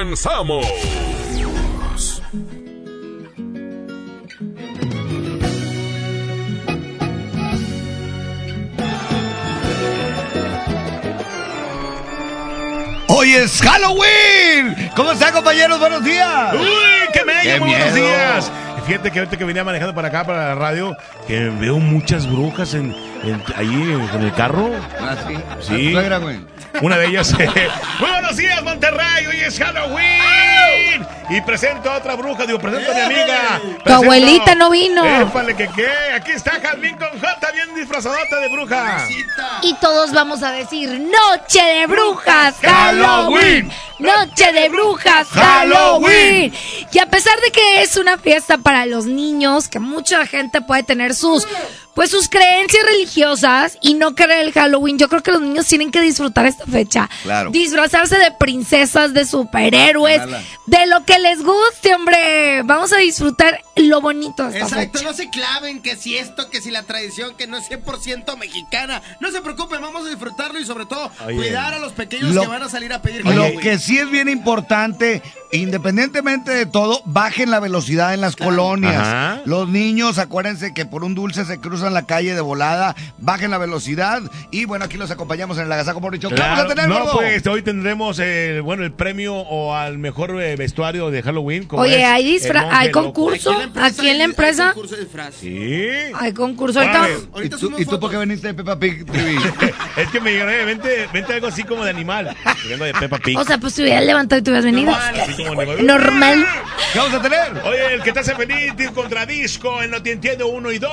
comenzamos. Hoy es Halloween. ¿Cómo están, compañeros? Buenos días. ¡Uy! ¡Qué Muy buenos días. Fíjate que ahorita que venía manejando para acá, para la radio, que veo muchas brujas en, en- ahí en, en el carro. Ah, sí. Sí. ¿A tu suegra, güey? Una de ellas. eh, Muy buenos días, Monterrey. Hoy es Halloween. Y presento a otra bruja, digo, presento a mi amiga. Tu abuelita no vino. Épale, que qué. Aquí está Jazmín con J, bien disfrazadota de bruja. Y todos vamos a decir Noche de Brujas, Halloween. Noche de Brujas, Halloween. Y a pesar de que es una fiesta para los niños, que mucha gente puede tener sus pues sus creencias religiosas y no querer el Halloween, yo creo que los niños tienen que disfrutar esta fecha. Claro. Disfrazarse de princesas, de superhéroes, de lo que les guste, hombre. Vamos a disfrutar lo bonito de esta Exacto, fecha. no se claven que si esto, que si la tradición, que no es 100% mexicana. No se preocupen, vamos a disfrutarlo y sobre todo Oye. cuidar a los pequeños Lo- que van a salir a pedir Lo Halloween. que sí es bien importante, independientemente de todo, bajen la velocidad en las colonias. Ajá. Los niños, acuérdense que por un dulce se cruzan la calle de volada, bajen la velocidad. Y bueno, aquí los acompañamos en el Agasajo Morricho. ¿Qué vamos a tener, no, gordo? pues hoy tendremos el, bueno, el premio o al mejor eh, vestuario de Halloween. como Oye, es hay disfra- hay concurso. Aquí en la empresa. hay concurso de disfraz. Sí. Hay concurso. Ahorita. ¿Y tú, subimos ¿Y tú por qué veniste de Peppa Pig TV? es que me dijeron, eh, vente, vente algo así como de animal. Vengo de Peppa Pig. O sea, pues te hubieras levantado y te hubieras venido. Normal. ¿Qué vamos a tener? Oye, el que te hace feliz, Disco contra Disco, en No Te Entiendo 1 y 2.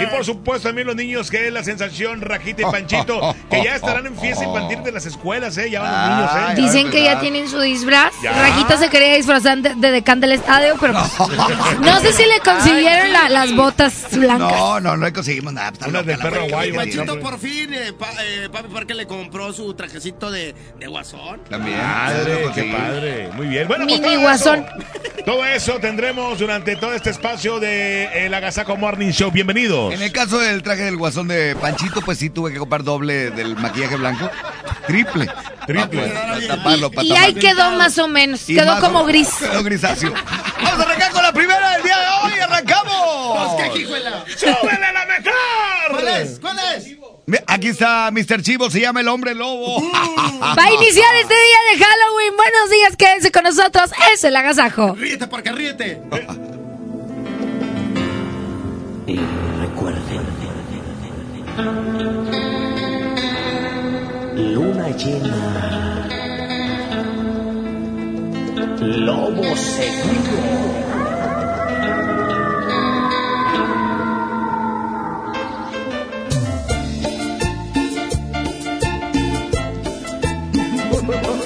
Y por supuesto también los niños que es la sensación Rajita y Panchito, que ya estarán en fiesta infantil de las escuelas, ¿eh? Ya van los niños, ¿eh? Ay, Dicen que ya tienen su disfraz. Ya. Rajita se quería disfrazar de, de decán del estadio, pero pues, no sé si le consiguieron la- las botas blancas. No, no, no conseguimos nada. loca de perro Sí, Panchito por fin, eh, pa- eh, Papi Parque le compró su trajecito de, de guasón. También. Padre, qué padre. Muy bien. Bueno, pues Mini todo guasón. Eso, todo eso tendremos durante todo este espacio de El Agasaco Morning Show. Bienvenidos. En el caso del traje del guasón de Panchito, pues sí tuve que comprar doble del maquillaje blanco. Triple. Triple. Para taparlo, para Y ahí quedó más o menos. Y Quedó más como o- gris. Quedó grisáceo. Vamos a arrancar con la primera del día de hoy. ¡Arrancamos! Pues. ¡Súbele la mejor! ¿Cuál es? ¿Cuál es? Aquí está Mr. Chivo, se llama el hombre lobo. Va a iniciar este día de Halloween. Buenos días, quédense con nosotros. Es el agasajo. Ríete, porque ríete. Luna llena, lobo seguro.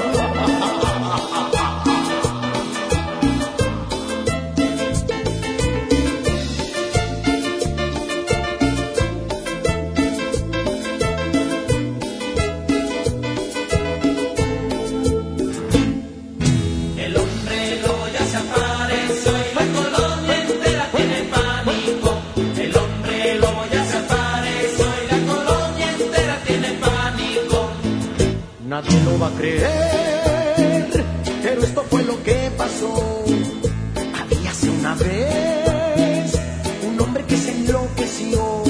Nadie lo va a creer, pero esto fue lo que pasó. Habíase una vez un hombre que se enloqueció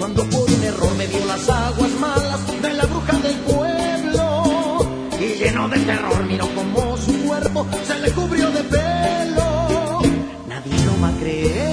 cuando por un error me dio las aguas malas de la bruja del pueblo y lleno de terror miró como su cuerpo se le cubrió de pelo. Nadie lo va a creer,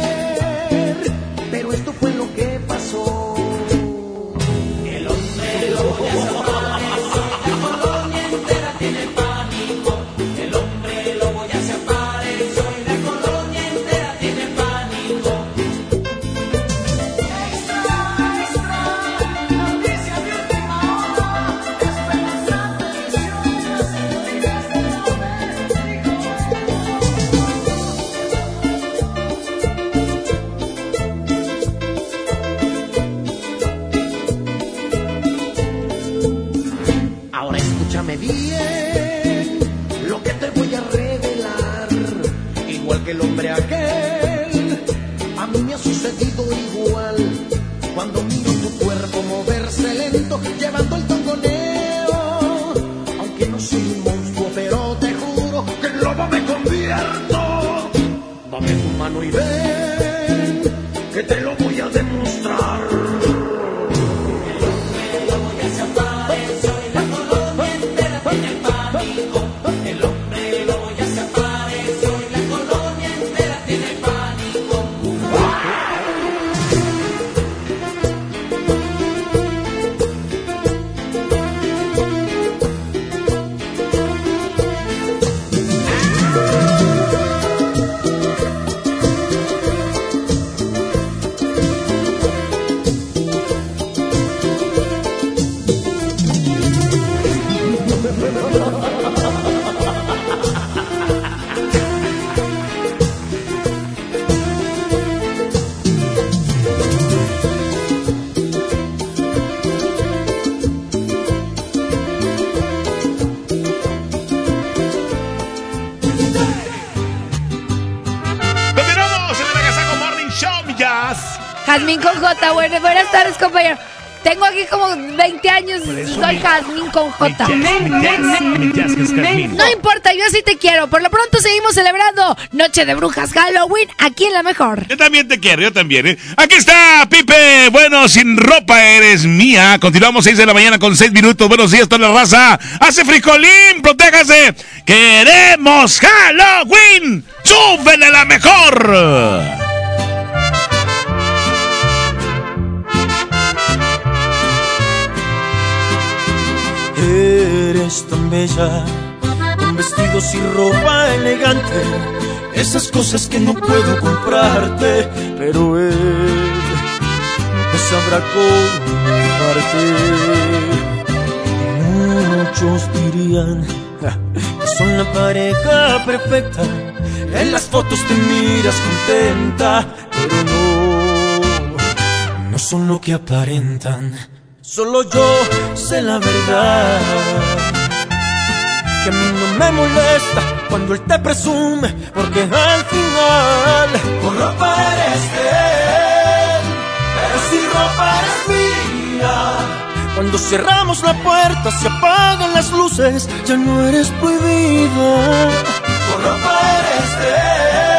compañero. Tengo aquí como 20 años y soy mi- Jazmín con J. No importa, yo sí te quiero. Por lo pronto seguimos celebrando Noche de Brujas Halloween aquí en La Mejor. Yo también te quiero, yo también, ¿eh? Aquí está, Pipe. Bueno, sin ropa eres mía. Continuamos 6 de la mañana con 6 minutos. Buenos días, toda la raza. Hace frijolín, protéjase. Queremos Halloween. Súbele la mejor. Eres tan bella, con vestidos y ropa elegante, esas cosas que no puedo comprarte, pero él me sabrá comprarte. Muchos dirían que son la pareja perfecta, en las fotos te miras contenta, pero no, no son lo que aparentan. Solo yo sé la verdad. Que a mí no me molesta cuando él te presume, porque al final con ropa eres de él, pero si ropa eres mía. Cuando cerramos la puerta, se apagan las luces, ya no eres prohibida. Con ropa eres de él,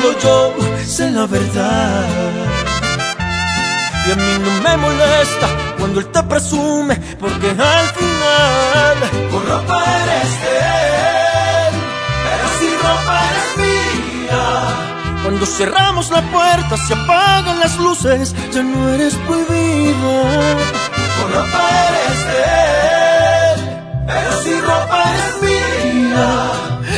Solo yo sé la verdad. Y a mí no me molesta cuando él te presume, porque al final con ropa eres de él, pero si ropa eres mía. Cuando cerramos la puerta, se apagan las luces, ya no eres prohibida. Con ropa eres de él, pero si ropa eres mía.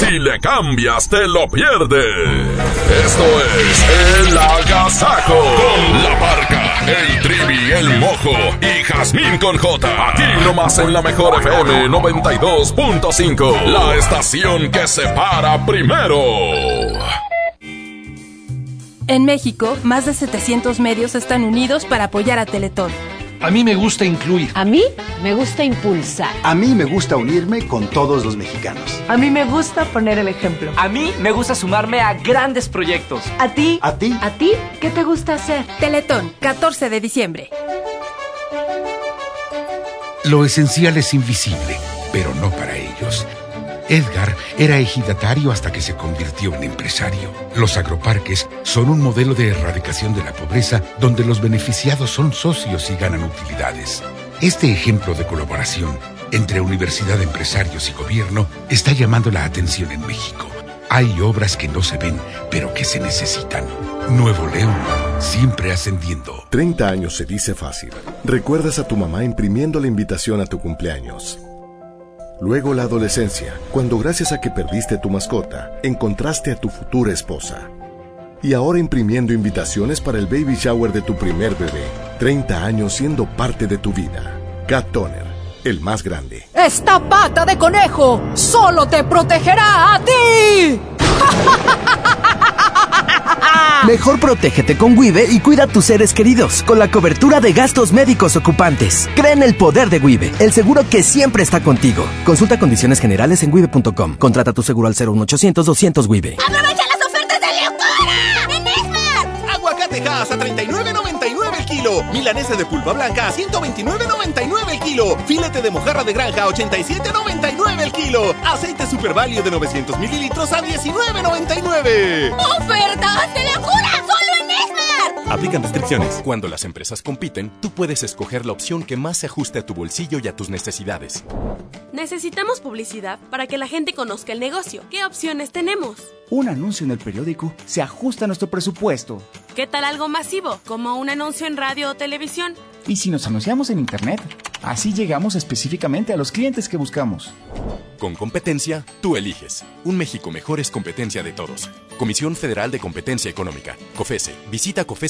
Si le cambias, te lo pierdes. Esto es El Agasajo. Con la parca, el trivi, el mojo y Jazmín con J. Aquí nomás en la mejor FM 92.5. La estación que se para primero. En México, más de 700 medios están unidos para apoyar a Teletón. A mí me gusta incluir. A mí me gusta impulsar. A mí me gusta unirme con todos los mexicanos. A mí me gusta poner el ejemplo. A mí me gusta sumarme a grandes proyectos. A ti. ¿A ti? ¿A ti? ¿Qué te gusta hacer? Teletón, 14 de diciembre. Lo esencial es invisible, pero no para. Edgar era ejidatario hasta que se convirtió en empresario. Los agroparques son un modelo de erradicación de la pobreza donde los beneficiados son socios y ganan utilidades. Este ejemplo de colaboración entre universidad, empresarios y gobierno está llamando la atención en México. Hay obras que no se ven, pero que se necesitan. Nuevo León, siempre ascendiendo. 30 años se dice fácil. Recuerdas a tu mamá imprimiendo la invitación a tu cumpleaños. Luego la adolescencia, cuando gracias a que perdiste tu mascota, encontraste a tu futura esposa. Y ahora imprimiendo invitaciones para el baby shower de tu primer bebé. 30 años siendo parte de tu vida. Cat Toner, el más grande. Esta pata de conejo solo te protegerá a ti. Mejor protégete con Wibe y cuida a tus seres queridos con la cobertura de gastos médicos ocupantes. Cree en el poder de Wibe, el seguro que siempre está contigo. Consulta condiciones generales en wibe.com. Contrata tu seguro al 01800 200 Wibe. ¡Aprovecha las ofertas de locura! ¡En Esmar! Aguacate Hass a 39.99 el kilo. Milanesa de pulpa blanca a 129.99 el kilo. Filete de mojarra de granja a 87.99 el kilo. Aceite Super Value de 900 mililitros a 19.99. ¡Ofertas de en Esmar! Aplican restricciones. Cuando las empresas compiten, tú puedes escoger la opción que más se ajuste a tu bolsillo y a tus necesidades. Necesitamos publicidad para que la gente conozca el negocio. ¿Qué opciones tenemos? Un anuncio en el periódico se ajusta a nuestro presupuesto. ¿Qué tal algo masivo, como un anuncio en radio o televisión? ¿Y si nos anunciamos en Internet? Así llegamos específicamente a los clientes que buscamos. Con competencia, tú eliges. Un México mejor es competencia de todos. Comisión Federal de Competencia Económica. COFESE. Visita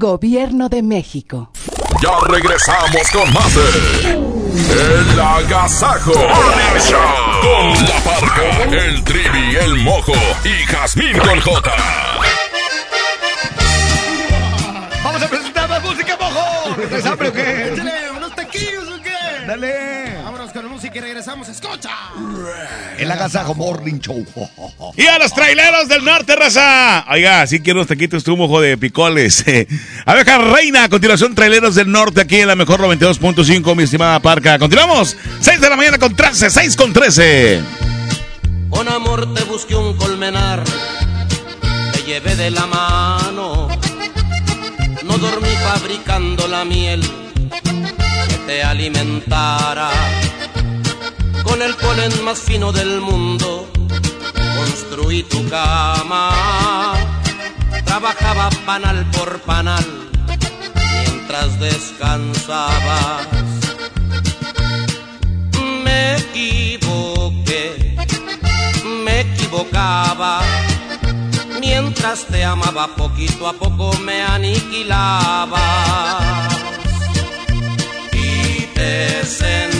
Gobierno de México. Ya regresamos con más de El Agasajo Morning Show con La Parca, el Trivi, el Mojo y Jazmín con J. Vamos a presentar más música, mojo. ¿Tienes hambre o qué? Échale unos taquillos o qué. Dale. Regresamos. ¡Escucha! El Agasajo Morning Show. Y a los traileros del norte, raza. Oiga, sí quiero unos taquitos tu mojo de picoles. Abeja Reina, a continuación, traileros del norte aquí en la mejor 92.5, mi estimada Parca. Continuamos, 6 de la mañana con 13, 6 con 13. Con amor te busqué un colmenar, te llevé de la mano. No dormí fabricando la miel que te alimentara. Con el polen más fino del mundo construí tu cama. Trabajaba panal por panal mientras descansabas. Me equivoqué, me equivocaba. Mientras te amaba poquito a poco me aniquilaba. Y te sentías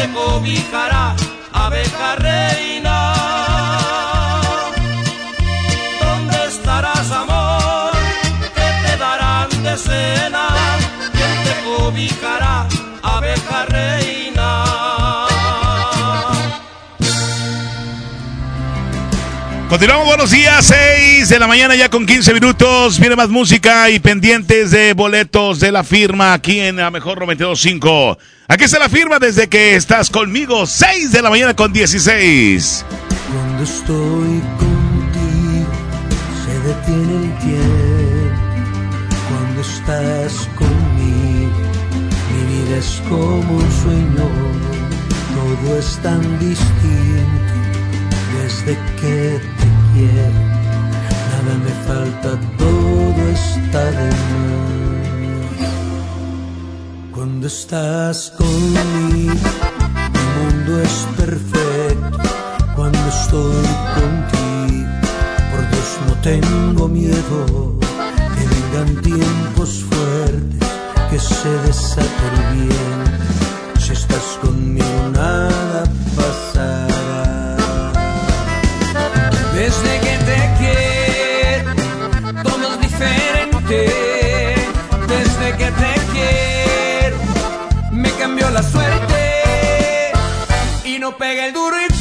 Te cobijará? abeja reina. ¿Dónde estarás, amor? ¿Qué te darán de cena? ¿Quién te cobijará, abeja reina? Continuamos, buenos días, 6 de la mañana ya con 15 minutos. Viene más música y pendientes de boletos de la firma aquí en la Mejor 92.5. Aquí está la firma desde que estás conmigo, 6 de la mañana con 16. Cuando estoy contigo se detiene el tiempo. Cuando estás conmigo mi vida es como un sueño. Todo es tan distinto desde que Nada me falta, todo está de más. Cuando estás conmigo, mi mundo es perfecto. Cuando estoy contigo, por Dios no tengo miedo. Que vengan tiempos fuertes, que se desate el bien. Si estás conmigo, nada pasará. Desde que te quiero, todo es diferente. Desde que te quiero, me cambió la suerte. Y no pega el duro y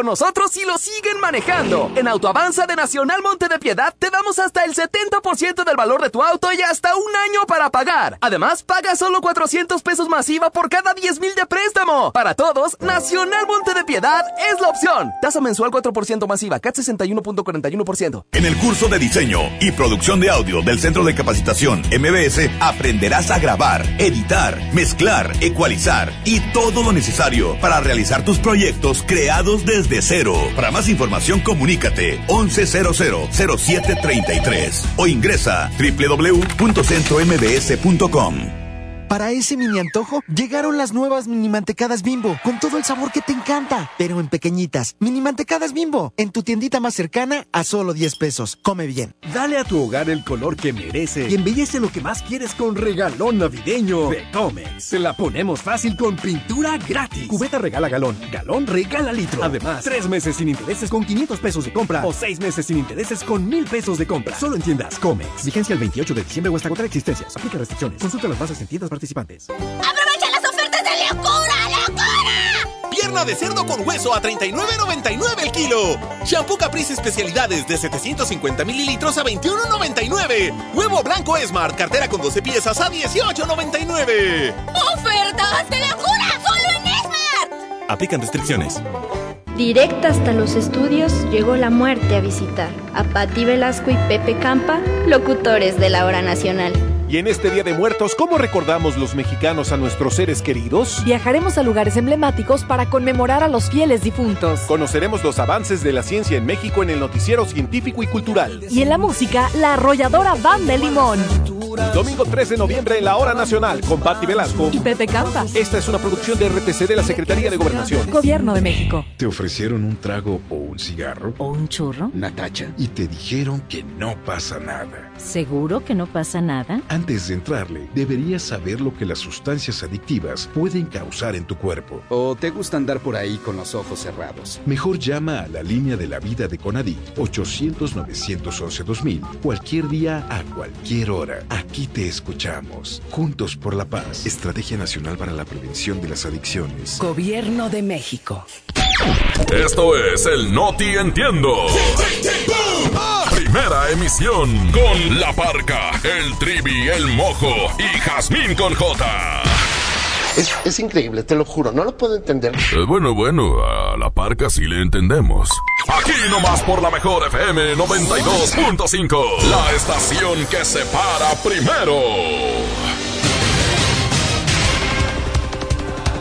con nosotros y lo siguen manejando. En Autoavanza de Nacional Monte de Piedad te hasta el 70% del valor de tu auto y hasta un año para pagar. Además, paga solo 400 pesos masiva por cada 10 mil de préstamo. Para todos, Nacional Monte de Piedad es la opción. Tasa mensual 4% masiva, CAT 61.41%. En el curso de diseño y producción de audio del Centro de Capacitación MBS aprenderás a grabar, editar, mezclar, ecualizar y todo lo necesario para realizar tus proyectos creados desde cero. Para más información comunícate 11000733 o ingresa www.centrombs.com. Para ese mini antojo, llegaron las nuevas mini mantecadas bimbo, con todo el sabor que te encanta, pero en pequeñitas. Mini mantecadas bimbo, en tu tiendita más cercana a solo 10 pesos. Come bien. Dale a tu hogar el color que merece y embellece lo que más quieres con regalón navideño de Comex. Se la ponemos fácil con pintura gratis. Cubeta regala galón, galón regala litro. Además, tres meses sin intereses con 500 pesos de compra o seis meses sin intereses con 1000 pesos de compra. Solo en tiendas Comex. Vigencia el 28 de diciembre o hasta agotar existencias. Aplica restricciones. Consulta las bases en participantes. ¡Aprovecha las ofertas de locura, locura! Pierna de cerdo con hueso a 39.99 el kilo. Shampoo Caprice especialidades de 750 mililitros a 21.99. Huevo blanco Smart, cartera con 12 piezas a 18.99. ¡Ofertas de locura! ¡Solo en Esmar! Aplican restricciones. Directa hasta los estudios llegó la muerte a visitar a Patti Velasco y Pepe Campa, locutores de la hora nacional. Y en este Día de Muertos, ¿cómo recordamos los mexicanos a nuestros seres queridos? Viajaremos a lugares emblemáticos para conmemorar a los fieles difuntos. Conoceremos los avances de la ciencia en México en el noticiero científico y cultural. Y en la música, la arrolladora Banda de Limón. Domingo 3 de noviembre en la Hora Nacional con Patti Velasco y Pepe Campa. Esta es una producción de RTC de la Secretaría de Gobernación. Gobierno de México. ¿Te ofrecieron un trago o un cigarro? ¿O un churro? Natacha. Y te dijeron que no pasa nada. ¿Seguro que no pasa nada? Antes de entrarle, deberías saber lo que las sustancias adictivas pueden causar en tu cuerpo. ¿O te gusta andar por ahí con los ojos cerrados? Mejor llama a la línea de la vida de Conadic 800-911-2000 cualquier día a cualquier hora. Aquí te escuchamos. Juntos por la paz. Estrategia Nacional para la Prevención de las Adicciones. Gobierno de México. Esto es el Noti Entiendo. Primera emisión con La Parca, el Trivi, el Mojo y Jazmín con J. Es, es increíble, te lo juro, no lo puedo entender. Eh, bueno, bueno, a La Parca sí le entendemos. Aquí nomás por la mejor FM 92.5, la estación que se para primero.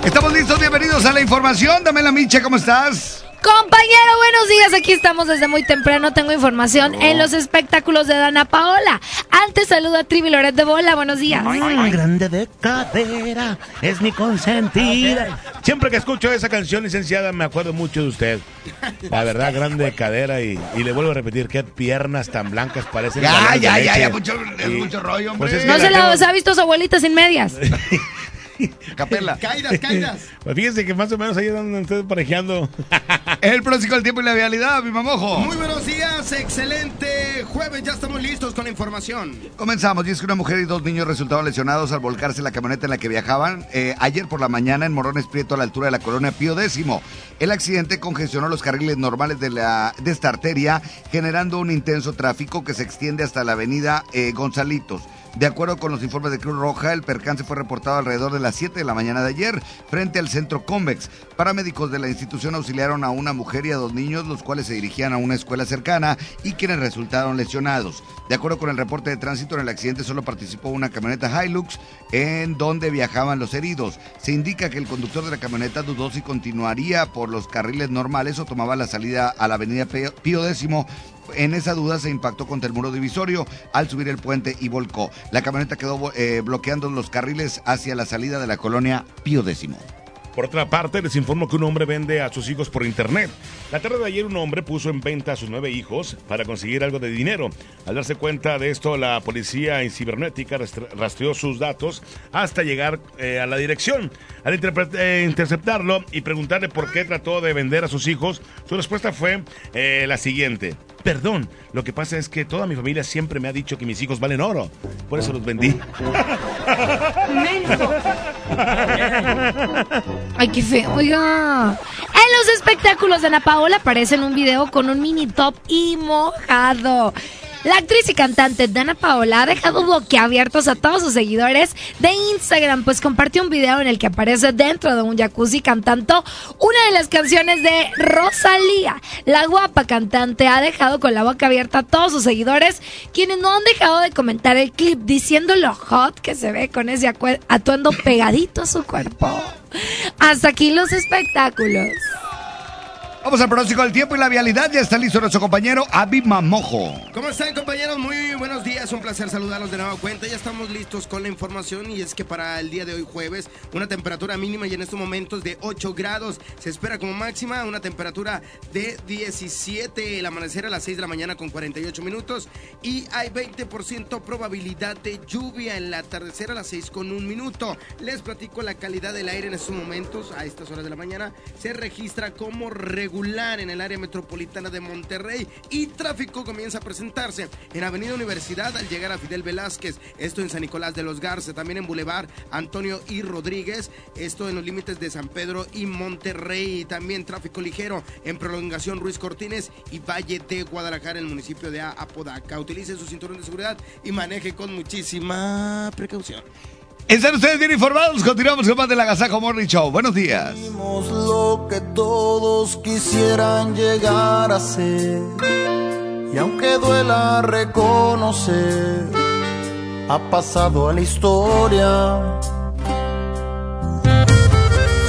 Estamos listos, bienvenidos a la información. Dame la micha, ¿cómo estás? Compañero, buenos días. Aquí estamos desde muy temprano. Tengo información en los espectáculos de Dana Paola. Antes saludo a Trivi Loret de Bola. Buenos días. Ay, grande de cadera, es mi consentida. Siempre que escucho esa canción, licenciada, me acuerdo mucho de usted. La verdad, grande de cadera y, y le vuelvo a repetir, qué piernas tan blancas parecen. Ya, ya, ya, ya, mucho, es Y- mucho rollo, hombre. Pues es que No la se la tengo- ha visto su abuelita sin medias. Capela. Caídas, caídas. Pues fíjense que más o menos ahí andan ustedes parejeando. El próximo del tiempo y la vialidad, mi mamojo. Muy buenos días, excelente jueves, ya estamos listos con la información. Comenzamos, y es que una mujer y dos niños resultaron lesionados al volcarse la camioneta en la que viajaban eh, ayer por la mañana en Morones Prieto a la altura de la colonia Pío X. El accidente congestionó los carriles normales de, la, de esta arteria, generando un intenso tráfico que se extiende hasta la avenida eh, Gonzalitos. De acuerdo con los informes de Cruz Roja, el percance fue reportado alrededor de las 7 de la mañana de ayer frente al centro Convex. Paramédicos de la institución auxiliaron a una mujer y a dos niños, los cuales se dirigían a una escuela cercana y quienes resultaron lesionados. De acuerdo con el reporte de tránsito, en el accidente solo participó una camioneta Hilux en donde viajaban los heridos. Se indica que el conductor de la camioneta dudó si continuaría por los carriles normales o tomaba la salida a la avenida Pío X en esa duda se impactó contra el muro divisorio al subir el puente y volcó. La camioneta quedó eh, bloqueando los carriles hacia la salida de la colonia Pío X. Por otra parte, les informo que un hombre vende a sus hijos por internet. La tarde de ayer un hombre puso en venta a sus nueve hijos para conseguir algo de dinero. Al darse cuenta de esto, la policía en cibernética rastre- rastreó sus datos hasta llegar eh, a la dirección. Al eh, interceptarlo y preguntarle por qué trató de vender a sus hijos, su respuesta fue eh, la siguiente. Perdón, lo que pasa es que toda mi familia siempre me ha dicho que mis hijos valen oro. Por eso los vendí. Ay, qué feo. Oiga. En los espectáculos de Ana Paola aparece en un video con un mini top y mojado. La actriz y cantante Dana Paola ha dejado boquiabiertos a todos sus seguidores de Instagram, pues compartió un video en el que aparece dentro de un jacuzzi cantando una de las canciones de Rosalía. La guapa cantante ha dejado con la boca abierta a todos sus seguidores, quienes no han dejado de comentar el clip diciendo lo hot que se ve con ese atuendo pegadito a su cuerpo. Hasta aquí los espectáculos. Vamos al pronóstico del tiempo y la vialidad. Ya está listo nuestro compañero Avi Mamojo. ¿Cómo están compañeros? Muy buenos días, un placer saludarlos de nueva cuenta. Ya estamos listos con la información y es que para el día de hoy jueves una temperatura mínima y en estos momentos de 8 grados. Se espera como máxima una temperatura de 17. El amanecer a las 6 de la mañana con 48 minutos y hay 20% probabilidad de lluvia en la atardecer a las 6 con un minuto. Les platico la calidad del aire en estos momentos a estas horas de la mañana. Se registra como regular en el área metropolitana de Monterrey y tráfico comienza a presentarse en Avenida Universidad al llegar a Fidel Velázquez, esto en San Nicolás de los Garza, también en Boulevard Antonio y Rodríguez, esto en los límites de San Pedro y Monterrey, también tráfico ligero en prolongación Ruiz Cortines y Valle de Guadalajara, en el municipio de Apodaca. Utilice su cinturón de seguridad y maneje con muchísima precaución. Están ustedes bien informados. Continuamos con más de la Gazajo Morning Show. Buenos días. lo que todos quisieran llegar a ser. Y aunque duela reconocer, ha pasado a la historia.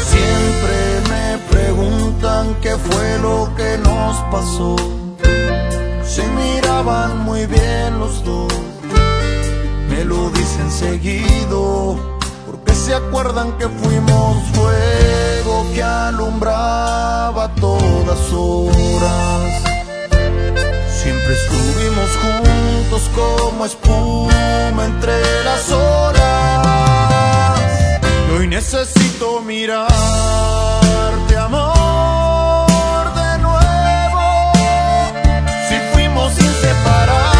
Siempre me preguntan qué fue lo que nos pasó. Se miraban muy bien los dos lo dicen seguido, porque se acuerdan que fuimos fuego que alumbraba todas horas. Siempre estuvimos juntos como espuma entre las horas. Y hoy necesito mirarte, amor, de nuevo. Si fuimos inseparables,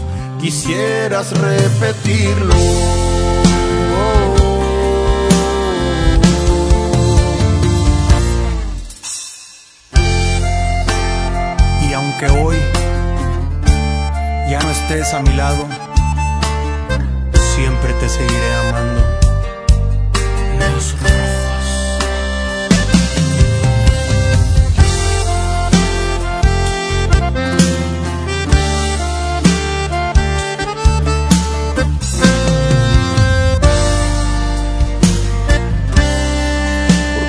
quisieras repetirlo. Y aunque hoy ya no estés a mi lado, siempre te seguiré amando.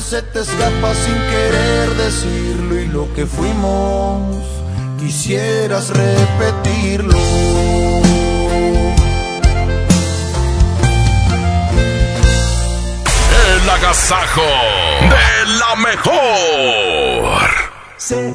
se te escapa sin querer decirlo y lo que fuimos quisieras repetirlo. El agasajo de la mejor. Sé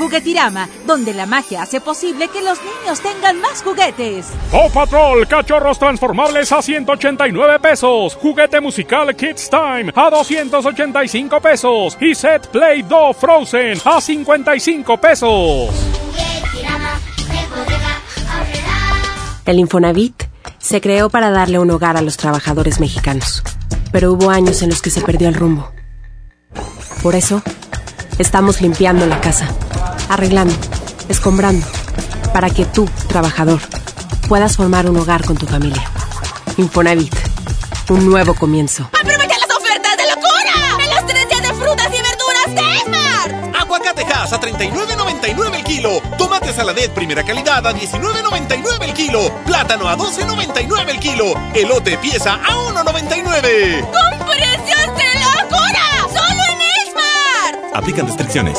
Juguetirama, donde la magia hace posible que los niños tengan más juguetes. Paw Patrol, cachorros transformables a 189 pesos. Juguete musical Kids Time a 285 pesos. Y set Play Doh Frozen a 55 pesos. El Infonavit se creó para darle un hogar a los trabajadores mexicanos, pero hubo años en los que se perdió el rumbo. Por eso, estamos limpiando la casa, arreglando, escombrando, para que tú, trabajador, puedas formar un hogar con tu familia. Infonavit, un nuevo comienzo. ¡Aprovecha las ofertas de locura! ¡En los tres días de frutas y verduras de Esmar! Aguacatejas a 39.99 el kilo. Tomate saladet primera calidad a 19.99 el kilo. Plátano a 12.99 el kilo. Elote pieza a 1.99. ¡Con precios de locura! ¡Solo en Esmar! Aplican restricciones.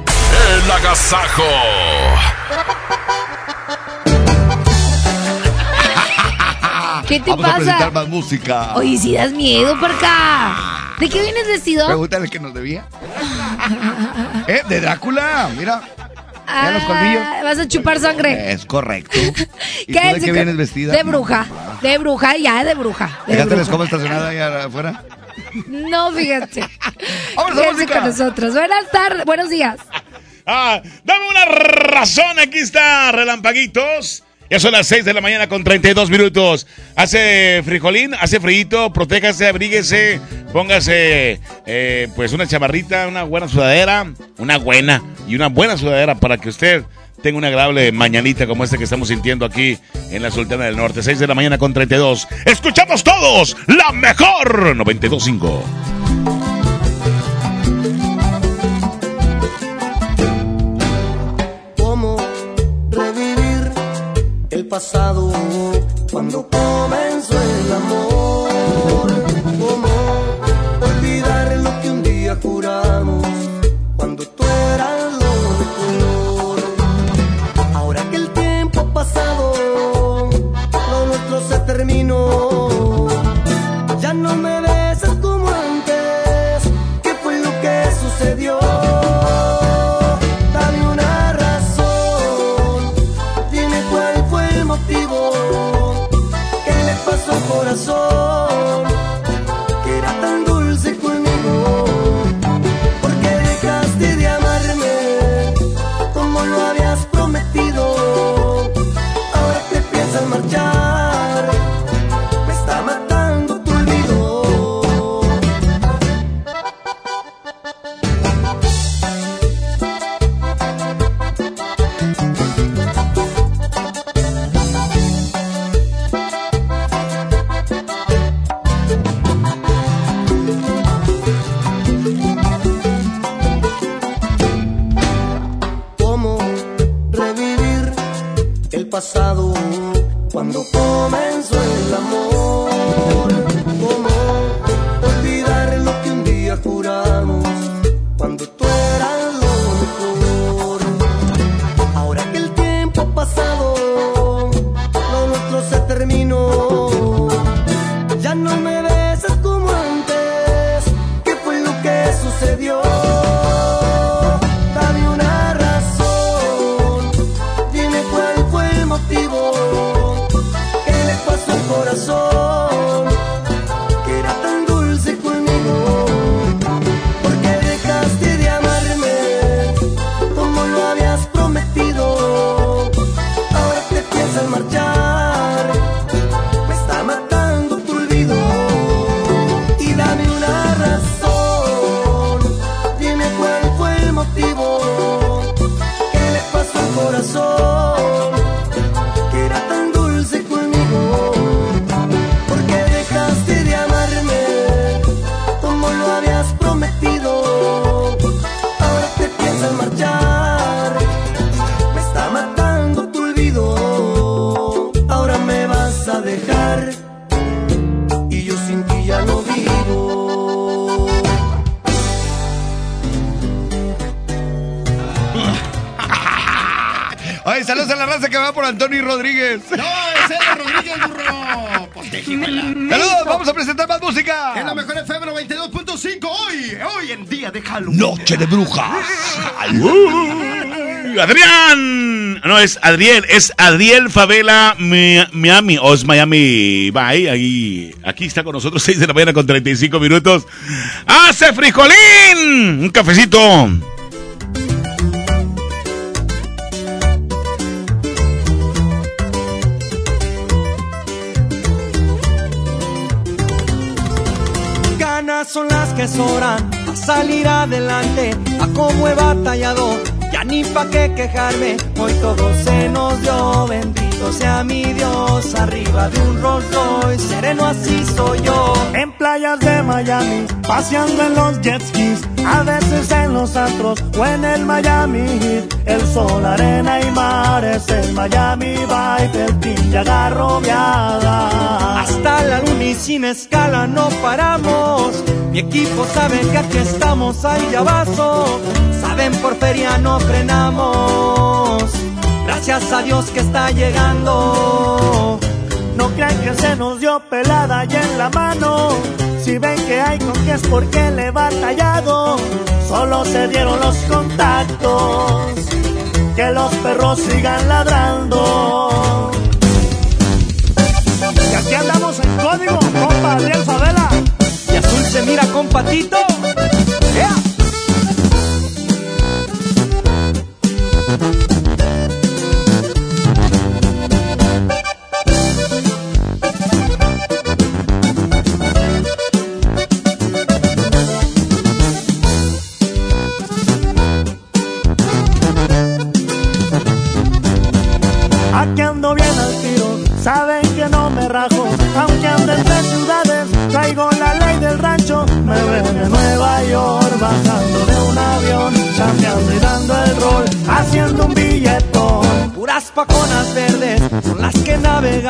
El agasajo. ¿Qué te Vamos a pasa? presentar más música. Oye, si das miedo, acá. ¿De qué vienes vestido? Pregúntale que nos debía. ¿Eh? De Drácula, mira. Mira los colmillos. Ah, Vas a chupar sangre. Es correcto. ¿Y tú de qué vienes vestida? De bruja. De bruja, ya, de bruja. De ¿Dejaste la bruja. escoba estacionada ahí afuera? No, fíjate. Vámonos a música. con nosotros. Buenas tardes, buenos días. Ah, dame una razón, aquí está, relampaguitos. Ya son las 6 de la mañana con 32 minutos. Hace frijolín, hace frío, protéjase, abríguese, póngase eh, pues una chamarrita, una buena sudadera, una buena y una buena sudadera para que usted tenga una agradable mañanita como esta que estamos sintiendo aquí en la Sultana del Norte. 6 de la mañana con 32. Escuchamos todos la mejor 92.5. cuando comenzó el amor. Es Adriel. Es Adriel Favela Mi- Miami. O es Miami Bye. Ahí, aquí está con nosotros, 6 de la mañana con 35 minutos. ¡Hace frijolín! Un cafecito. Quejarme, hoy todo se nos dio, bendito sea mi Dios, arriba de un Rolls Royce, sereno así soy yo. En playas de Miami, paseando en los jet skis, a veces en los astros o en el Miami Heat, el sol, arena y mar es el Miami Vibe, el team ya. Hasta la luna y sin escala no paramos. Mi equipo sabe que aquí estamos ahí ya vaso. Saben por feria no frenamos. Gracias a Dios que está llegando. No crean que se nos dio pelada y en la mano. Si ven que hay con que es porque le he batallado. Solo se dieron los contactos. Que los perros sigan ladrando. Y aquí andamos en código, compa Adriel Favela. Y azul se mira con patito.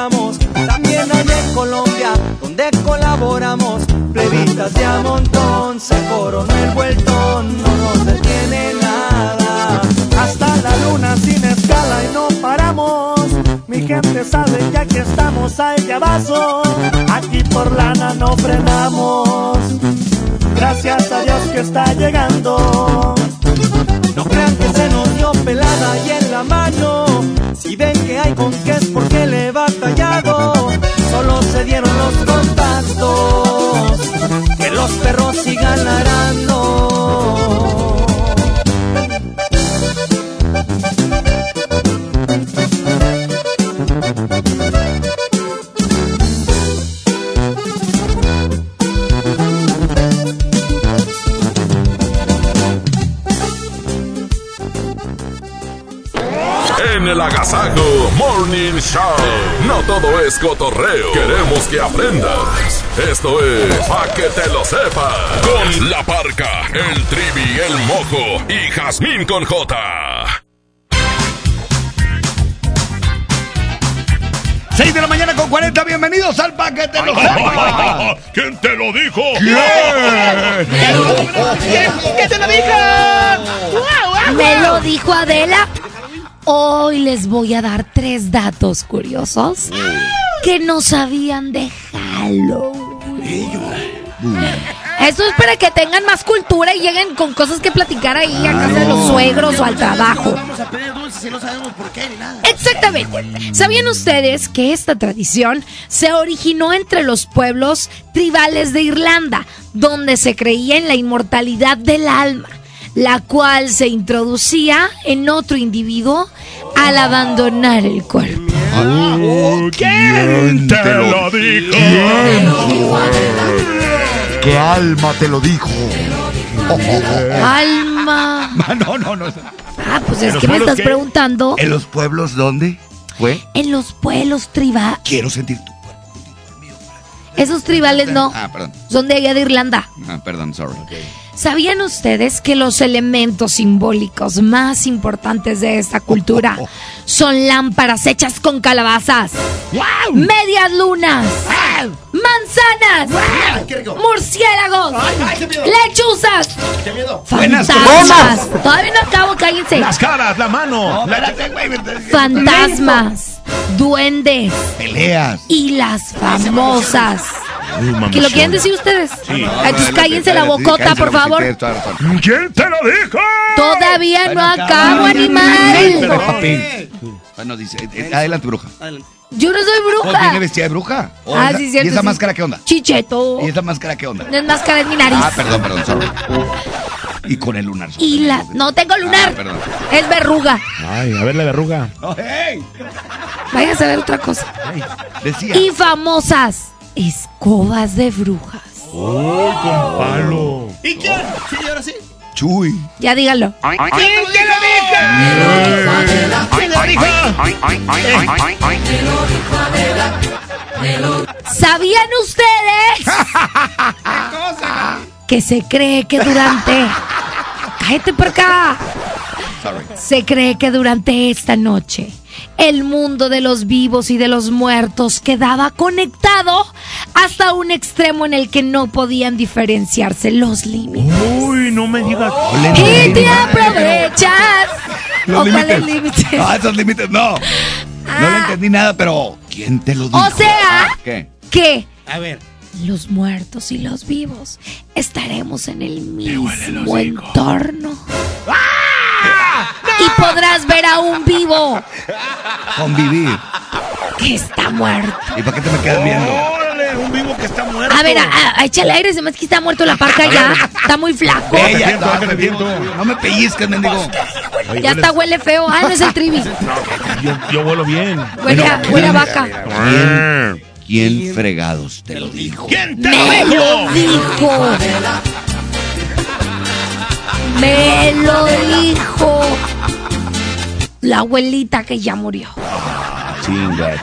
También hay en Colombia, donde colaboramos. Plebitas de a montón, se coronó el vueltón, no nos detiene nada. Hasta la luna sin escala y no paramos. Mi gente sabe ya que estamos de vaso. Aquí por lana no frenamos. Gracias a Dios que está llegando. No crean que se nos dio pelada y en la mano. Si ven que hay con qué es porque le he batallado. Solo se dieron los contactos. Que los perros sigan ladrando. El Agasajo Morning Show. No todo es cotorreo. Queremos que aprendas. Esto es Pa' que te lo sepas. Con la parca, el trivi, el mojo y Jazmín con J. 6 de la mañana con 40, bienvenidos al paquete los sepas. ¿Quién te lo dijo? ¿Qué te lo dijo? Me lo dijo Adela. Hoy les voy a dar tres datos curiosos que no sabían de Halloween. Eso es para que tengan más cultura y lleguen con cosas que platicar ahí a casa de los suegros o al trabajo. Exactamente. ¿Sabían ustedes que esta tradición se originó entre los pueblos tribales de Irlanda, donde se creía en la inmortalidad del alma, la cual se introducía en otro individuo al abandonar el cuerpo? ¿Quién te lo dijo? ¿Qué alma te lo dijo? Alma. No, no, no. Ah, pues ¿En es que me estás qué? preguntando. ¿En los pueblos dónde fue? En los pueblos tribales. Quiero sentir tu. Esos tribales no. Ah, perdón. Son de allá de Irlanda. Ah, perdón, sorry. ¿Sabían ustedes que los elementos simbólicos más importantes de esta cultura son lámparas hechas con calabazas, medias lunas, manzanas, qué rico. murciélagos, Ay, ay, qué miedo. lechuzas, ¡Qué miedo! Buenas fantasmas. Todavía no acabo, cállense. Las caras, la mano. la- Fantasmas, duendes Peleas. y las famosas. ¿Que lo quieren decir ustedes? Sí. Ay, No, entonces adelante, cállense la bocota, por favor. ¿Quién te lo dijo? Todavía no acabo, animal. Bueno, dice, adelante, bruja. Yo no soy ¿O viene bruja. vestida de bruja? ¿O Ah, sí, cierto, ¿Y esa sí. máscara qué onda? Chicheto. ¿Y esa máscara qué onda? No es máscara, es mi nariz. Ah, perdón, perdón, sorry. Y con el lunar. Y la... No tengo lunar. Ah, perdón. Es verruga. Ay, a ver la verruga. Oh, hey. Váyase a ver otra cosa. Decía. Y famosas escobas de brujas. Uy, con palo. ¿Y quién? Sí, ahora sí. Chuy. Ya díganlo. ¿Quién te lo dijo? ¿Quién lo dijo? ¿Sabían ustedes que se cree que durante... Cállate por acá. Sorry. Se cree que durante esta noche el mundo de los vivos y de los muertos quedaba conectado hasta un extremo en el que no podían diferenciarse los límites. Uy, no me digas. Y te aprovechas. Los ¿O cuáles límites. No, esos límites no. No le Ah. entendí nada, pero ¿quién te lo dijo? O sea, Ah, ¿Qué? que A ver. los muertos y los vivos estaremos en el mismo entorno. Y podrás ver a un vivo Convivir. que está muerto. ¿Y para qué te me quedas viendo? Órale, un vivo que está muerto. A ver, a- a- échale aire, se me hace que está muerto la parca ya. Está muy flaco. Ve, ya siento, está, siento. No me pellizques, mendigo. Oye, Ya hueles- está huele feo. Ah, no es el trivi. Yo, yo vuelo bien. Huele a, huele a vaca. ¿Quién, quién fregados te lo dijo? ¿Quién te Me lo dijo. Me lo dijo. La abuelita que ya murió. Chinga.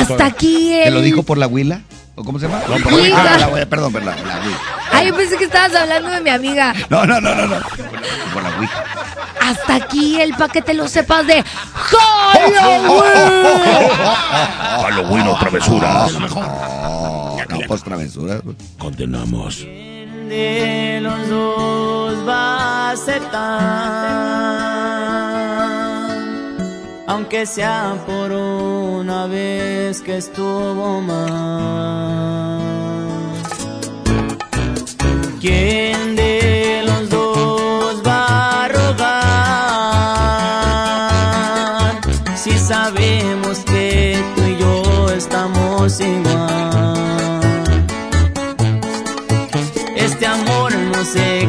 Hasta aquí ¿Te el... lo dijo por la huila? ¿O cómo se llama? No, por la Huila. huila. Ah, la huila, perdón, perdón. La huila. Ay, yo pensé que estabas hablando de mi amiga. No, no, no, no, no. Por la, por la ouija. Hasta aquí el pa' que te lo sepas de Halloween. Halloween o travesuras. No, pues travesuras. Condenamos. de los dos va a aceptar, aunque sea por una vez que estuvo mal. ¿Quién de los dos va a rogar? Si sabemos que tú y yo estamos igual. Este amor no se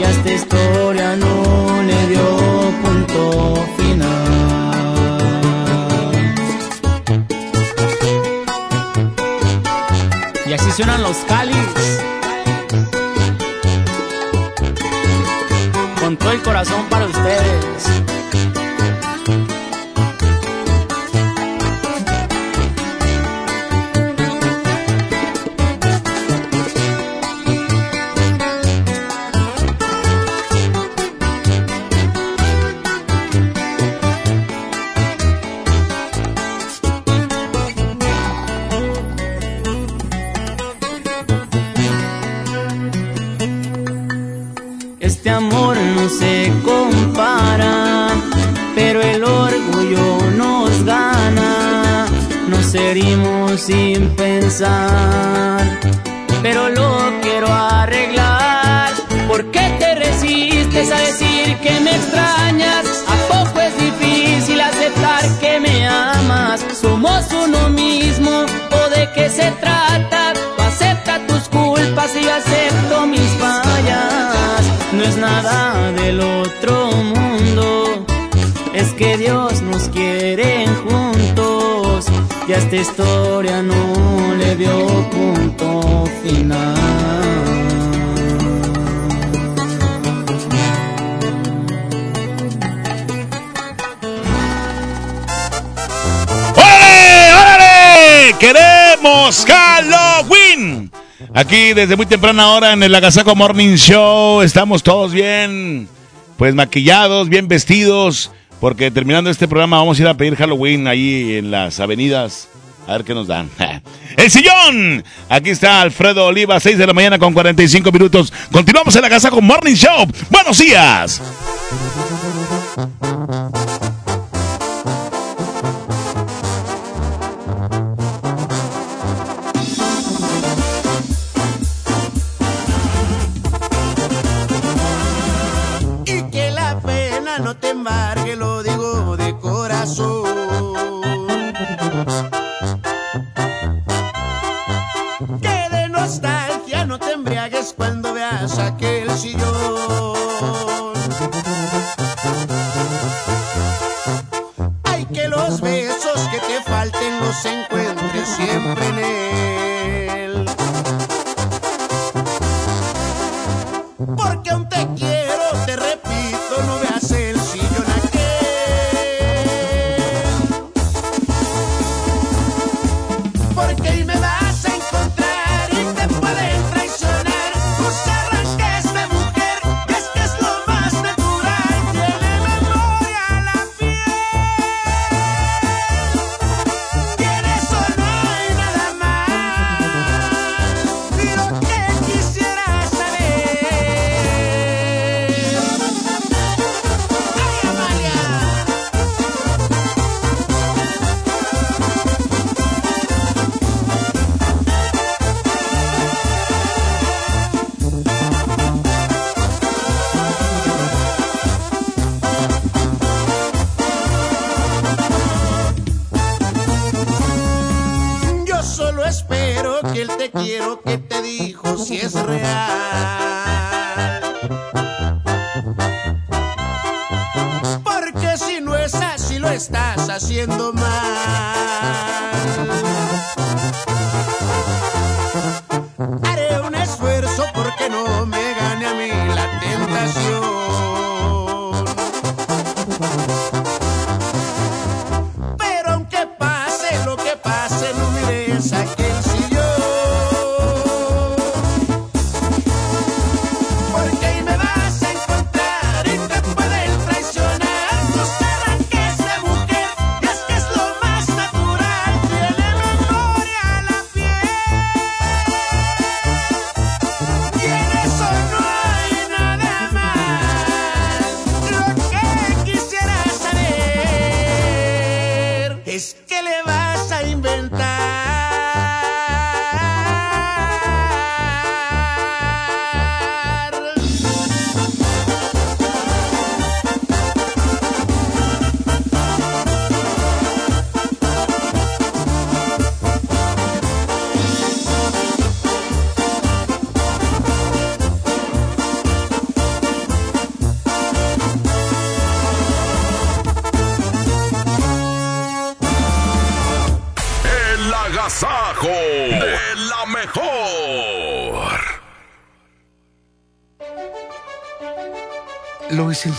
y a esta historia no le dio punto final. Y así suenan los cáliz. Con todo el corazón para ustedes. Se compara, pero el orgullo nos gana. Nos herimos sin pensar, pero lo quiero arreglar. ¿Por qué te resistes a decir que me extrañas? ¿A poco es difícil aceptar que me amas? Somos uno mismo, ¿o de qué se trata? Acepta tus culpas y yo acepto mis fallas. No es nada del otro mundo, es nos quieren juntos y a esta historia no le dio punto final. ¡Órale! ¡Órale! ¡Queremos Halloween! Aquí desde muy temprana hora en el Agasaco Morning Show estamos todos bien, pues maquillados, bien vestidos, porque terminando este programa vamos a ir a pedir Halloween ahí en las avenidas. A ver qué nos dan. ¡El sillón! Aquí está Alfredo Oliva, 6 de la mañana con 45 minutos. Continuamos en la casa con Morning Show. ¡Buenos días!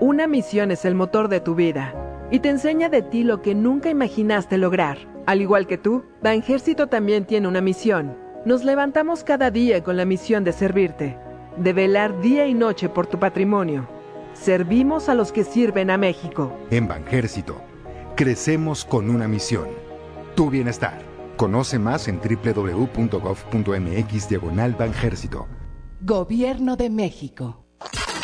Una misión es el motor de tu vida y te enseña de ti lo que nunca imaginaste lograr. Al igual que tú, Banjército también tiene una misión. Nos levantamos cada día con la misión de servirte, de velar día y noche por tu patrimonio. Servimos a los que sirven a México. En Banjército, crecemos con una misión. Tu bienestar. Conoce más en www.gov.mx diagonal Banjército. Gobierno de México.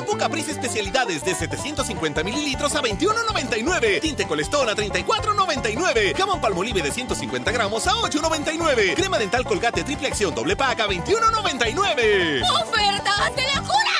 Shampoo Caprice especialidades de 750 mililitros a 21.99. Tinte Colestón a 34.99. Jamón Palmolive de 150 gramos a 8.99. Crema dental Colgate triple acción doble pack a 21.99. ¡Ofertas de locura!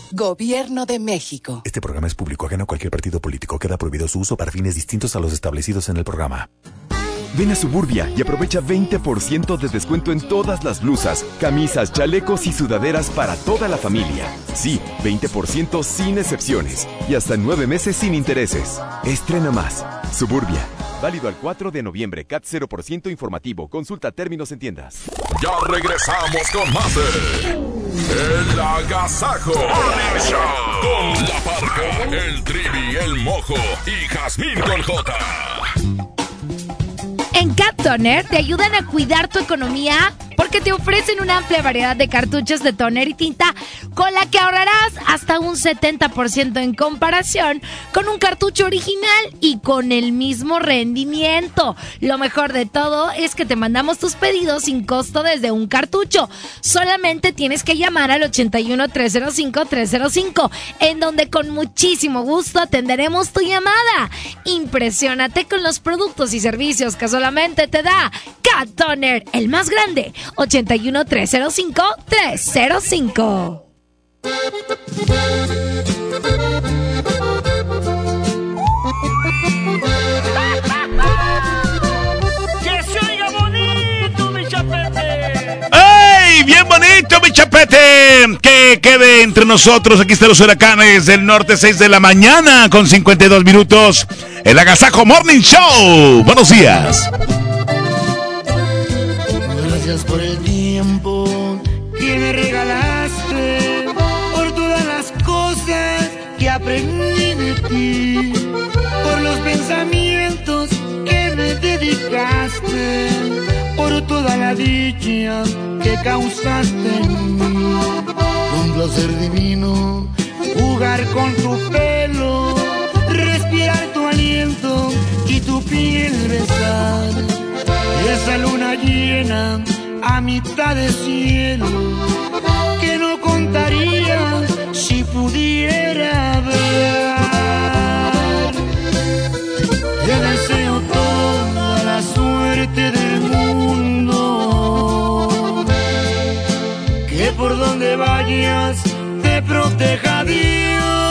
Gobierno de México. Este programa es público ajeno a cualquier partido político. Queda prohibido su uso para fines distintos a los establecidos en el programa. Ven a Suburbia y aprovecha 20% de descuento en todas las blusas, camisas, chalecos y sudaderas para toda la familia. Sí, 20% sin excepciones y hasta nueve meses sin intereses. Estrena más. Suburbia. Válido al 4 de noviembre. CAT 0% informativo. Consulta términos en tiendas. Ya regresamos con más de El Agasajo Morning Show con La Parca, el Trivi, el Mojo y Jazmín con J. En Cat Toner te ayudan a cuidar tu economía porque te ofrecen una amplia variedad de cartuchos de toner y tinta con la que ahorrarás hasta un 70% en comparación con un cartucho original y con el mismo rendimiento. Lo mejor de todo es que te mandamos tus pedidos sin costo desde un cartucho. Solamente tienes que llamar al 81 305 305 en donde con muchísimo gusto atenderemos tu llamada. Impresiónate con los productos y servicios que solamente te da Cat Toner, el más grande. 81 305 305. ¡Que se oiga bonito, mi chapete! ¡Ey! ¡Bien bonito, mi chapete! Que quede entre nosotros. Aquí están los huracanes del norte, 6 de la mañana, con 52 minutos. El Agasajo Morning Show. Buenos días. Por el tiempo que me regalaste, por todas las cosas que aprendí de ti, por los pensamientos que me dedicaste, por toda la dicha que causaste en mí. Un placer divino jugar con tu pelo, respirar tu aliento y tu piel besar. Esa luna llena a mitad de cielo que no contaría si pudiera ver. Te deseo toda la suerte del mundo, que por donde vayas te proteja Dios.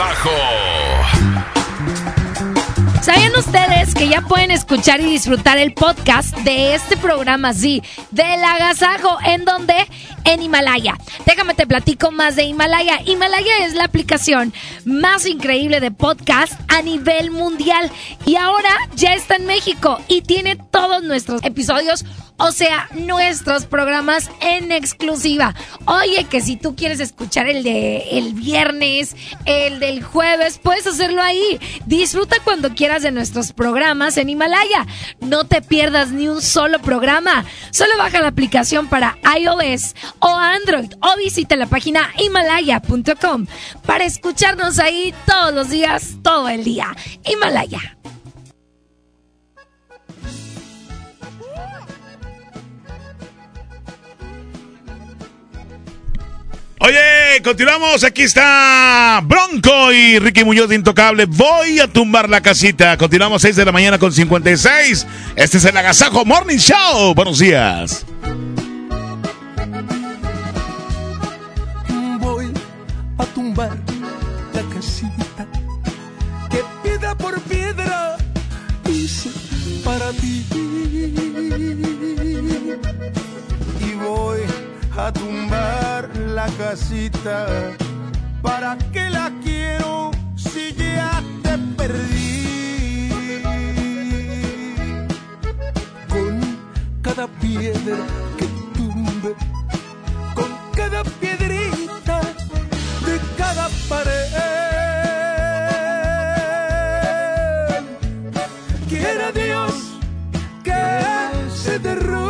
Agasajo. ustedes que ya pueden escuchar y disfrutar el podcast de este programa, sí, del agasajo, en donde en Himalaya. Déjame te platico más de Himalaya. Himalaya es la aplicación más increíble de podcast a nivel mundial y ahora ya está en México y tiene todos nuestros episodios o sea, nuestros programas en exclusiva. Oye, que si tú quieres escuchar el de el viernes, el del jueves, puedes hacerlo ahí. Disfruta cuando quieras de nuestros programas en Himalaya. No te pierdas ni un solo programa. Solo baja la aplicación para iOS o Android o visita la página himalaya.com para escucharnos ahí todos los días, todo el día. Himalaya. Oye, continuamos. Aquí está Bronco y Ricky Muñoz de Intocable. Voy a tumbar la casita. Continuamos 6 de la mañana con 56. Este es el Agasajo Morning Show. Buenos días. Voy a tumbar la casita que piedra por piedra hice para ti. Y voy a tumbar la casita. ¿Para qué la quiero si ya te perdí? Con cada piedra que tumbe, con cada piedrita de cada pared. Quiera Dios que se derrumbe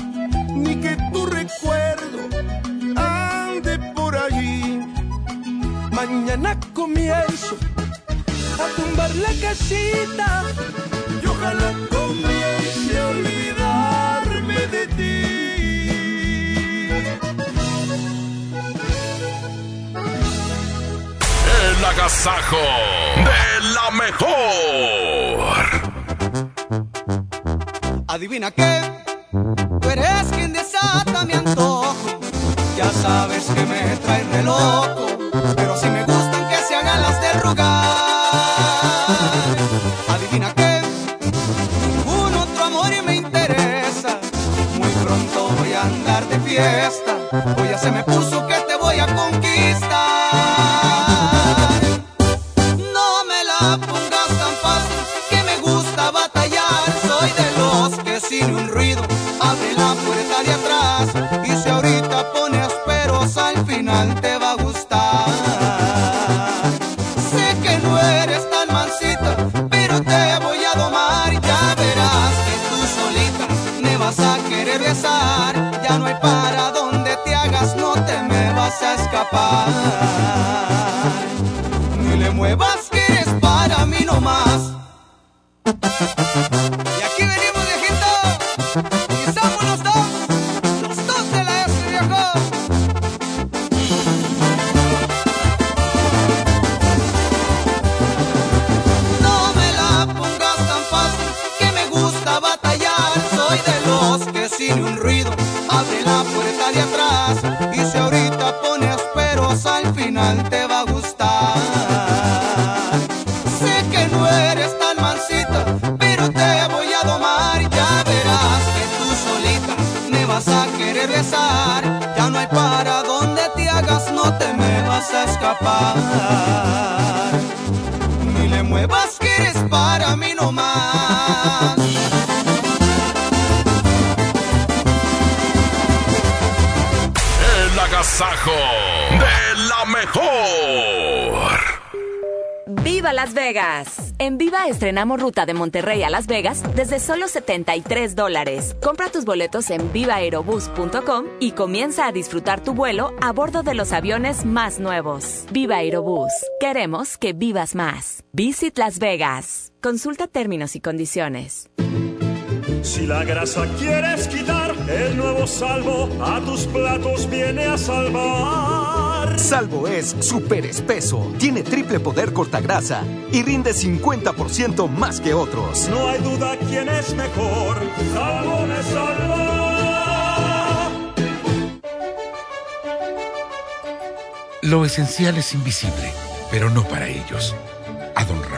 tu recuerdo ande por allí. Mañana comienzo a tumbar la casita y ojalá comience a olvidarme de ti. El agasajo de la mejor. Adivina qué, sabes que me trae re loco, pero si me gustan que se hagan las de rogar. Adivina qué, ningún otro amor me interesa. Muy pronto voy a andar de fiesta, estrenamos ruta de Monterrey a Las Vegas desde solo 73 dólares. Compra tus boletos en vivaerobus.com y comienza a disfrutar tu vuelo a bordo de los aviones más nuevos. Viva Aerobús. Queremos que vivas más. Visit Las Vegas. Consulta términos y condiciones. Si la grasa quieres quitar, el nuevo salvo a tus platos viene a salvar. Salvo es súper espeso, tiene triple poder cortagrasa y rinde 50% más que otros. No hay duda quién es mejor. Salvo me salva. Lo esencial es invisible, pero no para ellos.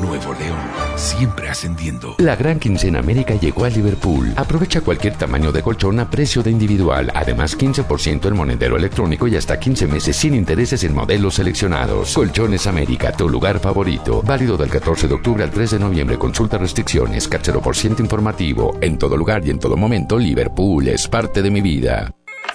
Nuevo León, siempre ascendiendo. La gran quincena América llegó a Liverpool. Aprovecha cualquier tamaño de colchón a precio de individual. Además, 15% en monedero electrónico y hasta 15 meses sin intereses en modelos seleccionados. Colchones América, tu lugar favorito. Válido del 14 de octubre al 3 de noviembre. Consulta restricciones. Por ciento informativo. En todo lugar y en todo momento, Liverpool es parte de mi vida.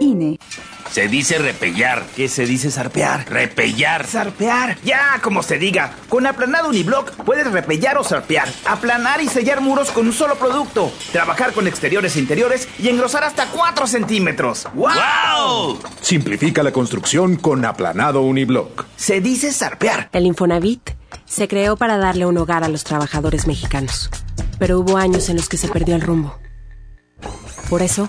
INE. Se dice repellar. ¿Qué se dice zarpear? Repellar. Zarpear. Ya, como se diga. Con aplanado uniblock puedes repellar o zarpear. Aplanar y sellar muros con un solo producto. Trabajar con exteriores e interiores y engrosar hasta 4 centímetros. ¡Wow! Simplifica la construcción con aplanado uniblock. Se dice zarpear. El Infonavit se creó para darle un hogar a los trabajadores mexicanos. Pero hubo años en los que se perdió el rumbo. Por eso,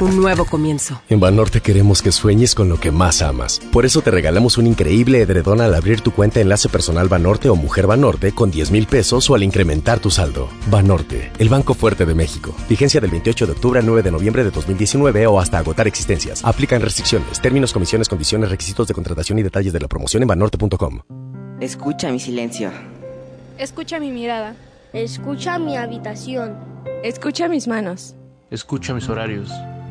un nuevo comienzo. En Banorte queremos que sueñes con lo que más amas. Por eso te regalamos un increíble edredón al abrir tu cuenta Enlace Personal Banorte o Mujer Banorte con 10 mil pesos o al incrementar tu saldo. Banorte, el Banco Fuerte de México. Vigencia del 28 de octubre al 9 de noviembre de 2019 o hasta agotar existencias. Aplican restricciones, términos, comisiones, condiciones, requisitos de contratación y detalles de la promoción en banorte.com. Escucha mi silencio. Escucha mi mirada. Escucha mi habitación. Escucha mis manos. Escucha mis horarios.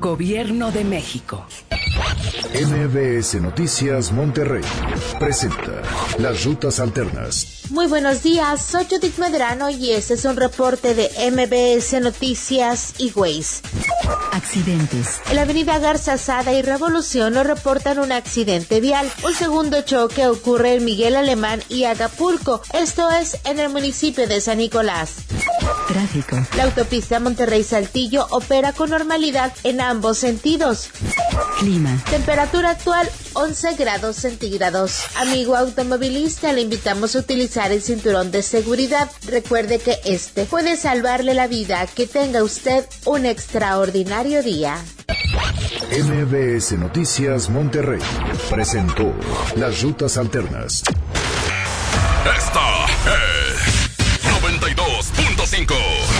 Gobierno de México. MBS Noticias Monterrey presenta Las Rutas Alternas. Muy buenos días, soy Judith Medrano y este es un reporte de MBS Noticias y Waze. Accidentes. En la avenida Garza Sada y Revolución nos reportan un accidente vial. Un segundo choque ocurre en Miguel Alemán y Acapulco. Esto es en el municipio de San Nicolás. Tráfico. La autopista Monterrey-Saltillo opera con normalidad en ambos sentidos. Clima. Temperatura actual 11 grados centígrados. Amigo automovilista, le invitamos a utilizar el cinturón de seguridad. Recuerde que este puede salvarle la vida. Que tenga usted un extraordinario día. MBS Noticias Monterrey presentó Las Rutas Alternas. Esta es 92.5.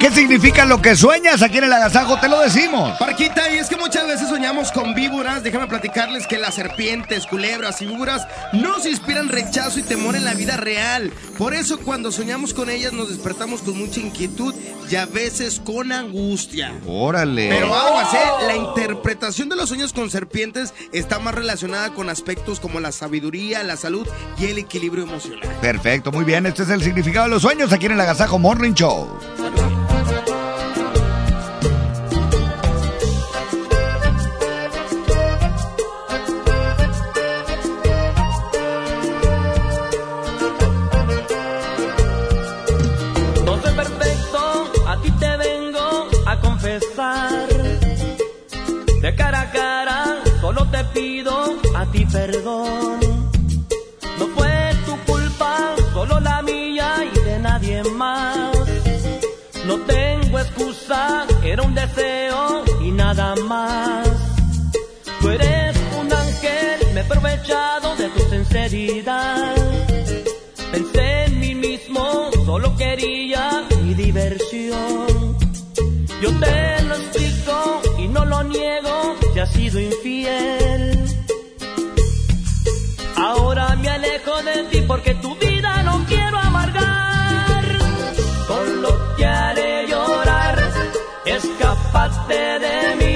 ¿Qué significa lo que sueñas aquí en el agasajo? Te lo decimos. Parquita, y es que muchas veces soñamos con víboras. Déjame platicarles que las serpientes, culebras y víboras nos inspiran rechazo y temor en la vida real. Por eso cuando soñamos con ellas nos despertamos con mucha inquietud y a veces con angustia. Órale. Pero aguas, ¿eh? La interpretación de los sueños con serpientes está más relacionada con aspectos como la sabiduría, la salud y el equilibrio emocional. Perfecto, muy bien. Este es el significado de los sueños aquí en el agasajo Morning Show. De cara a cara, solo te pido a ti perdón. No fue tu culpa, solo la mía y de nadie más. No tengo excusa, era un deseo y nada más. Tú eres un ángel, me he aprovechado de tu sinceridad. Pensé en mí mismo, solo quería mi diversión. Yo te no lo niego, te has sido infiel. Ahora me alejo de ti porque tu vida no quiero amargar. Solo te haré llorar, escapate de mí,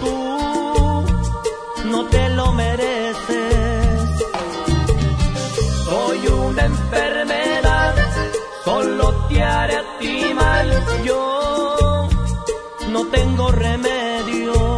tú no te lo mereces. Soy una enfermedad, solo te haré a ti mal. Yo no tengo remedio.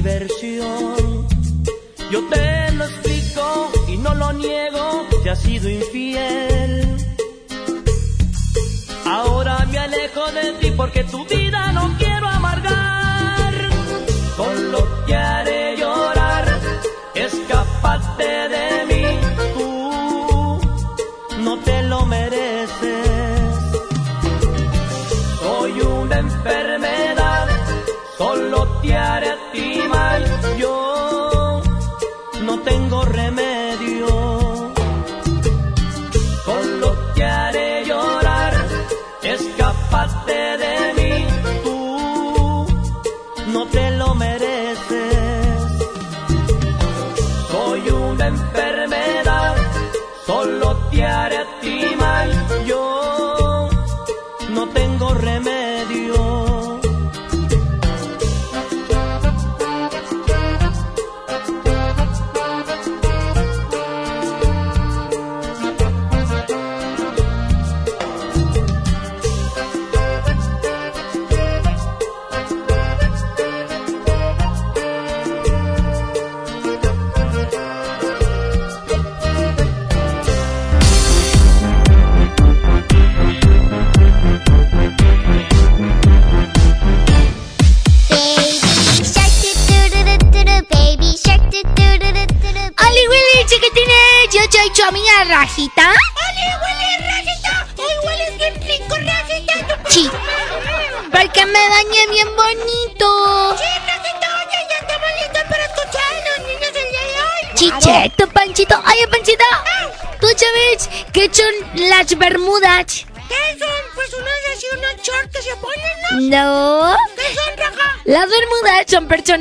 Diversión. Yo te lo explico y no lo niego, te has sido infiel. Ahora me alejo de ti porque tu vida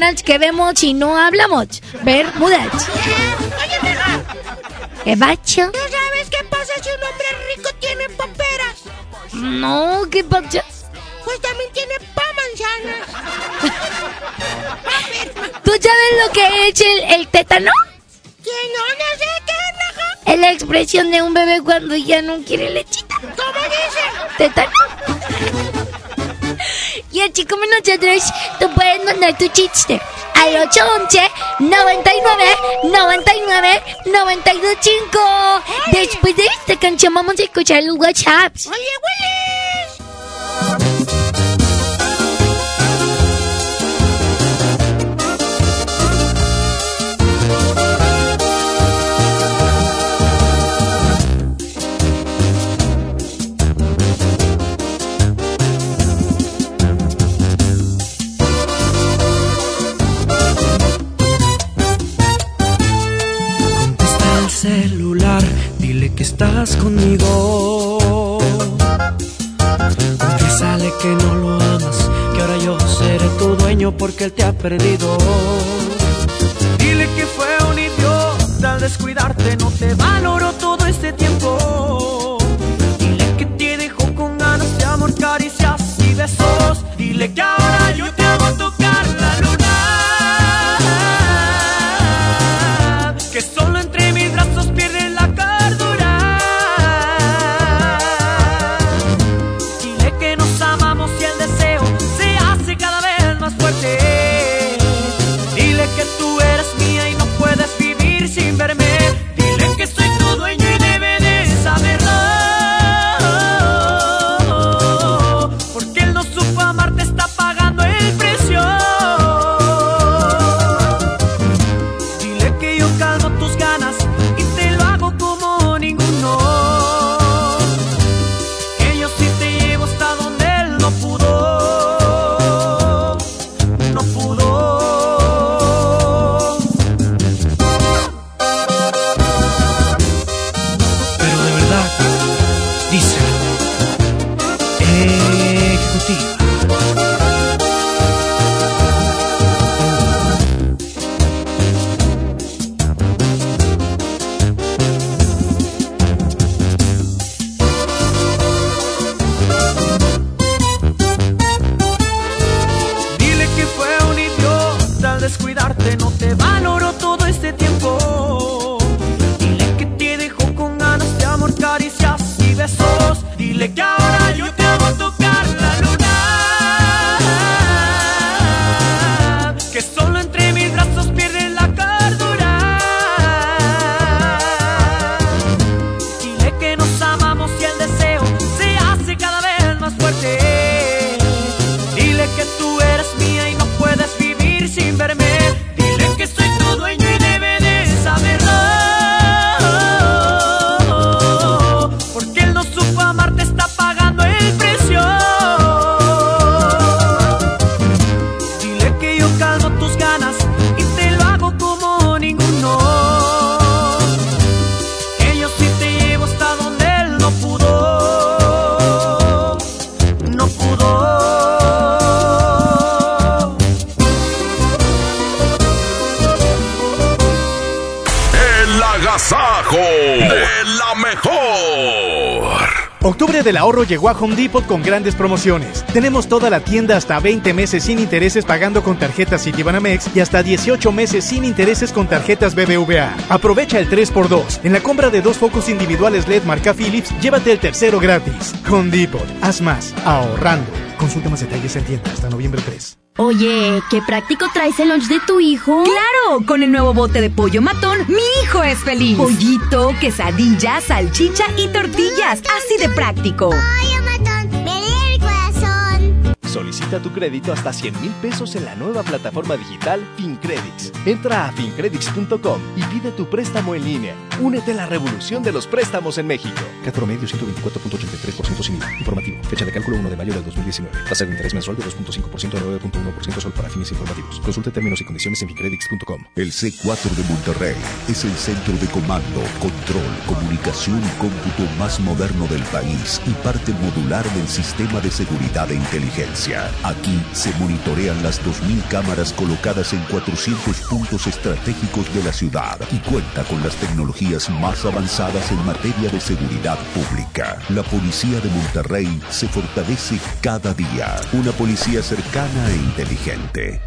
personas que vemos y no hablamos. Oye, raja, ¿Qué bacho? ¿tú sabes qué pasa si un hombre rico tiene paperas? No, ¿qué bacho? Pues también tiene pa manzanas. ¿Tú sabes lo que es el, el tétano? ¿Quién no? No sé qué, raja. Es la expresión de un bebé cuando ya no quiere lechita. ¿Cómo dice? Tétano. Así como nosotros, tú puedes mandar tu chiste al 811 99 99 925. Después de esta canción vamos a escuchar los WhatsApps. ¡Oye, conmigo. Confiésale que no lo amas, que ahora yo seré tu dueño porque él te ha perdido. Dile que fue un idiota al descuidarte, no te valoró llegó a Home Depot con grandes promociones. Tenemos toda la tienda hasta 20 meses sin intereses pagando con tarjetas Citibanamex y hasta 18 meses sin intereses con tarjetas BBVA. Aprovecha el 3x2. En la compra de dos focos individuales LED marca Philips, llévate el tercero gratis. Home Depot, haz más, ahorrando. Consulta más detalles en tienda hasta noviembre 3. Oye, qué práctico traes el lunch de tu hijo. Claro, con el nuevo bote de pollo matón, mi hijo es feliz. Pollito, quesadilla, salchicha y tortillas. Así de práctico. Solicita tu crédito hasta 100 mil pesos en la nueva plataforma digital FinCredits. Entra a fincredits.com y pide tu préstamo en línea. Únete a la revolución de los préstamos en México. CAT promedio 124.83% sin IVA. Informativo. Fecha de cálculo 1 de mayo del 2019. Tasa de interés mensual de 2.5% a 9.1% solo para fines informativos. Consulte términos y condiciones en fincredits.com. El C4 de Monterrey es el centro de comando, control, comunicación y cómputo más moderno del país y parte modular del sistema de seguridad e inteligencia. Aquí se monitorean las 2.000 cámaras colocadas en 400 puntos estratégicos de la ciudad y cuenta con las tecnologías más avanzadas en materia de seguridad pública. La policía de Monterrey se fortalece cada día. Una policía cercana e inteligente.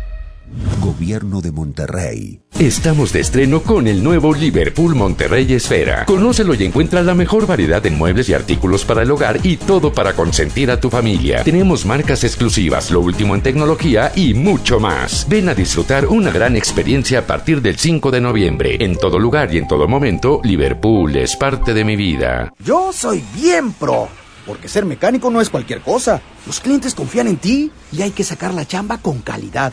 Gobierno de Monterrey. Estamos de estreno con el nuevo Liverpool Monterrey Esfera. Conócelo y encuentra la mejor variedad de muebles y artículos para el hogar y todo para consentir a tu familia. Tenemos marcas exclusivas, lo último en tecnología y mucho más. Ven a disfrutar una gran experiencia a partir del 5 de noviembre. En todo lugar y en todo momento, Liverpool es parte de mi vida. Yo soy bien pro. Porque ser mecánico no es cualquier cosa. Los clientes confían en ti y hay que sacar la chamba con calidad.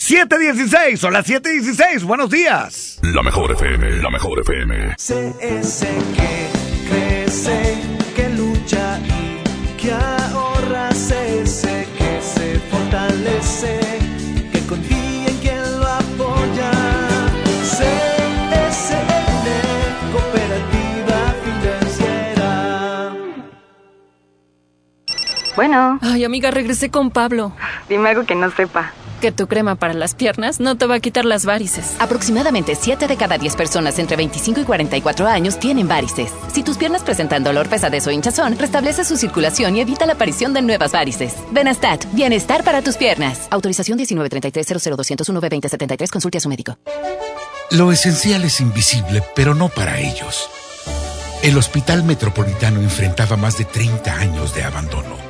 716, son las 716, buenos días. La mejor FM, la mejor FM. Sé ese que crece, que lucha y que ahorra, ese que se fortalece, que confía en quien lo apoya. CSN, Cooperativa Financiera. Bueno. Ay, amiga, regresé con Pablo. Dime algo que no sepa. Que tu crema para las piernas no te va a quitar las varices. Aproximadamente 7 de cada 10 personas entre 25 y 44 años tienen varices. Si tus piernas presentan dolor, pesadez o hinchazón, restablece su circulación y evita la aparición de nuevas varices. Benastat, bienestar para tus piernas. Autorización 1933-00201-2073. Consulte a su médico. Lo esencial es invisible, pero no para ellos. El Hospital Metropolitano enfrentaba más de 30 años de abandono.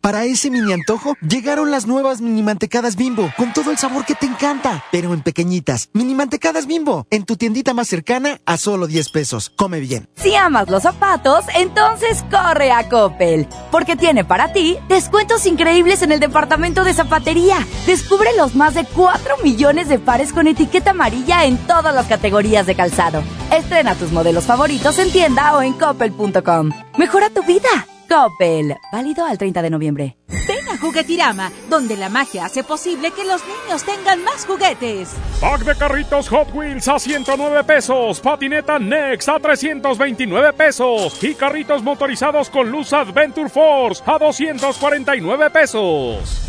Para ese mini antojo llegaron las nuevas mini mantecadas bimbo, con todo el sabor que te encanta, pero en pequeñitas. Mini mantecadas bimbo, en tu tiendita más cercana a solo 10 pesos. Come bien. Si amas los zapatos, entonces corre a Coppel, porque tiene para ti descuentos increíbles en el departamento de zapatería. Descubre los más de 4 millones de pares con etiqueta amarilla en todas las categorías de calzado. Estrena tus modelos favoritos en tienda o en coppel.com. Mejora tu vida. Coppel. Válido al 30 de noviembre. Ven a Juguetirama, donde la magia hace posible que los niños tengan más juguetes. Pack de carritos Hot Wheels a 109 pesos, patineta Next a 329 pesos y carritos motorizados con luz Adventure Force a 249 pesos.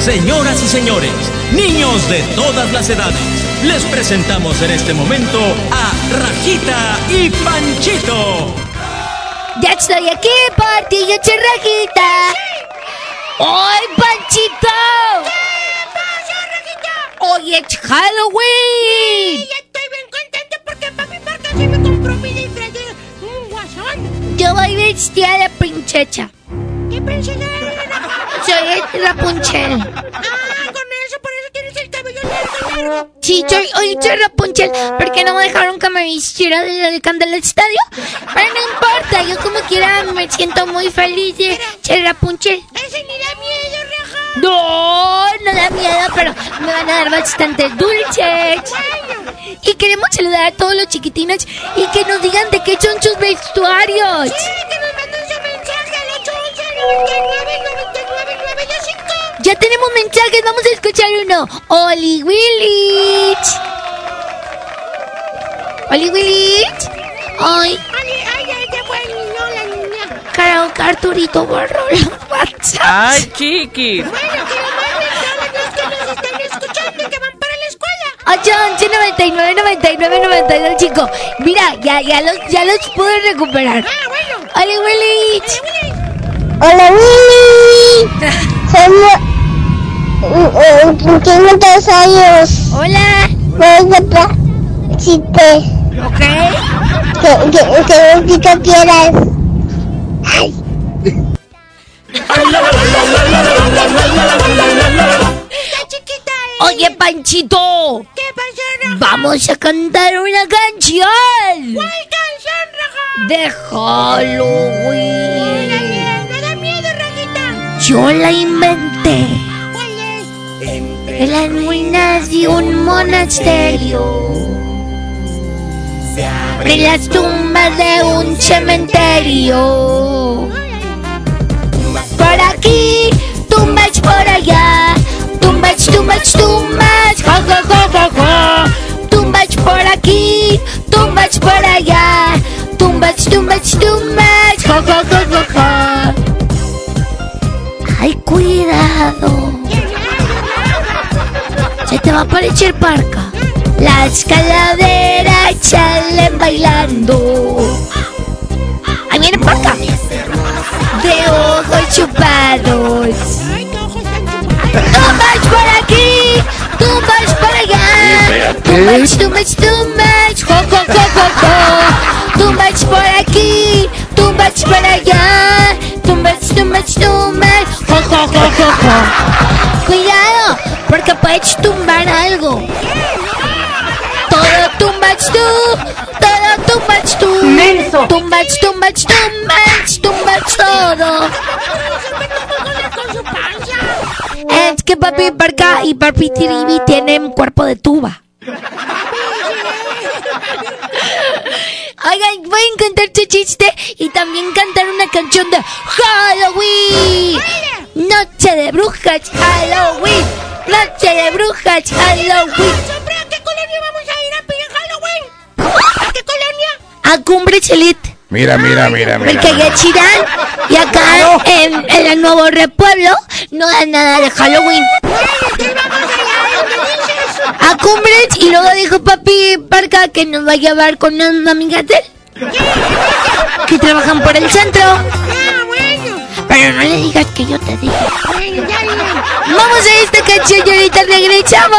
Señoras y señores, niños de todas las edades, les presentamos en este momento a Rajita y Panchito. Ya estoy aquí, Partillo Rajita. ¡Ay, Panchito! ¿Qué pasó, Rajita? ¡Hoy es Halloween! Sí, estoy bien contento porque papi Parca sí me compró mi disfraz de un guasón. Yo voy vestida de princesa. ¿Qué princesa Soy Rapunzel. Ah, con eso, por eso tienes el cabello largo, largo. Sí, soy, hoy soy Rapunzel, porque no me dejaron que me vistiera del del estadio. Pero no importa, yo como quiera me siento muy feliz de ser Rapunzel. Ese ni da miedo, Raja. No, no da miedo, pero me van a dar bastantes dulces. Y queremos saludar a todos los chiquitinos y que nos digan de qué son sus vestuarios. Sí, que nos manden Ya tenemos mensajes, vamos a escuchar uno. Oli Willich. Oli Willich. Ay, la. Karaoke Arturito borró la WhatsApp. Ay, chiqui. Bueno, que lo los que nos están escuchando. 811 99 99 92 chico. Mira, ya, ya los, ya los pude recuperar. Hola, Willy. Hola, Willy. Somos... Tengo dos años. Hola. Voy a pra- chiste. Ok. Que, que, que música quieras. Ay. Oye, Panchito. ¿Qué pasó, Vamos a cantar una canción. ¿Cuál canción, Raja? De Halloween. Yo la inventé. En las ruinas de un monasterio. En las tumbas de un cementerio. Por aquí, tumbas por allá. Tumbas, tumbas, tumbas. Ja, ja, ja, ja, ja. Tumbas por aquí, tumbas por allá. Tumbas, tumbas, tumbas. Ja, ja, ja, ja, ja. Cuidado. Se te va a aparecer parca. Las calaveras salen bailando. Ahí viene parca. De ojos chupados. Tumbas por aquí, tumbas por allá. Tumbas, tumbas, tumbas. Jo, jo, jo, jo, jo. Tumbas por aquí, tumbas por allá. Tumbas, tumbas. Jo, jo, jo, jo, jo. Cuidado, porque puedes tumbar algo. Todo tumbas tú, todo tumbas tú. Tumbas, tumbas, tumbas, tumbas todo. Es que papi Parca y papi Tiribi tienen cuerpo de tuba. Oigan, voy a cantar tu chiste y también cantar una canción de Halloween. Noche de brujas, Halloween. Noche de brujas, Halloween. ¿A qué colonia vamos a ir a pedir Halloween? ¿A qué colonia? A Cumbre Chelit. Mira, mira, mira, mira. Porque allá Chirán y acá en, en el Nuevo Repueblo no dan nada de Halloween. A Cumbres y luego dijo papi Parca que nos va a llevar con unas amigas de él. Que trabajan por el centro. Pero no le digas que yo te dije. Vamos a esta canción y ahorita regresamos.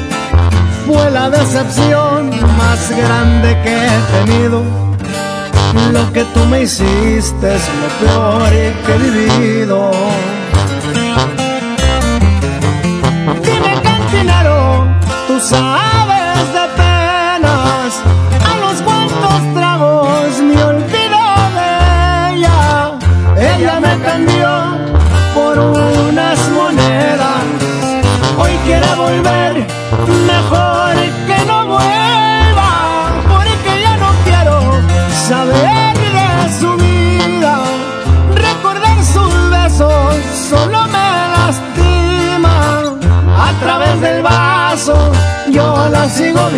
fue la decepción más grande que he tenido. Lo que tú me hiciste es lo peor que he vivido. Dime cantinero, tú sabes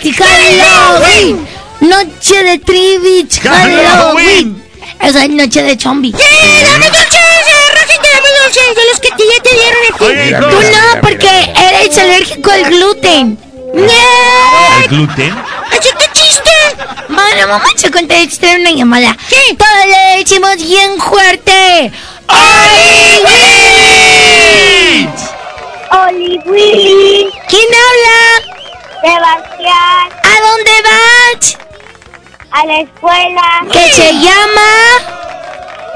Halloween. Noche de trivich, Halloween. Esa es noche de zombie. ¡Sí. De los que te- ya te dieron a ti. Oye, hijo. Tú no, porque eres alérgico al gluten. ¿El gluten? ¡Así que chiste! Bueno, vamos a contestar una llamada. ¿Qué? Todos le decimos bien fuerte. A la escuela. ¿Qué se llama?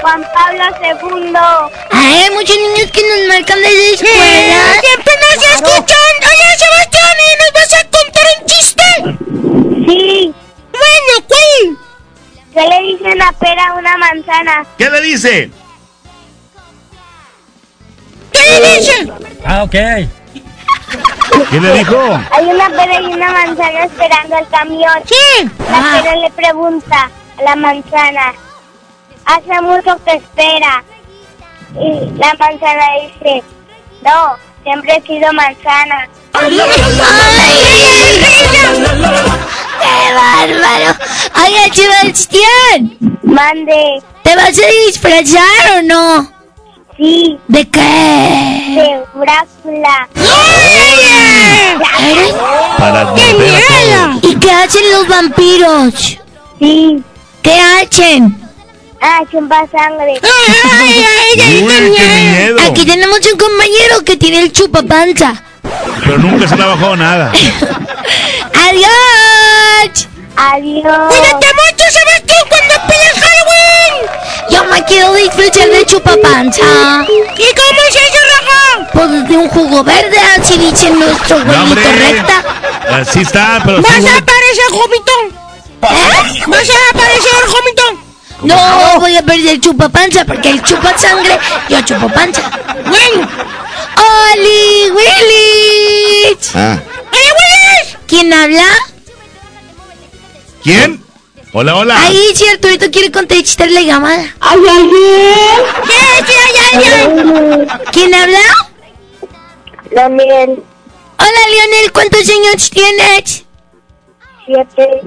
Juan Pablo II. Ay, hay muchos niños que nos marcan desde la escuela. ¡Siempre nos escuchan! Oye, Sebastián, ¿y nos vas a contar un chiste? Sí. Bueno, ¿cuál? ¿Qué le dice una pera a una manzana? ¿Qué le dice? ¿Qué le dice? Ah, ok. ¿Qué le dijo? Hay una pera y una manzana esperando el camión. Sí. La pera le pregunta a la manzana. Hace mucho que espera. Y la manzana dice, no, siempre he sido manzana. ¡Qué bárbaro! Oiga, Sebastián. Mande. ¿Te vas a disfrazar o no? Sí. ¿De qué? De Drácula. ¿Eres? Para morder hacen los vampiros? Sí. ¿Qué hacen? Ah, chumpa sangre. ¡Ay, ay, Uy, qué miedo. Aquí tenemos un compañero que tiene el chupapanza. Pero nunca se le ha bajado nada. ¡Adiós! Adiós. ¡Cuídate mucho, Sebastián, cuando pidas Halloween! Yo me quiero disfrazar de chupapanza. ¿Y cómo es eso, Raja? Pues de un jugo verde, así dice nuestro No, abuelito hombre. recta. Así está, pero sí, ¿Vas a aparecer, Jomitón? ¿Eh? ¿Vas a aparecer, Jomitón? No, voy a perder chupapanza porque él chupa sangre, yo chupo panza. Bueno. ¡Oli Willis! Ah. ¡Oye, Willis! ¿Quién habla? ¿Quién? Hola, hola. Ahí, si Arturito quiere contestar la llamada. ¿Hay alguien? ¿Qué? ¿Qué hay alguien? ¿Quién habla? Daniel. Hola, Lionel, ¿cuántos años tienes? Siete.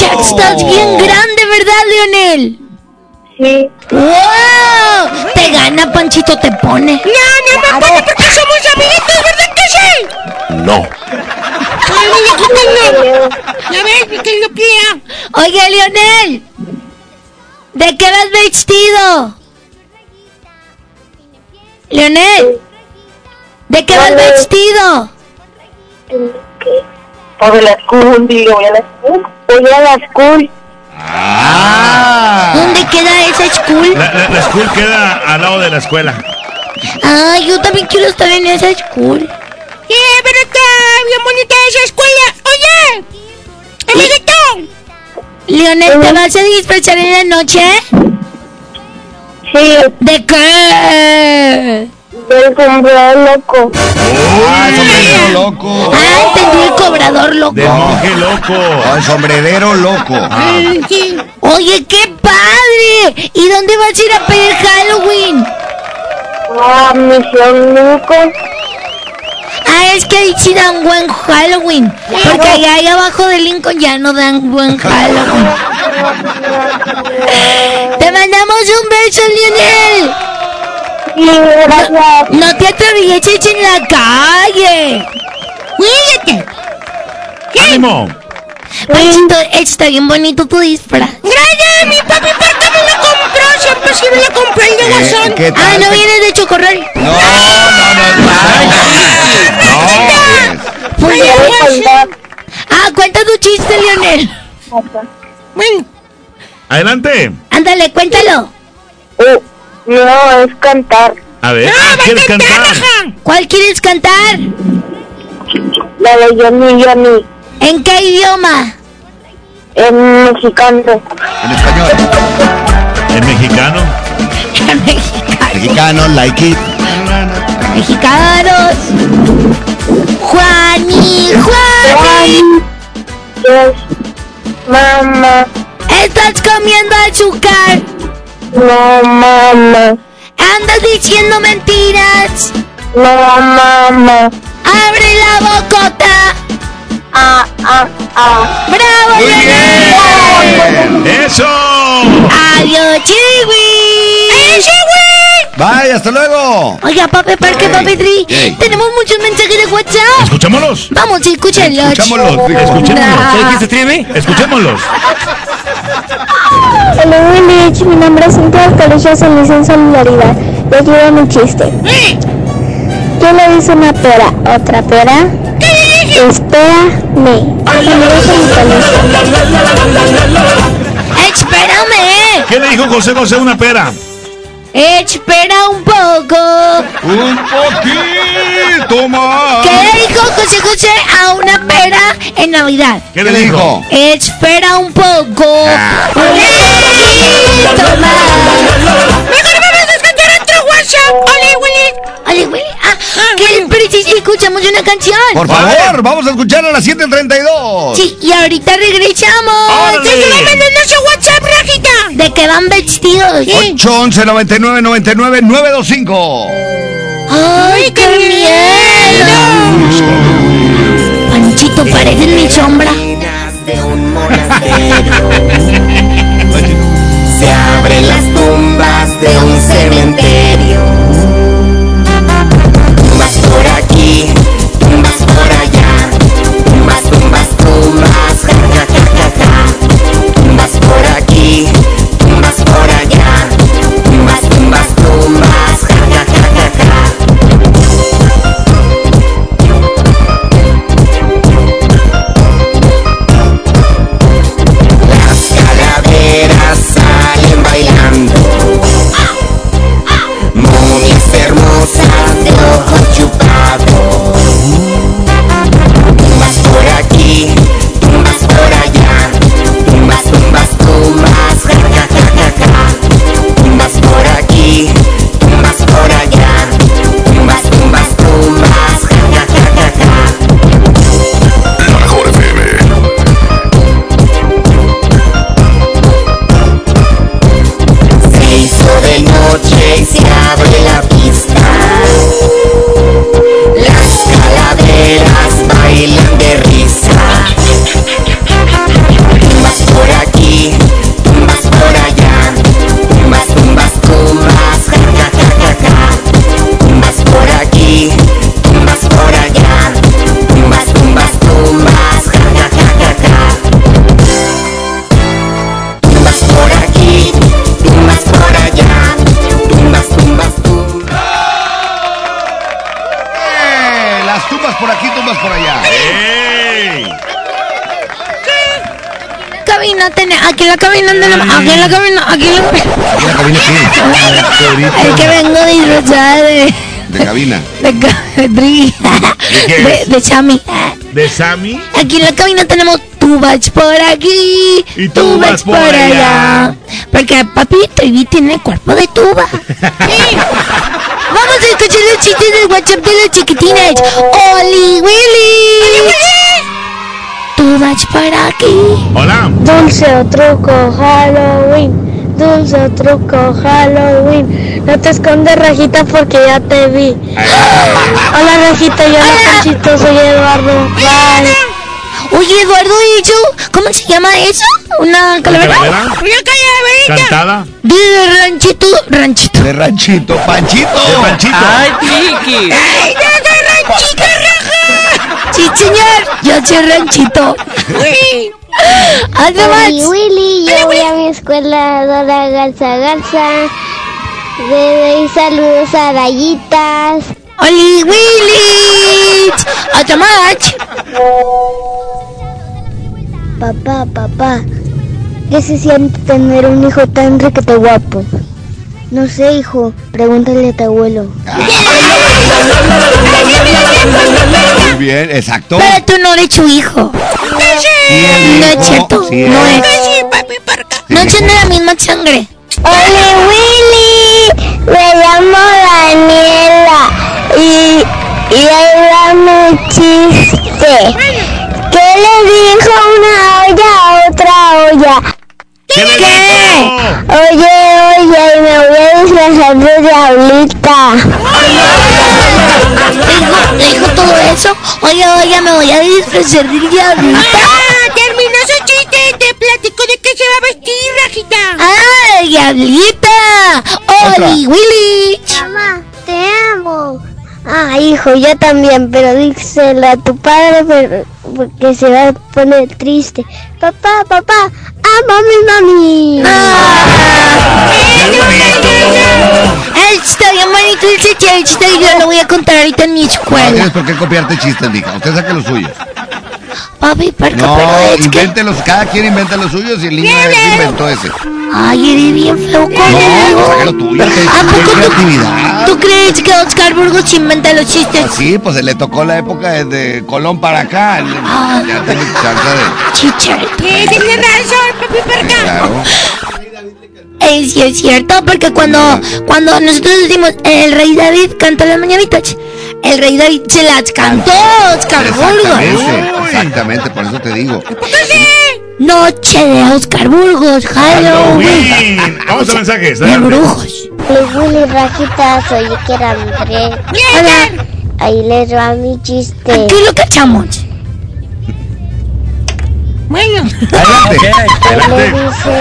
Ya estás bien grande, ¿verdad, Lionel? Sí. ¡Wow! Te gana, Panchito, te pone. No, no me pone porque somos amiguitos, ¿verdad que sí? No. Ya ves, que lo pía. Oye, Lionel, ¿de qué vas vestido? Lionel, ¿de qué vas vestido? Voy a la school, digo, voy a la school. Voy a la school. Ah. ¿Dónde queda esa school? La, la- la school queda al lado de la escuela. Ay, yo también quiero estar en esa school. Sí, pero está bien bonita esa escuela. Oye, amiguito. Leonel, ¿te vas a disfrazar en la noche? Sí. ¿De qué? Del sombrero loco. Ah, el sombrero loco. Ah, entendí el cobrador loco. De monje loco. Ah, el sombrerero loco. Oye, qué padre. ¿Y dónde vas a ir a pedir Halloween? Ah, misión loco. Ah, es que ahí sí dan buen Halloween. Porque allá, ahí abajo de Lincoln ya no dan buen Halloween. Te mandamos un beso, Lionel. Sí, gracias. No te atravieses en la calle. Cuídate. ¡Ánimo! Panchito, está bien bonito tu disfraz. Gracias, mi papi, ¿por qué me lo compró? Siempre sí me lo compró el de Guasón. ¿Qué tal? Ah, no viene de chocorrol. No, no, no, no. Pues Voy ya. Ah, cuenta tu chiste, Lionel. Bueno, Adelante. Ándale, cuéntalo. Uh, no, es cantar. A ver, va a ¿quieres cantar, cantar? ¿Cuál quieres cantar? La de Johnny Johnny. ¿En qué idioma? En mexicano. En español. ¿En mexicano? En mexicano. Mexicano, like it. Mexicanos. Juan y Juan. Yes. Mamá. Estás comiendo azúcar. No, mamá. Andas diciendo mentiras. No, mamá. Abre la bocota. Ah, ah, ah. ¡Bravo, Leonel! ¡Eso! ¡Adiós, Chiwi! ¡Adiós, Chiwi! Bye, hasta luego. Oiga, papi Parque, Ey, papi Tri, ey. tenemos muchos mensajes de WhatsApp. Escuchémoslos. Vamos, escúchenlos. Escuchémoslos. Escuchémoslos. ¿Qué dijiste, Trivi? Escuchémoslos. Hola, Willich. Mi nombre es Cintia Colegio San Luis en Solidaridad. Y aquí va mi chiste. ¿Qué le dice una pera? ¿Otra pera? Espérame. Mi colegio. ¡Espérame! ¿Qué le dijo José José a una pera? ¡Espera un poco! Un poquito más. ¿Qué le dijo José José a una pera en Navidad? ¿Qué le dijo? Espera un poco. Ah. Un poquito más. Mejor vamos a escuchar otro WhatsApp. Ole, Willy. Ole, Willy. Ah, ¿qué? Pero si escuchamos una canción. Por favor, vamos a escuchar a las 7.32. Sí, y ahorita regresamos. Sí, súbame en nuestro WhatsApp. ¿De qué van vestidos? 811 99 99 925. ¡Ay, qué miedo! Panchito, pareces mi sombra. Se abren las tumbas de un cementerio. Aquí en la cabina, de la- aquí en la cabina, aquí en la Es que vengo disfrazada de, De cabina. de, de, de, de chami. ¿De Sammy? Aquí en la cabina tenemos tú vas por aquí Y tú vas por allá. Porque papi Trivi tiene el cuerpo de tuba. Vamos a escuchar los chistes del WhatsApp de los chiquitines. Oli Willy. Tú vas por aquí. Hola. Dulce o truco Halloween. Dulce o truco Halloween. No te escondes, Rajita, porque ya te vi. Hola, Rajita, yo la Panchito, soy Eduardo. Bye. Oye, Eduardo, ¿y yo? ¿Cómo se llama eso? ¿Una calavera? calavera? Una calaverita. ¿Cantada? De ranchito, ranchito. De ranchito, Panchito. De Panchito. ¡Ay, Tiki! ¡Ay, soy ranchito! Sí, señor, yo soy ranchito. Además... Willy, Willy, yo voy a mi escuela Dora Garza Garza. Le doy saludos a rayitas. ¡Oli Willy! ¡Otro match! Papá, papá, ¿qué se siente tener un hijo tan riquete guapo? No sé, hijo, pregúntale a tu abuelo. Bien, exacto. Pero tú no eres su hijo. Sí, No es cierto. sí No es. es. No tiene la misma sangre. Hola Willy, me llamo Daniela y, y va mi chiste. ¿Qué le dijo una olla a otra olla? ¿Qué ¿Qué? Oye, oye, me voy a disfrazar de diablita. ¿Le dijo todo eso? Oye, oye, me voy a disfrazar de diablita. ¡Ah! Terminó su chiste. Te platico de qué se va a vestir, Rajita. ¡Ah, diablita! ¡Oli, Willy! Mamá, te amo. Ah, hijo, yo también, pero díselo a tu padre pero- porque se va a poner triste. Papá, papá, amo a mi mami. Está bien bonito ese chiste y yo lo voy a contar ahorita en mi No escuela. tienes por qué copiarte chistes, mija. Usted saque los suyos. Papi, ¿por qué? No, pero es que... invéntelos. Cada quien inventa los suyos y el niño ese inventó ese. Ay, eres bien feo No, conmigo. saca lo tuyo. que- ¿A que poco tú, creatividad. tú crees que Oscar Burgos inventa los chistes? Pues sí, pues se le tocó la época desde Colón para acá. Ah. Ya tiene chance de. Chichar. ¿Qué? Tiene razón, papi perca. Claro. Es, sí, es cierto, porque cuando, cuando nosotros decimos el rey David canta las mañanitas, el rey David se las cantó Oscar Burgos. Exactamente, exactamente, por eso te digo. Noche de Oscar Burgos, Halloween. Halloween. Vamos a mensajes. De brujos. Willy Rajita, soy Iker Andrés. Hola. Ahí les va mi chiste. Aquí lo cachamos. Bueno. Adelante. Él le dice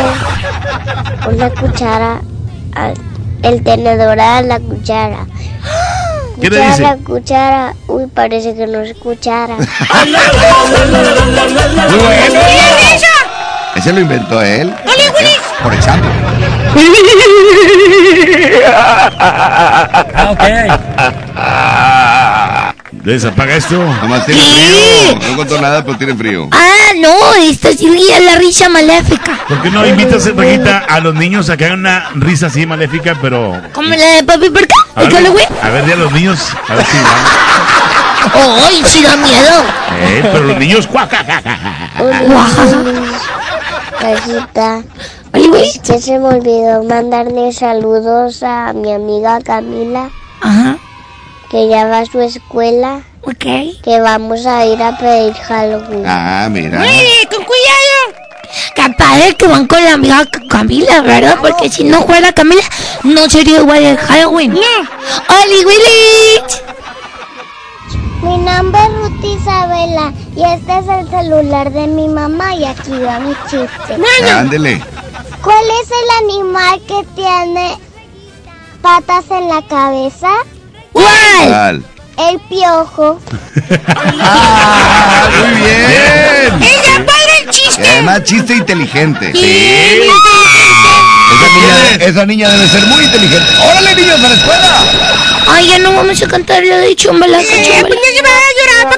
una cuchara, al- el tenedor a la cuchara. ¿Qué le Cuchara, dice? cuchara. Uy, parece que no es cuchara. Muy bueno. Ese lo inventó él. Por ejemplo. Desapaga esto. Nomás tiene frío. No contó nada, pero tiene frío. Ah, no, esta sí es la risa maléfica. ¿Por qué no invitas, Rajita, a los niños a que hagan una risa así maléfica, pero... Como la de papi perca, A ver, a ver, di a los niños, a ver si van. ¡Ay, sí da miedo! Eh, pero los niños. Rajita. Es que se me olvidó mandarle saludos a mi amiga Camila. Ajá. Que ya va a su escuela. Ok. Que vamos a ir a pedir Halloween. Ah, mira. con cuidado. Padre que van con la amiga Camila, ¿verdad? Porque si no fuera Camila, no sería igual el Halloween. ¡Oli, Willy! Mi nombre es Ruth Isabela y este es el celular de mi mamá y aquí va mi chiste. Ándele. ¿Cuál es el animal que tiene patas en la cabeza? ¿Cuál? El piojo. Ah, muy bien. ¡Ella padre el chiste! Y además, chiste inteligente. Sí. Esa niña, esa niña debe ser muy inteligente. ¡Órale, niños, a la escuela! Ay, ya no vamos a cantar lo de Chumbala, Eh, pues no se va a llorar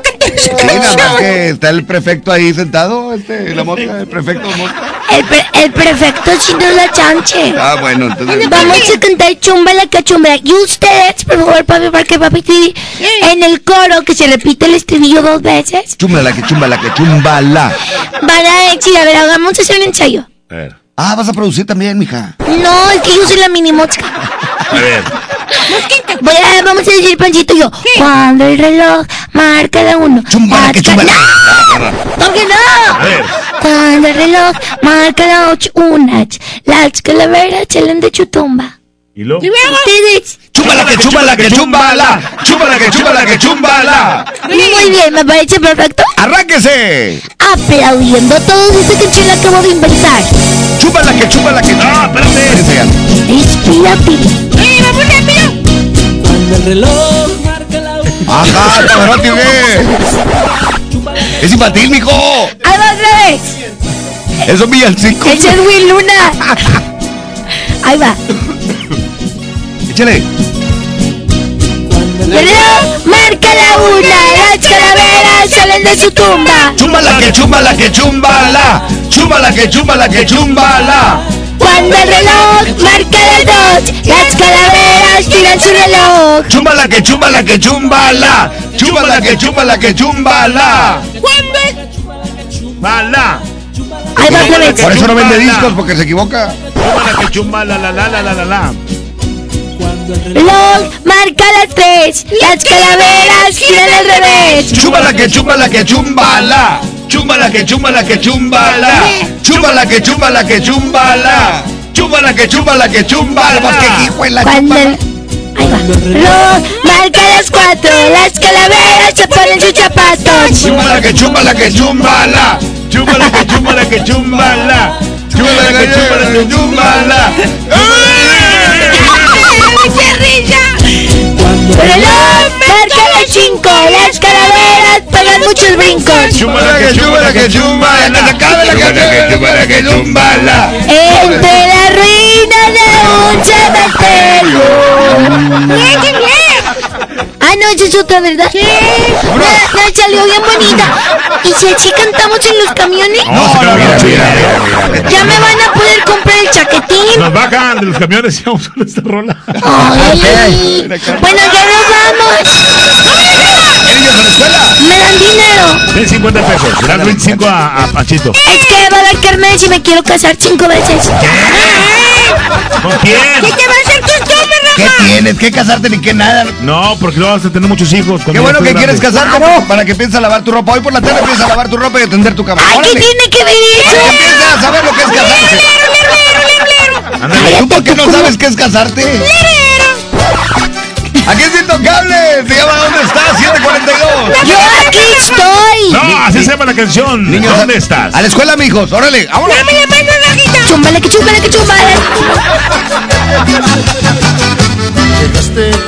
está el prefecto ahí sentado, este, la mosca, el prefecto mosca. El, pre- el prefecto chino es la chanche. Ah, bueno, entonces. Vamos a cantar chumbala que chumbala. Y ustedes, por favor, papi, porque papi, Tidi, en el coro que se repite el estribillo dos veces, Chúmbala, que chúmbala, que chúmbala. van a decir, a ver, hagamos hacer un ensayo. A ver, Ah, vas a producir también, mija. No, es que yo soy la mini mosca. a ver. Voy a, vamos a decir, Panchito y yo. Cuando el reloj marca la uno. Chúmbala, que chúmbala. ¡No, que A no! ver. Cuando el reloj marca la ocho, una, las calaveras salen de chutumba. ¿Y luego? Ustedes. Chúmbala, que chúmbala, que chúmbala. Chúmbala, que chúmbala, que chúmbala. Muy bien, me parece perfecto. ¡Arránquese! Aplaudiendo a todos esta canción la acabo de inventar. Chúmbala, que chúmbala, que No, espérate. Inspírate. ¡Eh, vamos rápido! Cuando el reloj marca la una. ¡Ajá, Pavarotti, ¿qué? ¡Es infantil, mijo! ¡Ahí va otra vez! ¡Eso es villancico! ¡Ese es Will Luna! Ahí va. Échale. Reloj marca la una, las calaveras salen de su tumba. Chúmbala, que chúmbala, que chúmbala. Chúmbala, que chúmbala, que chúmbala. Cuando el reloj marca las dos, las calaveras tiran su reloj. Chúmbala, que chúmbala, que chúmbala. Chúmbala, que chúmbala, que chúmbala. Mala. Ahí va otra vez. Por eso no vende Chúmbala. discos, porque se equivoca. Chúmbala, que chumbala, la, la, la, la, la, la. Reloj marca las tres, las calaveras giran al revés. Chúmbala, que chúmbala, que chúmbala. Chúmbala que chúmbala que chúmbala. Chúmbala que chúmbala que chúmbala. Chúmbala que chúmbala que chúmbala. Más que hijo en la el- No, marca las cuatro, las calaveras se ponen sus zapatos. Chúmbala que chúmbala que chúmbala. Chúmbala que chúmbala que chúmbala. Chúmbala que chúmbala que chúmbala. ¡Qué risa! Reloj, marca las cinco, las calaveras pegan muchos brincos. Chúmbala que chúmbala que chúmbala. Que se acabe la canción. Chúmbala que chúmbala. Entre las ruinas de un cementerio. ¡Bien, qué bien! Ah, no, esa es otra, ¿verdad? Sí. La, la salió bien bonita. ¿Y si así cantamos en los camiones? No, no, mira, mira, mira. Ya me van a poder comprar el chaquetín. Nos bajan de los camiones y vamos con esta rola. Ay. Bueno, ya nos vamos. ¿Me dan dinero? Den 50 pesos. Dan 25 a, a Panchito. Es que va a dar carnet si me quiero casar cinco veces. ¿Con quién? ¿Qué te va a hacer tu ¿Qué tienes? ¿Qué casarte ni qué nada? No, porque luego vas a tener muchos hijos. Qué bueno que quieres casarte para que pienses a lavar tu ropa. Hoy por la tarde empiezas a lavar tu ropa y a tender tu cama. Ay, ¿qué tiene que ver eso? Empieces a saber lo que es casarse. Ándale. ¿Tú por qué no sabes qué es casarte? Aquí es Intocable. Se llama ¿Dónde estás? 742. Yo aquí estoy. No, así se llama la canción. Niños, ¿Dónde a- estás? A la escuela, mijos. Órale, vámonos. Chúmbale, que chúmbale, que chúmbale.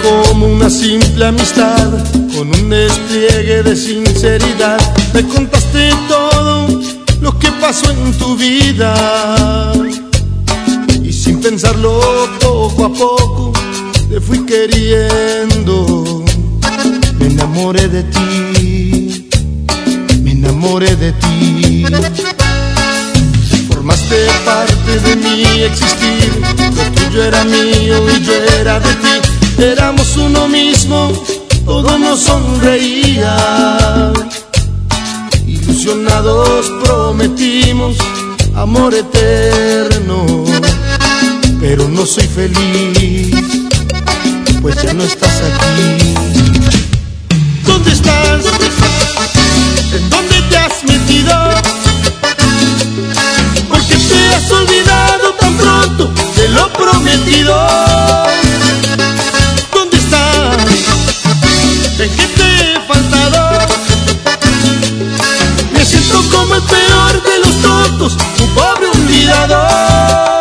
Como una simple amistad, con un despliegue de sinceridad. Me contaste todo lo que pasó en tu vida. Y sin pensarlo poco a poco, te fui queriendo. Me enamoré de ti, me enamoré de ti. Formaste parte de mi existir, lo tuyo era mío y yo era de ti. Éramos uno mismo, todo nos sonreía. Ilusionados prometimos amor eterno, pero no soy feliz, pues ya no estás aquí. ¿Dónde estás? ¿En dónde te has metido? porque te has olvidado tan pronto de lo prometido. Tontos, un pobre olvidado.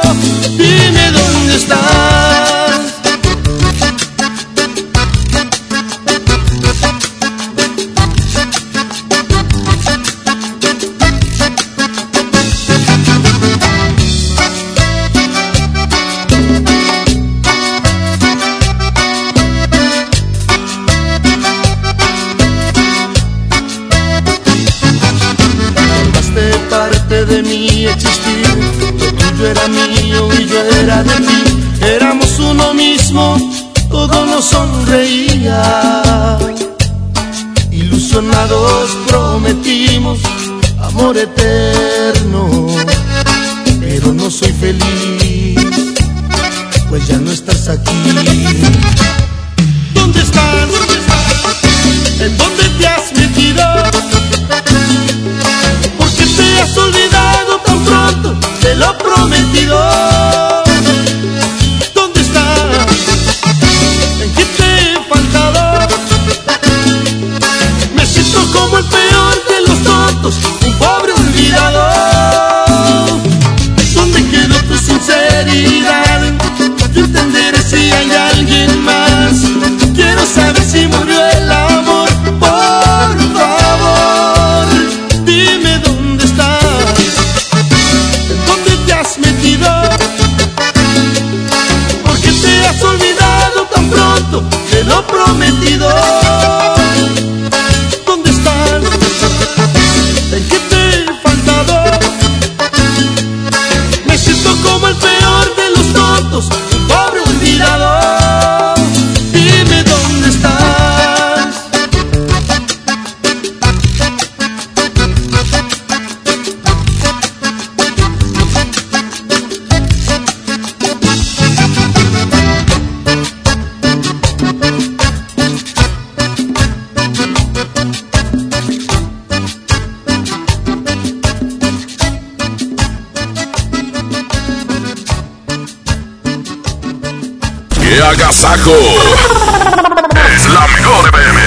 Amor eterno, pero no soy feliz, pues ya no estás aquí. ¿Dónde estás? ¿En dónde te has metido? porque te has olvidado tan pronto de lo prometido. Agasajo! Es la mejor FM.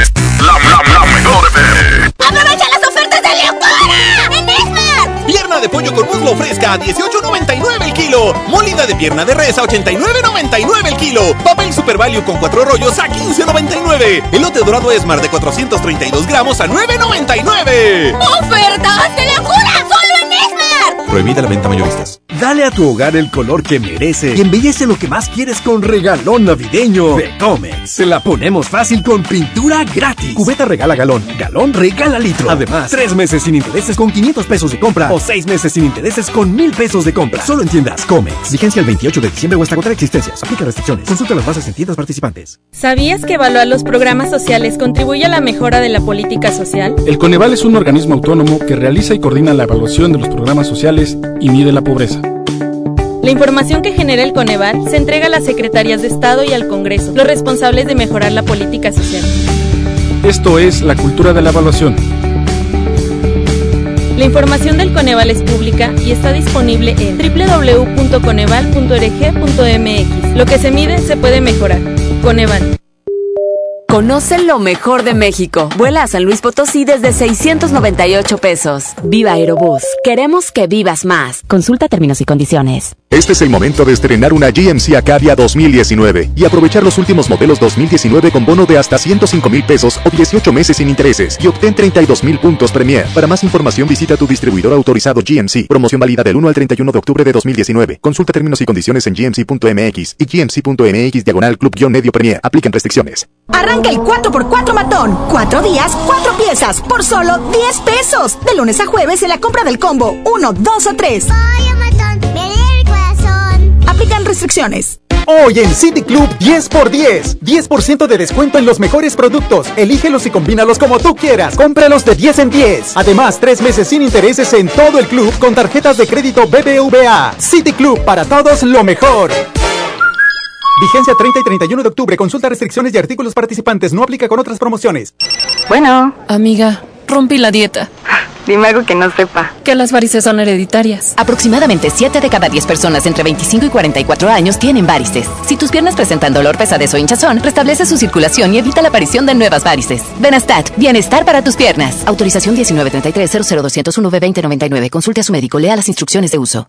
Es la, la, la mejor FM. ¡Aprovecha las ofertas de locura! ¡En Esmar! Pierna de pollo con muslo fresca a 18.99 el kilo. Molida de pierna de res a 89.99 el kilo. Papel Super Value con cuatro rollos a 15.99. Elote dorado Esmar de 432 gramos a 9.99. ¡Ofertas de locura! ¡Solo en Esmar! Prohibida la venta mayoristas. Dale a tu hogar el color que merece y embellece lo que más quieres con regalón navideño de Comex. Se la ponemos fácil con pintura gratis. Cubeta regala galón, galón regala litro. Además, tres meses sin intereses con 500 pesos de compra o seis meses sin intereses con 1000 pesos de compra. Solo en tiendas Comex. Vigencia el 28 de diciembre o hasta agotar existencias. Aplica restricciones. Consulta las bases en tiendas participantes. ¿Sabías que evaluar los programas sociales contribuye a la mejora de la política social? El Coneval es un organismo autónomo que realiza y coordina la evaluación de los programas sociales y mide la pobreza. La información que genera el Coneval se entrega a las secretarías de Estado y al Congreso, los responsables de mejorar la política social. Esto es la cultura de la evaluación. La información del Coneval es pública y está disponible en www.coneval.org.mx. Lo que se mide se puede mejorar. Coneval. Conoce lo mejor de México. Vuela a San Luis Potosí desde 698 pesos. Viva Aerobús. Queremos que vivas más. Consulta términos y condiciones. Este es el momento de estrenar una GMC Acadia 2019 y aprovechar los últimos modelos 2019 con bono de hasta 105 mil pesos o 18 meses sin intereses y obtén 32 mil puntos Premier. Para más información visita tu distribuidor autorizado GMC. Promoción válida del 1 al 31 de octubre de 2019. Consulta términos y condiciones en gmc.mx y gmc.mx diagonal club-medio Premier. Aplican restricciones. Arranca el 4x4 matón. Cuatro días, cuatro piezas, por solo 10 pesos. De lunes a jueves en la compra del combo 1, 2 o 3. Aplican restricciones. Hoy en City Club 10 por 10. 10% de descuento en los mejores productos. Elígelos y combínalos como tú quieras. Cómpralos de 10 en 10. Además, tres meses sin intereses en todo el club con tarjetas de crédito BBVA. City Club para todos lo mejor. Vigencia 30 y 31 de octubre. Consulta restricciones y artículos participantes. No aplica con otras promociones. Bueno. Amiga, rompí la dieta. Dime algo que no sepa. Que las varices son hereditarias. Aproximadamente 7 de cada 10 personas entre 25 y 44 años tienen varices. Si tus piernas presentan dolor, pesadez o hinchazón, restablece su circulación y evita la aparición de nuevas varices. Benastat, bienestar para tus piernas. Autorización 1933 00201 2099 Consulte a su médico. Lea las instrucciones de uso.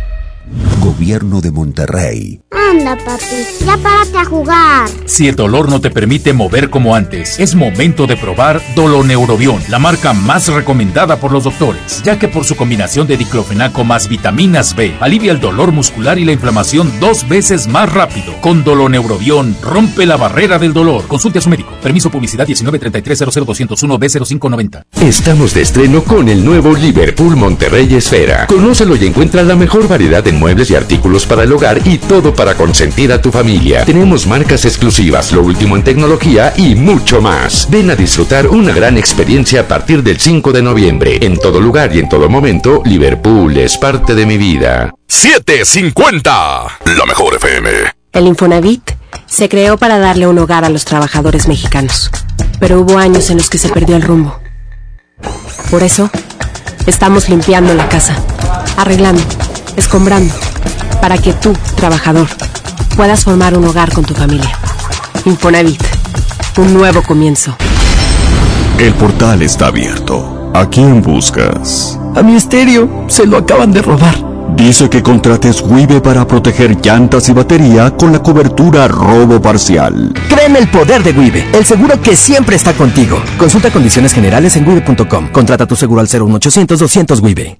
Gobierno de Monterrey. Anda, papi, ya párate a jugar. Si el dolor no te permite mover como antes, es momento de probar Doloneurobion, la marca más recomendada por los doctores, ya que por su combinación de diclofenaco más vitaminas B, alivia el dolor muscular y la inflamación dos veces más rápido. Con Doloneurobion, rompe la barrera del dolor. Consulte a su médico. Permiso publicidad 1933 b 0590 Estamos de estreno con el nuevo Liverpool Monterrey Esfera. Conócelo y encuentra la mejor variedad en muebles y artículos para el hogar y todo para consentir a tu familia. Tenemos marcas exclusivas, lo último en tecnología y mucho más. Ven a disfrutar una gran experiencia a partir del 5 de noviembre. En todo lugar y en todo momento, Liverpool es parte de mi vida. 750. La mejor FM. El Infonavit se creó para darle un hogar a los trabajadores mexicanos, pero hubo años en los que se perdió el rumbo. Por eso, estamos limpiando la casa, arreglando, escombrando, para que tú, trabajador, puedas formar un hogar con tu familia. Infonavit, un nuevo comienzo. El portal está abierto. ¿A quién buscas? A mi estéreo, se lo acaban de robar. Dice que contrates Wibe para proteger llantas y batería con la cobertura robo parcial. Créeme el poder de Wibe, el seguro que siempre está contigo. Consulta condiciones generales en wibe.com. Contrata tu seguro al 01800 200 Wibe.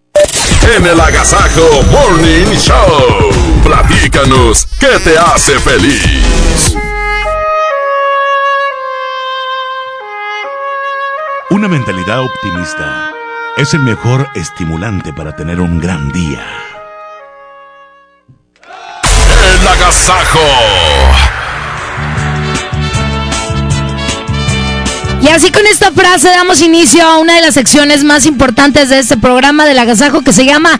En el Agasajo Morning Show. Platícanos qué te hace feliz. Una mentalidad optimista es el mejor estimulante para tener un gran día. El Agasajo. Y así con esta frase damos inicio a una de las secciones más importantes de este programa del agasajo que se llama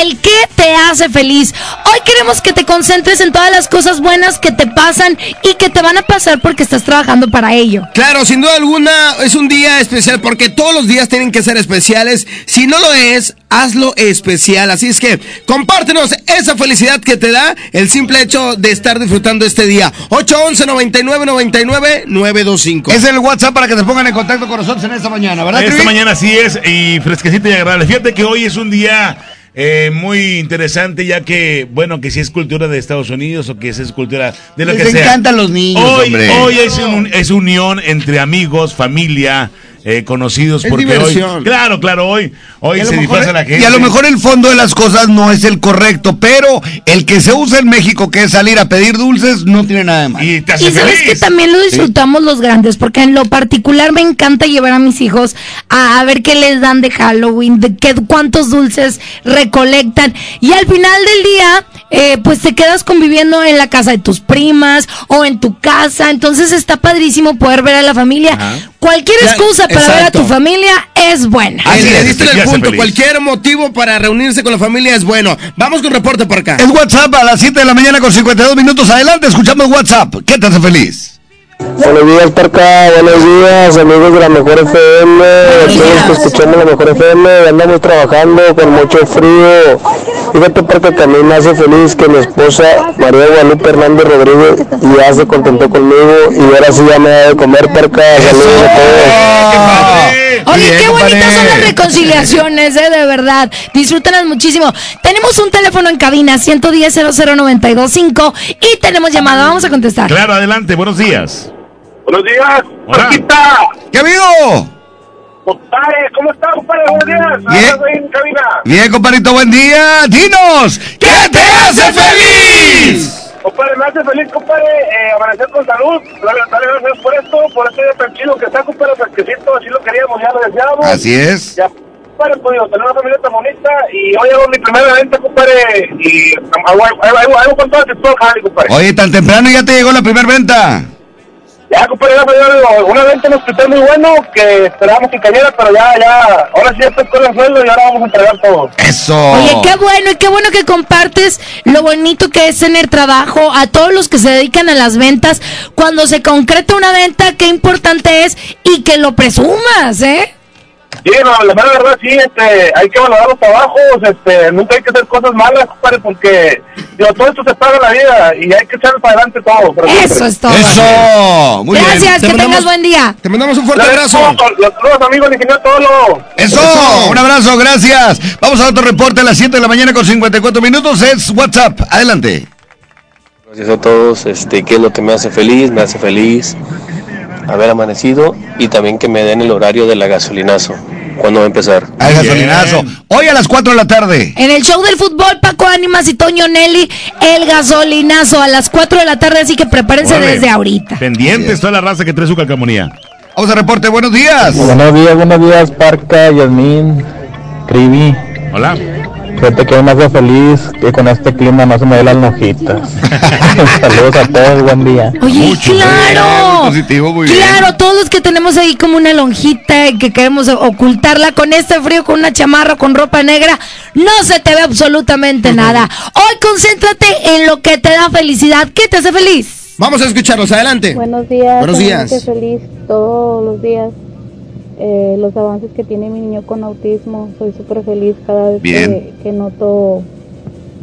El que te hace feliz. Hoy queremos que te concentres en todas las cosas buenas que te pasan y que te van a pasar porque estás trabajando para ello. Claro, sin duda alguna es un día especial porque todos los días tienen que ser especiales. Si no lo es, hazlo especial. Así es que compártenos esa felicidad que te da el simple hecho de estar disfrutando este día. 811 99 99 925. Es el WhatsApp para que te pongan en contacto con nosotros en esta mañana, ¿verdad? Esta Trivi? mañana sí es, y fresquecito y agradable. Fíjate que hoy es un día eh, muy interesante, ya que, bueno, que si es cultura de Estados Unidos o que si es cultura de lo Les que sea. encantan los niños, Hoy, hombre. hoy es, un- es unión entre amigos, familia, eh, conocidos, Es porque diversión. hoy. Claro, claro, hoy, hoy Y a lo se mejor- disfraza la gente. Y a lo mejor el fondo de las cosas no es el correcto, pero el que se usa en México, que es salir a pedir dulces, no tiene nada de malo. Y te Y sabes que también lo disfrutamos los grandes, porque en lo particular me encanta llevar a mis hijos a, a ver qué les dan de Halloween, de qué, cuántos dulces recolectan. Y al final del día, eh, pues te quedas conviviendo en la casa de tus primas o en tu casa. Entonces está padrísimo poder ver a la familia. Cualquier Ya, excusa para ver a tu familia es buena. Ahí le diste te el punto. Cualquier motivo para reunirse con la familia es bueno. Vamos con reporte por acá. Es WhatsApp a las 7 de la mañana con 52 minutos. Adelante, escuchamos WhatsApp. ¿Qué te hace feliz? Buenos días, Parca. Buenos días, amigos de la Mejor FM. Todos que escuchamos la Mejor FM. Andamos trabajando con mucho frío. Fíjate, Parca, que a mí me hace feliz que mi esposa, María Guadalupe Hernández Rodríguez, ya se contentó conmigo y ahora sí ya me da de comer, Parca. Saludos a todos. Oye, qué bonitas son las reconciliaciones, eh, de verdad. Disfrútenlas muchísimo. Tenemos un teléfono en cabina 110 00925 y tenemos llamada. Vamos a contestar. Claro, adelante, buenos días. Buenos días, Hola. ¿Qué amigo? Compadre, ¿cómo está, compadre? Buenos días. Bien. Ahora estoy en cabina. Bien, compadrito, buen día. Dinos, ¿qué te hace feliz? Compadre, me hace feliz, compadre, eh, amanecer con salud. Dale, dale gracias por esto, por este día tranquilo que está, compadre, fresquecito. Así lo queríamos, ya lo deseábamos. Así es. Ya, compadre, pues tener una familia tan bonita. Y hoy hago mi primera venta, compadre. Y hago, hago, hago, hago con todo el sector, compadre. Oye, tan temprano ya te llegó la primera venta. Ya, compadre, ya fue una venta en un hospital muy bueno que esperábamos que cayera, pero ya, ya, ahora sí ya estoy con el sueldo y ahora vamos a entregar todo. Eso. Oye, qué bueno y qué bueno que compartes lo bonito que es tener trabajo a todos los que se dedican a las ventas. Cuando se concreta una venta, qué importante es y que lo presumas, ¿eh? Sí, no, la mera verdad sí, este, hay que valorar los trabajos, este, nunca hay que hacer cosas malas, compadre, porque digo, todo esto se paga en la vida y hay que echar para adelante todo. pero Eso siempre. es todo. Eso. Muy Gracias, bien. que Te tengas buen día. Te mandamos un fuerte abrazo. Los saludos, amigos, ingeniero Tolo. Eso. Un abrazo, gracias. Vamos a otro reporte a las 7 de la mañana con 54 minutos. Es WhatsApp. Adelante. Gracias a todos. Este, ¿Qué es lo que me hace feliz? Me hace feliz haber amanecido y también que me den el horario de la gasolinazo. ¿Cuándo va a empezar? Al gasolinazo. Hoy a las 4 de la tarde. En el show del fútbol, Paco Ánimas y Toño Nelly, el gasolinazo a las 4 de la tarde, así que prepárense Órale. desde ahorita. Pendientes, toda la raza que trae su calcamonía. Vamos a reporte. Buenos días. Buenos días, buenos días, Parca, Yasmín, Cribi. Hola. Fíjate que me hace feliz que con este clima no se me den las mojitas. Saludos a todos, buen día. Oye, claro. Positivo, muy bien. Claro, todos los que tenemos ahí como una lonjita y que queremos ocultarla con este frío, con una chamarra, con ropa negra, no se te ve absolutamente nada. Hoy concéntrate en lo que te da felicidad. ¿Qué te hace feliz? Vamos a escucharlos, adelante. Buenos días. Buenos días. que feliz todos los días. Eh, los avances que tiene mi niño con autismo. Soy súper feliz cada vez que, que noto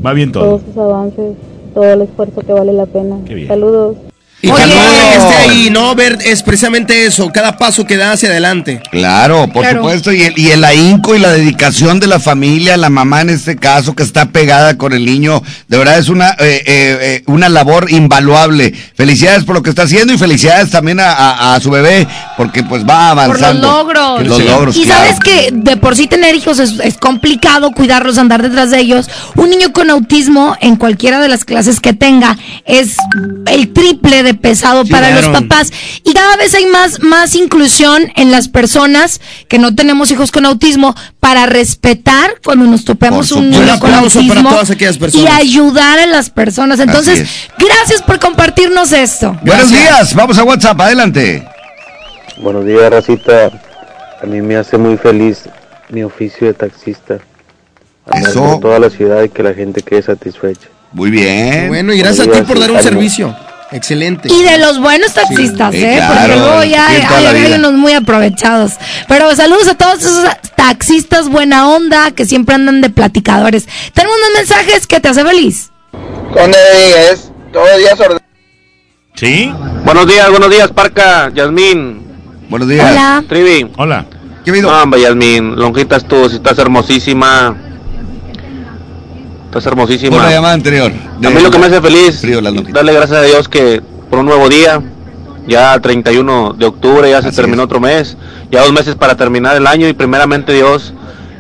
Va bien todo. todos sus avances. todo el esfuerzo que vale la pena. Saludos. Y que no esté ahí, ¿no? Ver es precisamente eso, cada paso que da hacia adelante. Claro, por Claro. supuesto, y el, y el ahínco y la dedicación de la familia, la mamá en este caso que está pegada con el niño, de verdad es una, eh, eh, eh, una labor invaluable. Felicidades por lo que está haciendo y felicidades también a, a- a su bebé, porque pues va Por los avanzando. logros. Los logros, Y claro. sabes que de por sí tener hijos es, es complicado cuidarlos, andar detrás de ellos. Un niño con autismo en cualquiera de las clases que tenga es el triple de pesado Sí, para claro. los papás. Y cada vez hay más, más inclusión en las personas que no tenemos hijos con autismo para respetar cuando nos topemos un niño con autismo y ayudar a las personas. Entonces, gracias por compartirnos esto. Buenos días, vamos a WhatsApp, adelante. Buenos días, Racita. A mí me hace muy feliz mi oficio de taxista. Andar Eso. por toda la ciudad y que la gente quede satisfecha. Muy bien. Bueno, y gracias a ti por dar un servicio. Excelente. Y de los buenos taxistas, Sí, ¿eh? claro, Porque luego ya hay, unos muy aprovechados. Pero saludos a todos esos taxistas buena onda que siempre andan de platicadores. Tenemos unos mensajes que te hace feliz. Conde es todo día sordo. ¿Sí? Buenos días, buenos días, Parca, Yasmín. Buenos días. Hola. Trivi. Hola. ¿Qué habido? No, hombre, Yasmín, lonjitas tú, si estás hermosísima. Estás hermosísima. Por la llamada anterior. A mí lo que me hace feliz, darle gracias a Dios que por un nuevo día, ya 31 de octubre, ya se terminó otro mes, ya dos meses para terminar el año y primeramente Dios,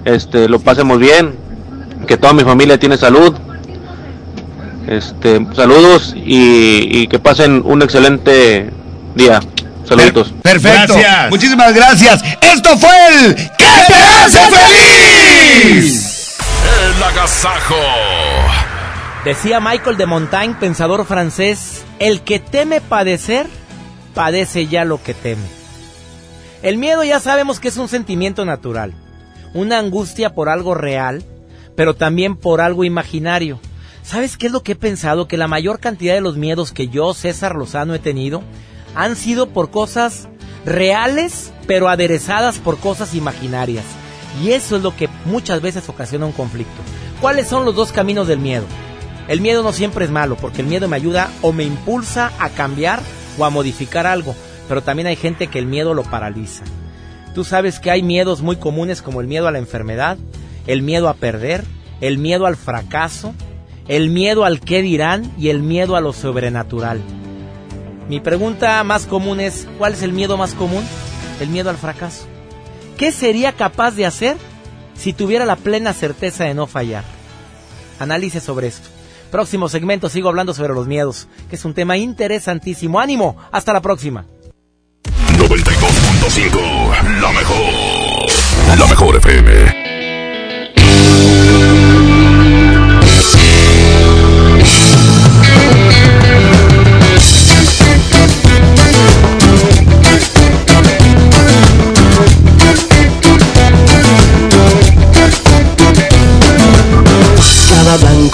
este, lo pasemos bien, que toda mi familia tiene salud, este, saludos y, y que pasen un excelente día. Saluditos. Perfecto. Muchísimas gracias. Esto fue el ¿Qué te hace feliz? Decía Michael de Montaigne, pensador francés, el que teme padecer, padece ya lo que teme. El miedo ya sabemos que es un sentimiento natural, una angustia por algo real, pero también por algo imaginario. ¿Sabes qué es lo que he pensado? Que la mayor cantidad de los miedos que yo, César Lozano, he tenido han sido por cosas reales, pero aderezadas por cosas imaginarias. Y eso es lo que muchas veces ocasiona un conflicto. ¿Cuáles son los dos caminos del miedo? El miedo no siempre es malo, porque el miedo me ayuda o me impulsa a cambiar o a modificar algo, pero también hay gente que el miedo lo paraliza. Tú sabes que hay miedos muy comunes como el miedo a la enfermedad, el miedo a perder, el miedo al fracaso, el miedo al qué dirán y el miedo a lo sobrenatural. Mi pregunta más común es, ¿cuál es el miedo más común? El miedo al fracaso. ¿Qué sería capaz de hacer si tuviera la plena certeza de no fallar? Analice sobre esto. Próximo segmento sigo hablando sobre los miedos, que es un tema interesantísimo. ánimo, hasta la próxima. 92.5, la mejor. La mejor FM.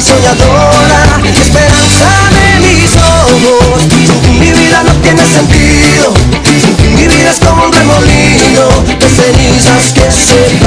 alma soñadora Esperanza de mis ojos. Mi vida no tiene sentido mi vida es como un remolino De cenizas que se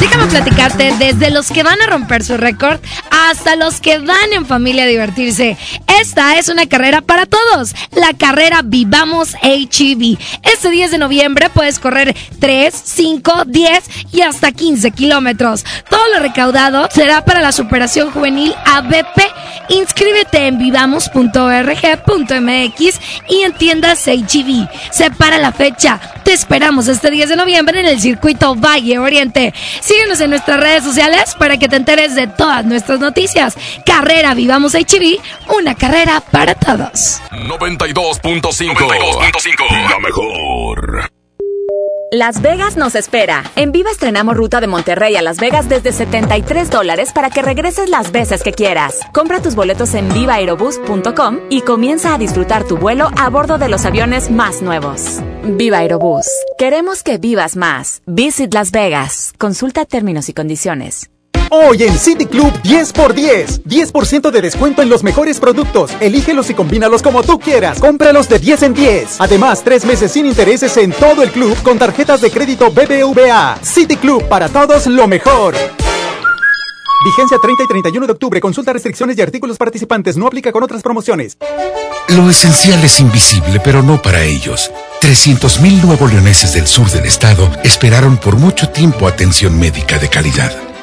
Déjame platicarte desde los que van a romper su récord hasta los que van en familia a divertirse. Esta es una carrera para todos, la carrera Vivamos HEV. Este 10 de noviembre puedes correr 3, 5, 10 y hasta 15 kilómetros. Todo lo recaudado será para la superación juvenil ABP. Inscríbete en vivamos.org.mx y en tiendas HEV. Separa la fecha. Te esperamos este 10 de noviembre en el circuito Valle Oriente. Síguenos en nuestras redes sociales para que te enteres de todas nuestras noticias. Carrera Vivamos HEV, una carrera para todos. 92.5. La mejor. Las Vegas nos espera. En Viva estrenamos ruta de Monterrey a Las Vegas desde 73 dólares para que regreses las veces que quieras. Compra tus boletos en vivaerobus.com y comienza a disfrutar tu vuelo a bordo de los aviones más nuevos. Viva Aerobús. Queremos que vivas más. Visit Las Vegas. Consulta términos y condiciones. Hoy en City Club 10x10. 10% de descuento en los mejores productos. Elígelos y combínalos como tú quieras. Cómpralos de 10 en 10. Además, tres meses sin intereses en todo el club con tarjetas de crédito BBVA. City Club para todos lo mejor. Vigencia 30 y 31 de octubre. Consulta restricciones y artículos participantes. No aplica con otras promociones. Lo esencial es invisible, pero no para ellos. 300.000 nuevo leoneses del sur del estado esperaron por mucho tiempo atención médica de calidad.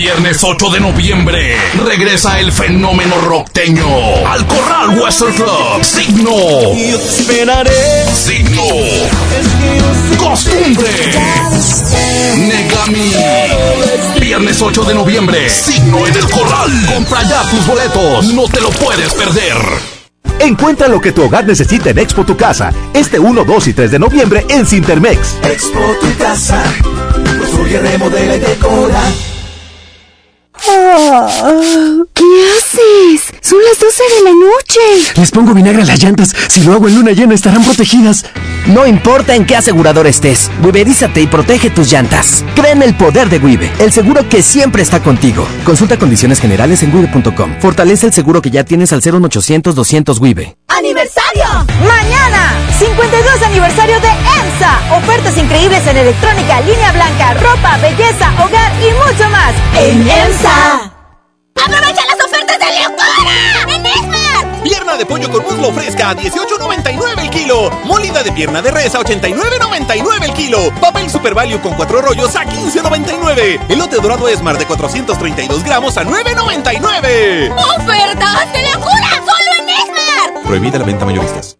Viernes 8 de noviembre regresa el fenómeno rockteño al Corral Western Club. Signo. Yo te esperaré. Signo. Costumbre. Negami. Viernes 8 de noviembre. Signo en el Corral. Compra ya tus boletos. No te lo puedes perder. Encuentra lo que tu hogar necesita en Expo Tu Casa, este 1, 2 y 3 de noviembre en Cintermex. Expo tu casa. Construye, remodela y decora. ¿Qué haces? Son las 12 de la noche. Les pongo vinagre a las llantas. Si lo hago en luna llena, estarán protegidas. No importa en qué asegurador estés, Wiberízate y protege tus llantas. Cree en el poder de Wibe, el seguro que siempre está contigo. Consulta condiciones generales en wibe.com. Fortalece el seguro que ya tienes al 01800 200 Wibe. ¡Aniversario! ¡Mañana! 52 aniversario de Ofertas increíbles en electrónica, línea blanca, ropa, belleza, hogar y mucho más. En EMSA. ¡Aprovecha las ofertas de locura! ¡En Esmar! Pierna de pollo con muslo fresca a 18.99 el kilo. Molida de pierna de res a 89.99 el kilo. Papel Super Value con cuatro rollos a 15.99. Elote dorado Esmar de 432 gramos a 9.99. ¡Ofertas de locura! ¡Solo en Esmar! Prohibida la venta mayoristas.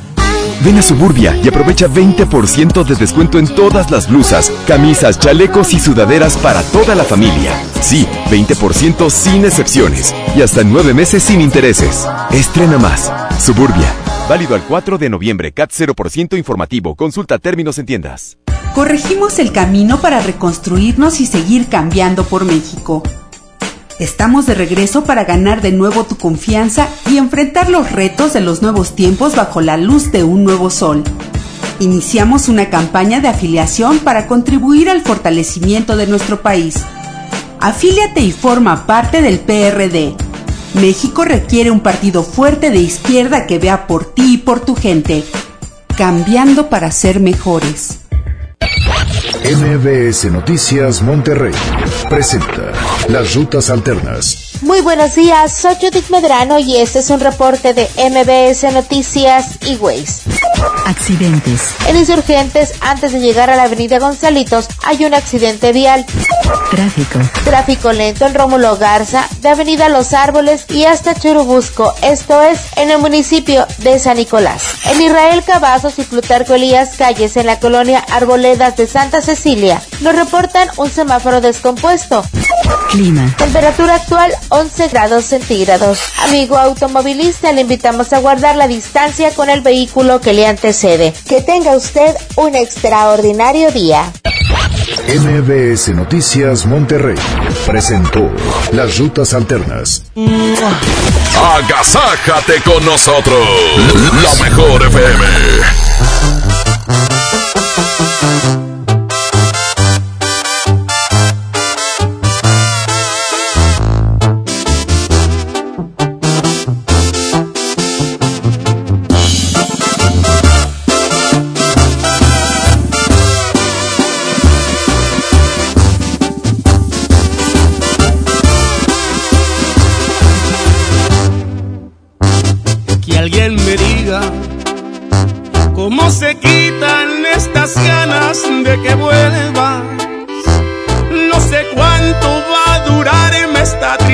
Ven a Suburbia y aprovecha 20% de descuento en todas las blusas, camisas, chalecos y sudaderas para toda la familia. Sí, 20% sin excepciones y hasta nueve meses sin intereses. Estrena más. Suburbia. Válido al 4 de noviembre. CAT 0% informativo. Consulta términos en tiendas. Corregimos el camino para reconstruirnos y seguir cambiando por México. Estamos de regreso para ganar de nuevo tu confianza y enfrentar los retos de los nuevos tiempos bajo la luz de un nuevo sol. Iniciamos una campaña de afiliación para contribuir al fortalecimiento de nuestro país. Afíliate y forma parte del PRD. México requiere un partido fuerte de izquierda que vea por ti y por tu gente, cambiando para ser mejores. MBS Noticias Monterrey presenta Las Rutas Alternas. Muy buenos días, soy Judith Medrano y este es un reporte de MBS Noticias y Ways. Accidentes. En Insurgentes, antes de llegar a la avenida Gonzalitos, hay un accidente vial. Tráfico. Tráfico lento en Rómulo Garza, de avenida Los Árboles y hasta Churubusco, esto es, en el municipio de San Nicolás. En Israel Cavazos y Plutarco Elías Calles, en la colonia De Santa Cecilia, nos reportan un semáforo descompuesto. Clima. Temperatura actual 11 grados centígrados. Amigo automovilista, le invitamos a guardar la distancia con el vehículo que le antecede. Que tenga usted un extraordinario día. MBS Noticias Monterrey presentó Las Rutas Alternas. Agasájate con nosotros. La mejor FM.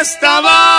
Estaba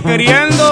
queriendo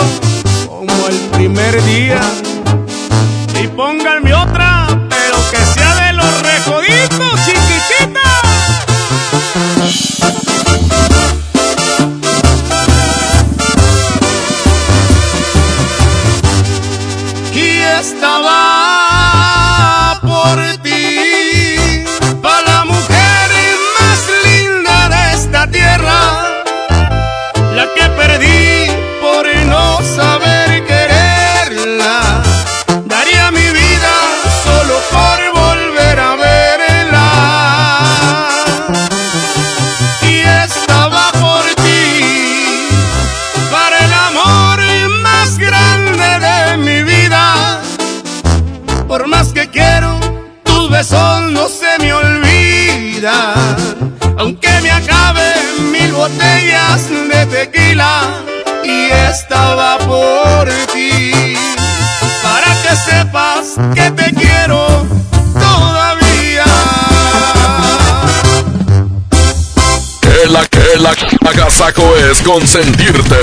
consentirte.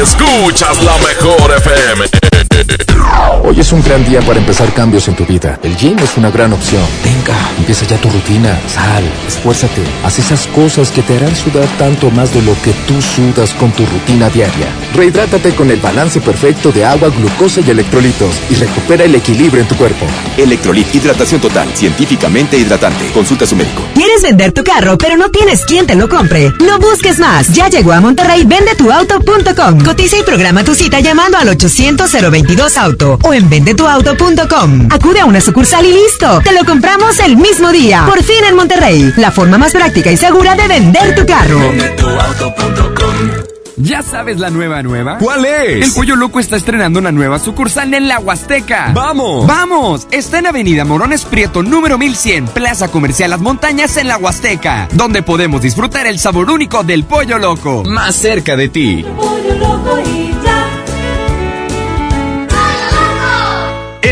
Escuchas la mejor es un gran día para empezar cambios en tu vida. El gym es una gran opción. Venga, empieza ya tu rutina. Sal, esfuérzate. Haz esas cosas que te harán sudar tanto más de lo que tú sudas con tu rutina diaria. Rehidrátate con el balance perfecto de agua, glucosa y electrolitos y recupera el equilibrio en tu cuerpo. Electrolit, hidratación total, científicamente hidratante. Consulta a su médico. ¿Quieres vender tu carro, pero no tienes quien te lo compre? No busques más. Ya llegó a Monterrey vendetuauto.com. Cotiza y programa tu cita llamando al 800 022 auto o en vendetuauto.com. Acude a una sucursal y listo. Te lo compramos el mismo día. Por fin en Monterrey. La forma más práctica y segura de vender tu carro. ¿Ya sabes la nueva nueva? ¿Cuál es? El Pollo Loco está estrenando una nueva sucursal en la Huasteca. ¡Vamos! ¡Vamos! Está en Avenida Morones Prieto, número 1100, Plaza Comercial Las Montañas en la Huasteca, donde podemos disfrutar el sabor único del Pollo Loco. Más cerca de ti. Pollo Loco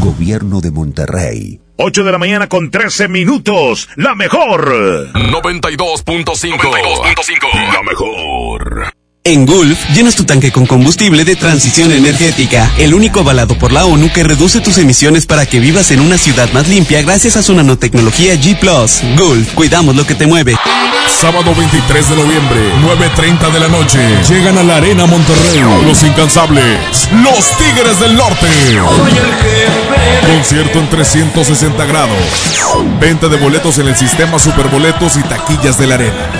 Gobierno de Monterrey. 8 de la mañana con 13 minutos. La mejor. 92.5. La mejor. En Gulf, llenas tu tanque con combustible de transición energética, el único avalado por la ONU que reduce tus emisiones para que vivas en una ciudad más limpia gracias a su nanotecnología G ⁇ Gulf, cuidamos lo que te mueve. Sábado 23 de noviembre, 9.30 de la noche. Llegan a la Arena Monterrey. Los incansables. Los Tigres del Norte. Concierto en 360 grados. Venta de boletos en el sistema Superboletos y taquillas de la Arena.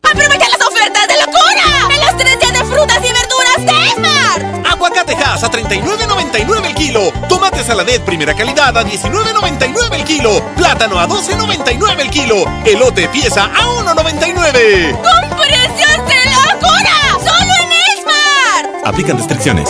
¡Aprovecha las ofertas de locura! ¡En los tres días de frutas y verduras de Esmar! Aguacatejas a 39.99 el kilo. Tomate saladet primera calidad a 19.99 el kilo. Plátano a 12.99 el kilo. Elote pieza a 1.99. ¡Con precios de locura! ¡Solo en Esmar! Aplican restricciones.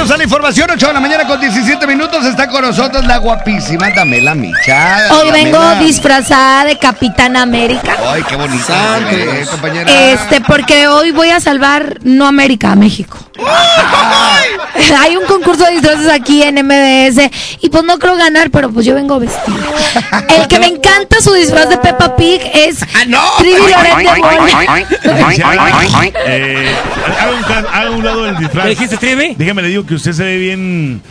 Bienvenidos a la información, 8 de la mañana con 17 minutos. Está con nosotros la guapísima Damela Micha. Hoy vengo disfrazada de Capitán América. Ay, qué bonita, eh, compañera. Este, porque hoy voy a salvar no América, a México. Hay un concurso de disfraces aquí en MBS y pues no creo ganar, pero pues yo vengo vestida. El que me encanta su disfraz de Peppa Pig es ¡Ah, no! Trivi Lorente eh, haga, un, haga un lado del disfraz. ¿Me dijiste Trivi? Déjame le digo que usted se ve bien.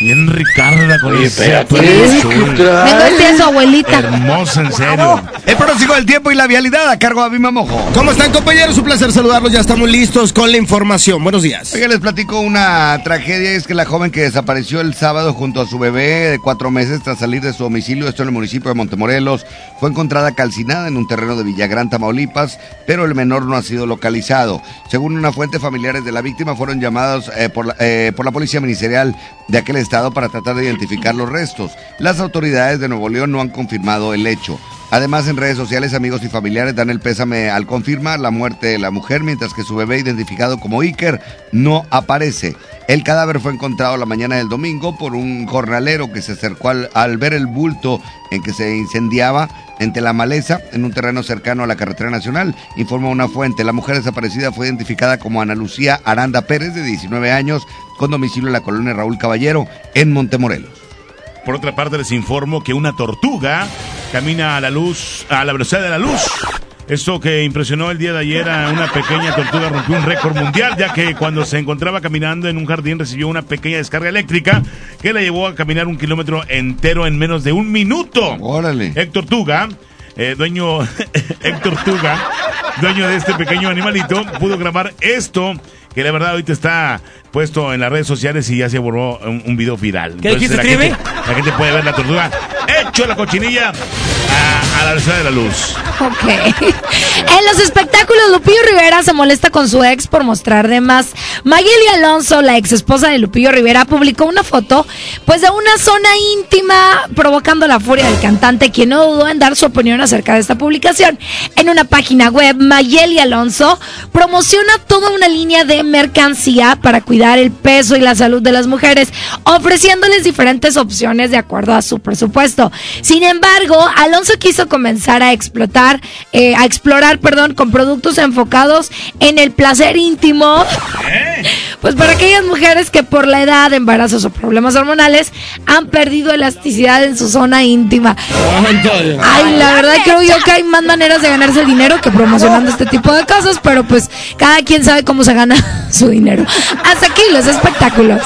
Bien Ricarda con Oye, ese espérate. Vengo su abuelita. Hermosa, en serio. El pronóstico del tiempo y la vialidad a cargo de Abima Mojo. ¿Cómo están compañeros? Un placer saludarlos, ya estamos listos con la información. Buenos días. Oiga, les platico una tragedia, es que la joven que desapareció el sábado junto a su bebé de cuatro meses tras salir de su domicilio, esto en el municipio de Montemorelos, fue encontrada calcinada en un terreno de Villagrán, Tamaulipas, pero el menor no ha sido localizado. Según una fuente, familiares de la víctima fueron llamados eh, por, la, eh, por la policía ministerial de aquel estado para tratar de identificar los restos. Las autoridades de Nuevo León no han confirmado el hecho. Además, en redes sociales, amigos y familiares dan el pésame al confirmar la muerte de la mujer, mientras que su bebé, identificado como Iker, no aparece. El cadáver fue encontrado la mañana del domingo por un jornalero que se acercó al, al ver el bulto en que se incendiaba entre la maleza en un terreno cercano a la carretera nacional, informó una fuente. La mujer desaparecida fue identificada como Ana Lucía Aranda Pérez, de 19 años, con domicilio en la colonia Raúl Caballero, en Montemorelos. Por otra parte, les informo que una tortuga camina a la luz, a la velocidad de la luz. Esto que impresionó el día de ayer a una pequeña tortuga rompió un récord mundial, ya que cuando se encontraba caminando en un jardín recibió una pequeña descarga eléctrica que la llevó a caminar un kilómetro entero en menos de un minuto. Órale. Héctor Tuga, eh, dueño, Héctor Tuga, dueño de este pequeño animalito, pudo grabar esto que la verdad ahorita está puesto en las redes sociales y ya se borró un, un video viral. ¿Qué dijiste, la, gente, la gente puede ver la tortuga. Hecho la cochinilla a, a la de la luz. Ok. En los espectáculos, Lupillo Rivera se molesta con su ex por mostrar de más. Mayeli Alonso, la ex esposa de Lupillo Rivera, publicó una foto, pues de una zona íntima, provocando la furia del cantante, quien no dudó en dar su opinión acerca de esta publicación. En una página web, Mayeli Alonso promociona toda una línea de mercancía para cuidar el peso y la salud de las mujeres, ofreciéndoles diferentes opciones de acuerdo a su presupuesto. Sin embargo, Alonso quiso comenzar a explotar, eh, a explorar, perdón, con productos enfocados en el placer íntimo. Pues para aquellas mujeres que por la edad, embarazos o problemas hormonales han perdido elasticidad en su zona íntima. Ay, la verdad creo yo que hay más maneras de ganarse el dinero que promocionando este tipo de cosas, pero pues cada quien sabe cómo se gana su dinero. Hasta aquí los espectáculos.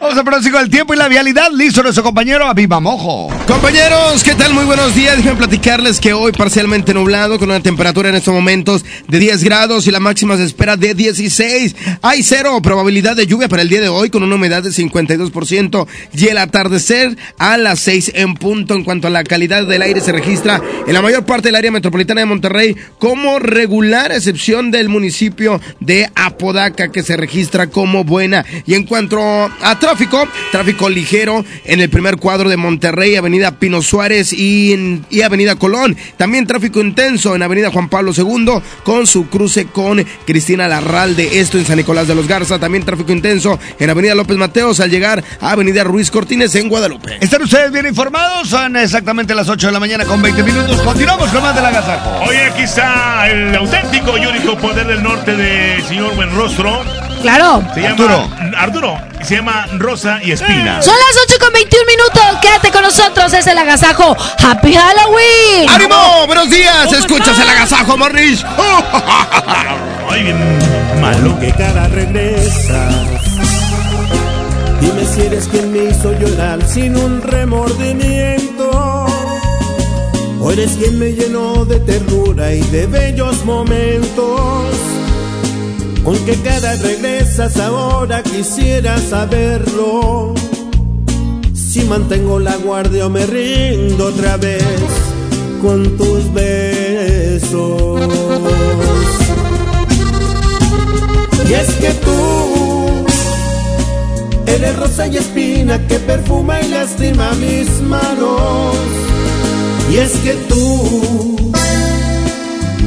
Vamos a pronóstico del tiempo y la vialidad. Listo nuestro compañero Aviva Mojo. Compañeros, ¿qué tal? Muy buenos días. Déjenme platicarles que hoy parcialmente nublado con una temperatura en estos momentos de 10 grados y la máxima se espera de 16. Hay cero probabilidad de lluvia para el día de hoy con una humedad de 52% y el atardecer a las 6 en punto. En cuanto a la calidad del aire se registra en la mayor parte del área metropolitana de Monterrey como regular, excepción del municipio de Apodaca que se registra como buena. Y en cuanto a tráfico, tráfico ligero en el primer cuadro de Monterrey, Avenida Pino Suárez y, en- y Avenida Colón. También tráfico intenso en Avenida Juan Pablo II con su cruce con Cristina Larralde, esto en San Nicolás de los Garza. También tráfico intenso en Avenida López Mateos al llegar a Avenida Ruiz Cortines en Guadalupe. ¿Están ustedes bien informados? Son exactamente las 8 de la mañana con 20 minutos. Continuamos con más de la agasajo. Oye, aquí está el auténtico y único poder del norte del señor Buenrostro. Claro. Se llama Arturo. Arturo. Se llama Rosa y Espina. Son las 8 con 21 minutos. Quédate con nosotros. Es el agasajo. Happy Halloween. ¡Ánimo! ¡Buenos días! Escuchas el agasajo, Morris. Ay, bien malo. que cara regresas. Dime si eres quien me hizo llorar sin un remordimiento. O eres quien me llenó de ternura y de bellos momentos. ¿Con qué cara regresas ahora? Quisiera saberlo. Si mantengo la guardia o me rindo otra vez con tus besos. Y es que tú eres rosa y espina que perfuma y lastima mis manos. Y es que tú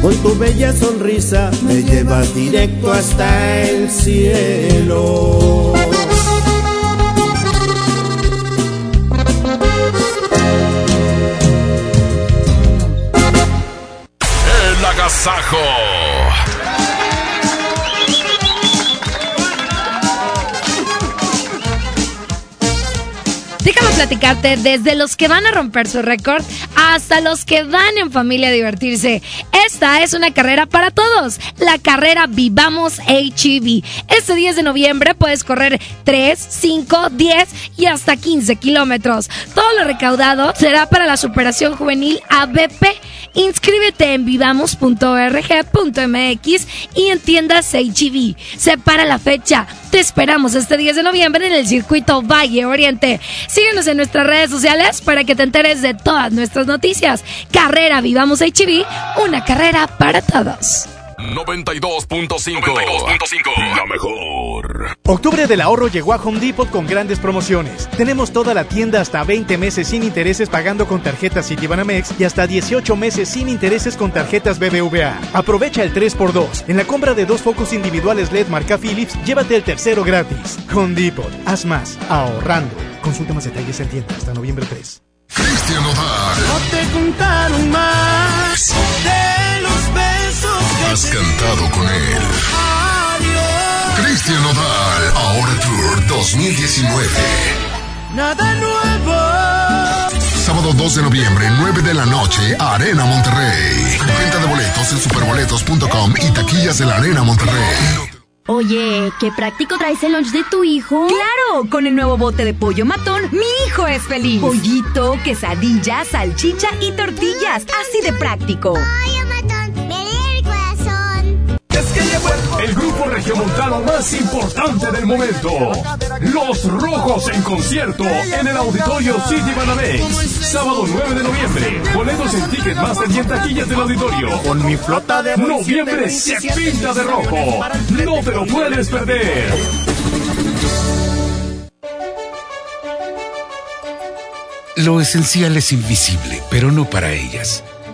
con tu bella sonrisa me llevas directo hasta el cielo. El agasajo. Platicarte desde los que van a romper su récord hasta los que van en familia a divertirse. Esta es una carrera para todos, la carrera Vivamos HEV. Este 10 de noviembre puedes correr 3, 5, 10 y hasta 15 kilómetros. Todo lo recaudado será para la superación juvenil ABP. Inscríbete en vivamos.org.mx y en tiendas HEV. Separa la fecha. Te esperamos este 10 de noviembre en el circuito Valle Oriente. Síguenos en nuestras redes sociales para que te enteres de todas nuestras noticias. Carrera Vivamos HEV, una carrera para todos. 92.5. La mejor. Octubre del ahorro llegó a Home Depot con grandes promociones. Tenemos toda la tienda hasta 20 meses sin intereses pagando con tarjetas Citibanamex y hasta 18 meses sin intereses con tarjetas BBVA. Aprovecha el 3x2. En la compra de dos focos individuales LED marca Philips, llévate el tercero gratis. Home Depot. Haz más. Ahorrando. Consulta más detalles en tienda hasta noviembre 3. Cristian Odal. No te contaron más de Has cantado con él. Adiós. Cristian Odal. Ahora Tour 2019. nada nuevo. Sábado 2 de noviembre, 9 de la noche, Arena Monterrey. Venta de boletos en superboletos.com y taquillas de la Arena Monterrey. Oye, qué práctico traes el lunch de tu hijo. Claro, con el nuevo bote de pollo matón, mi hijo es feliz. Pollito, quesadilla, salchicha y tortillas. Así de práctico. El grupo regiomontano más importante del momento. Los Rojos en concierto en el Auditorio City Banamex. Sábado 9 de noviembre. Boletos en Ticketmaster y en taquillas del auditorio. Con mi flota de Noviembre se pinta de rojo. No te lo puedes perder. Lo esencial es invisible, pero no para ellas.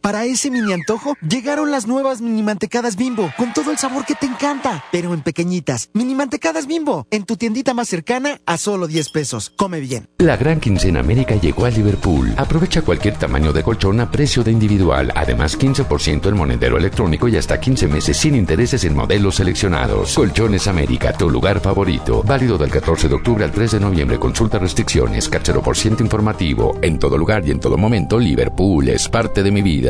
Para ese mini antojo, llegaron las nuevas mini mantecadas bimbo, con todo el sabor que te encanta, pero en pequeñitas. Mini mantecadas bimbo, en tu tiendita más cercana a solo 10 pesos. Come bien. La gran quincena América llegó a Liverpool. Aprovecha cualquier tamaño de colchón a precio de individual. Además, 15% en monedero electrónico y hasta 15 meses sin intereses en modelos seleccionados. Colchones América, tu lugar favorito. Válido del 14 de octubre al 3 de noviembre. Consulta restricciones. Cachero por ciento informativo. En todo lugar y en todo momento, Liverpool es parte de mi vida.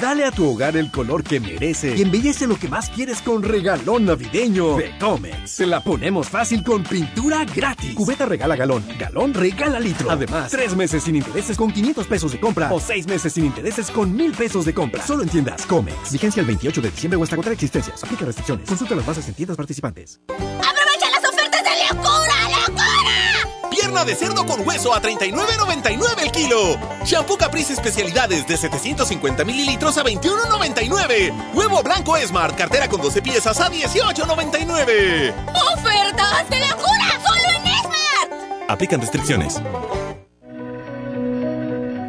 Dale a tu hogar el color que merece y embellece lo que más quieres con regalón navideño de Comex. Se la ponemos fácil con pintura gratis. Cubeta regala galón, galón regala litro. Además, tres meses sin intereses con 500 pesos de compra o seis meses sin intereses con 1000 pesos de compra. Solo en tiendas Comex. Vigencia el 28 de diciembre o hasta contra existencias. Aplica restricciones. Consulta las bases en tiendas participantes. ¡Aprovecha las ofertas de locura, locura! Pierna de cerdo con hueso a 39.99 el kilo. Shampoo Caprice especialidades de 750 mililitros a 21.99. Huevo blanco Smart, cartera con 12 piezas a 18.99. ¡Ofertas de locura! ¡Solo en Esmar! Aplican restricciones.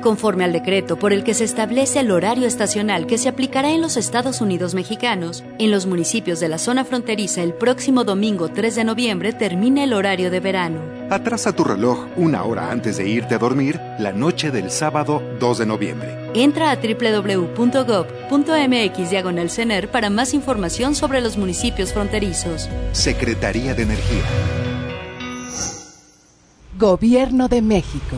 Conforme al decreto por el que se establece el horario estacional que se aplicará en los Estados Unidos mexicanos, en los municipios de la zona fronteriza el próximo domingo 3 de noviembre termina el horario de verano. Atrasa tu reloj una hora antes de irte a dormir la noche del sábado 2 de noviembre. Entra a www.gov.mx diagonal CENER para más información sobre los municipios fronterizos. Secretaría de Energía. Gobierno de México.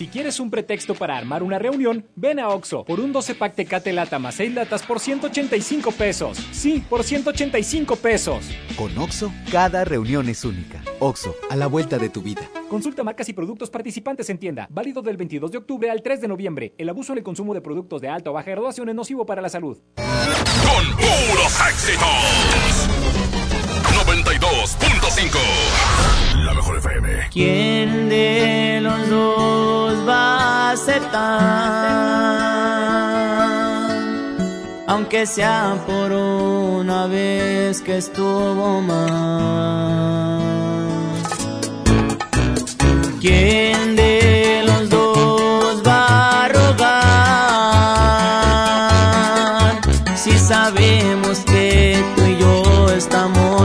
Si quieres un pretexto para armar una reunión, ven a Oxo por un 12 pack Tecate Lata más 6 latas por 185 pesos. Sí, por 185 pesos. Con Oxo, cada reunión es única. Oxo, a la vuelta de tu vida. Consulta marcas y productos participantes en tienda. Válido del 22 de octubre al 3 de noviembre. El abuso en el consumo de productos de alta o baja graduación es nocivo para la salud. Con puros éxitos. 92.5. La mejor FM. ¿Quién de los dos va a aceptar? Aunque sea por una vez que estuvo mal. ¿Quién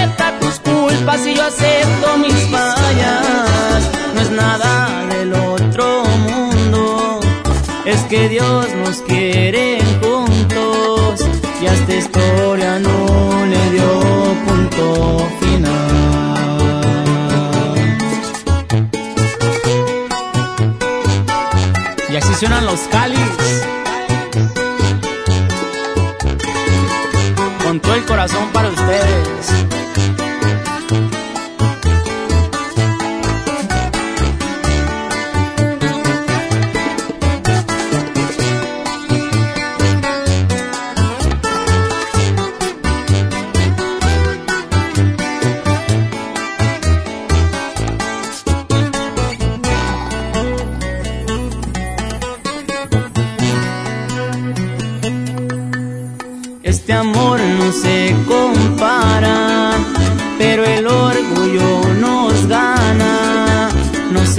Tú aceptas tus culpas y yo acepto mis fallas. No es nada del otro mundo, es que Dios nos quiere juntos y a esta historia no le dio punto final. Y así suenan los cáliz. Con todo el corazón para ustedes.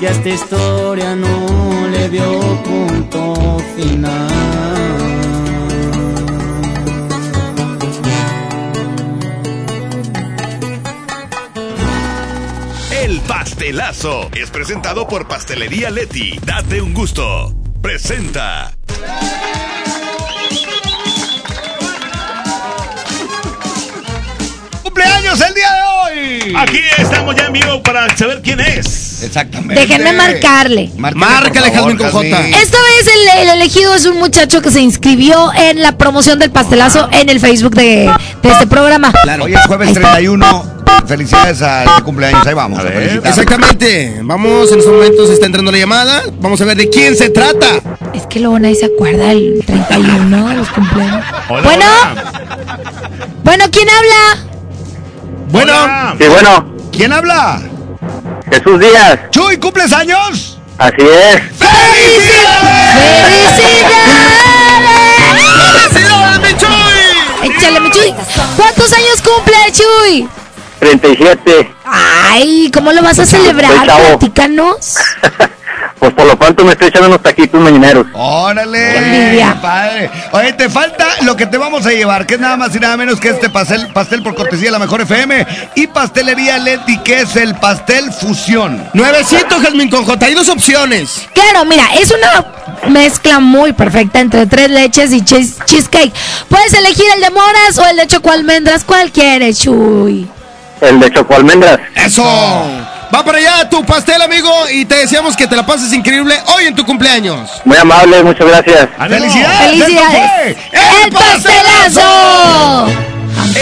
y a esta historia no le dio punto final. El pastelazo es presentado por Pastelería Leti. Date un gusto. Presenta. ¡Cumpleaños el día de hoy! Aquí estamos ya en vivo para saber quién es. Exactamente. Déjenme marcarle. Márcale, Jazmín con J. Esta vez el, el elegido es un muchacho que se inscribió en la promoción del pastelazo en el Facebook de, de este programa. Hoy es jueves 31. Felicidades al cumpleaños. Ahí vamos. A. Exactamente. Vamos, en estos momentos está entrando la llamada. Vamos a ver de quién se trata. Es que luego nadie se acuerda el 31 de los cumpleaños. bueno. Bueno, ¿quién habla? Bueno. Sí, bueno. ¿Quién habla? Jesús Díaz. Chuy, ¿cumples años? Así es. ¡Felicidades, mi Chuy! Échale, mi Chuy. ¿Cuántos años cumple, Chuy? 37. Ay, ¿cómo lo vas a celebrar? chavo. Pues por lo pronto me estoy echando unos taquitos mañaneros. Órale. Padre. Oye, te falta lo que te vamos a llevar, que es nada más y nada menos que este pastel, pastel por cortesía de la mejor FM y pastelería Leti, que es el pastel fusión. 900, Jazmín con J. Hay dos opciones. Claro, mira, es una mezcla muy perfecta entre tres leches y cheese- cheesecake. Puedes elegir el de moras o el de choco almendras. ¿Cuál quieres, Chuy? El de choco almendras. Eso. Va para allá tu pastel, amigo, y te deseamos que te la pases increíble hoy en tu cumpleaños. Muy amable, muchas gracias. ¡Felicidades! ¡Felicidades! ¡El pastelazo!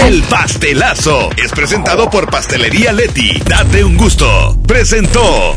El pastelazo es presentado por Pastelería Leti. Date un gusto. Presentó.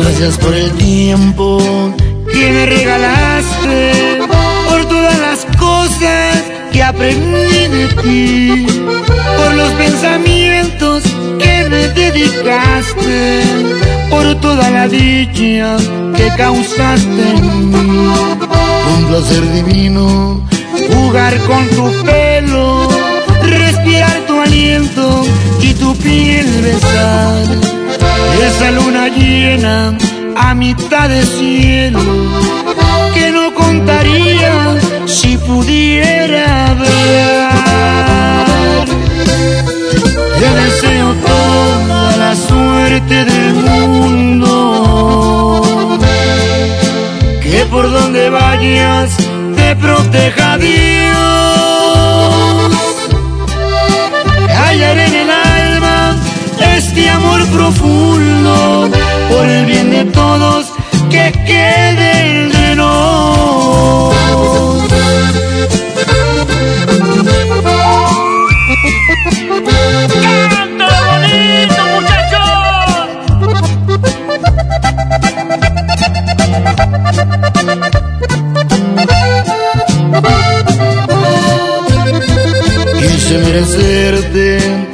Gracias por el tiempo que me regalaste, por todas las cosas que aprendí de ti, por los pensamientos que me dedicaste, por toda la dicha que causaste en mí. Un placer divino, jugar con tu pelo, respirar aliento y tu piel besar. Esa luna llena a mitad de cielo que no contaría si pudiera ver. Te deseo toda la suerte del mundo, que por donde vayas te proteja Dios. Amor profundo por el bien de todos que quede entre nos. ¡Canto bonito, muchachos! Quise merecerte,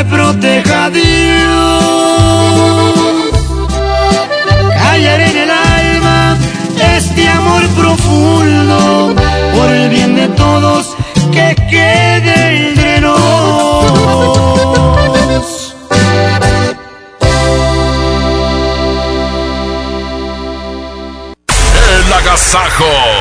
te proteja Dios. Callaré en el alma este amor profundo por el bien de todos que quede entre nos. El agasajo.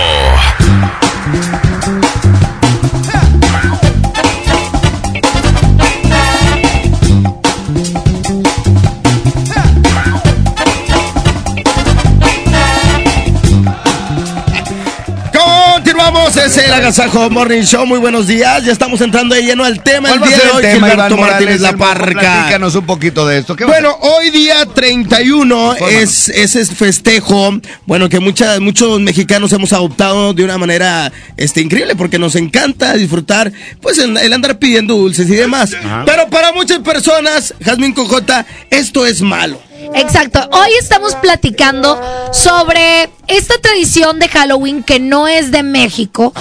Es el Agasajo Morning Show. Muy buenos días. Ya estamos entrando de lleno al tema. El ¿Cuál va a día de hoy, tema, Gilberto Martínez? La Parca. Platícanos un poquito de esto. ¿Qué va a Bueno, hoy día 31 es ese festejo, bueno, que muchas, muchos mexicanos hemos adoptado de una manera este, increíble porque nos encanta disfrutar, pues el, el andar pidiendo dulces y demás. Pero para muchas personas, Jazmín Cojota, esto es malo. Exacto. Hoy estamos platicando sobre esta tradición de Halloween que no es de México,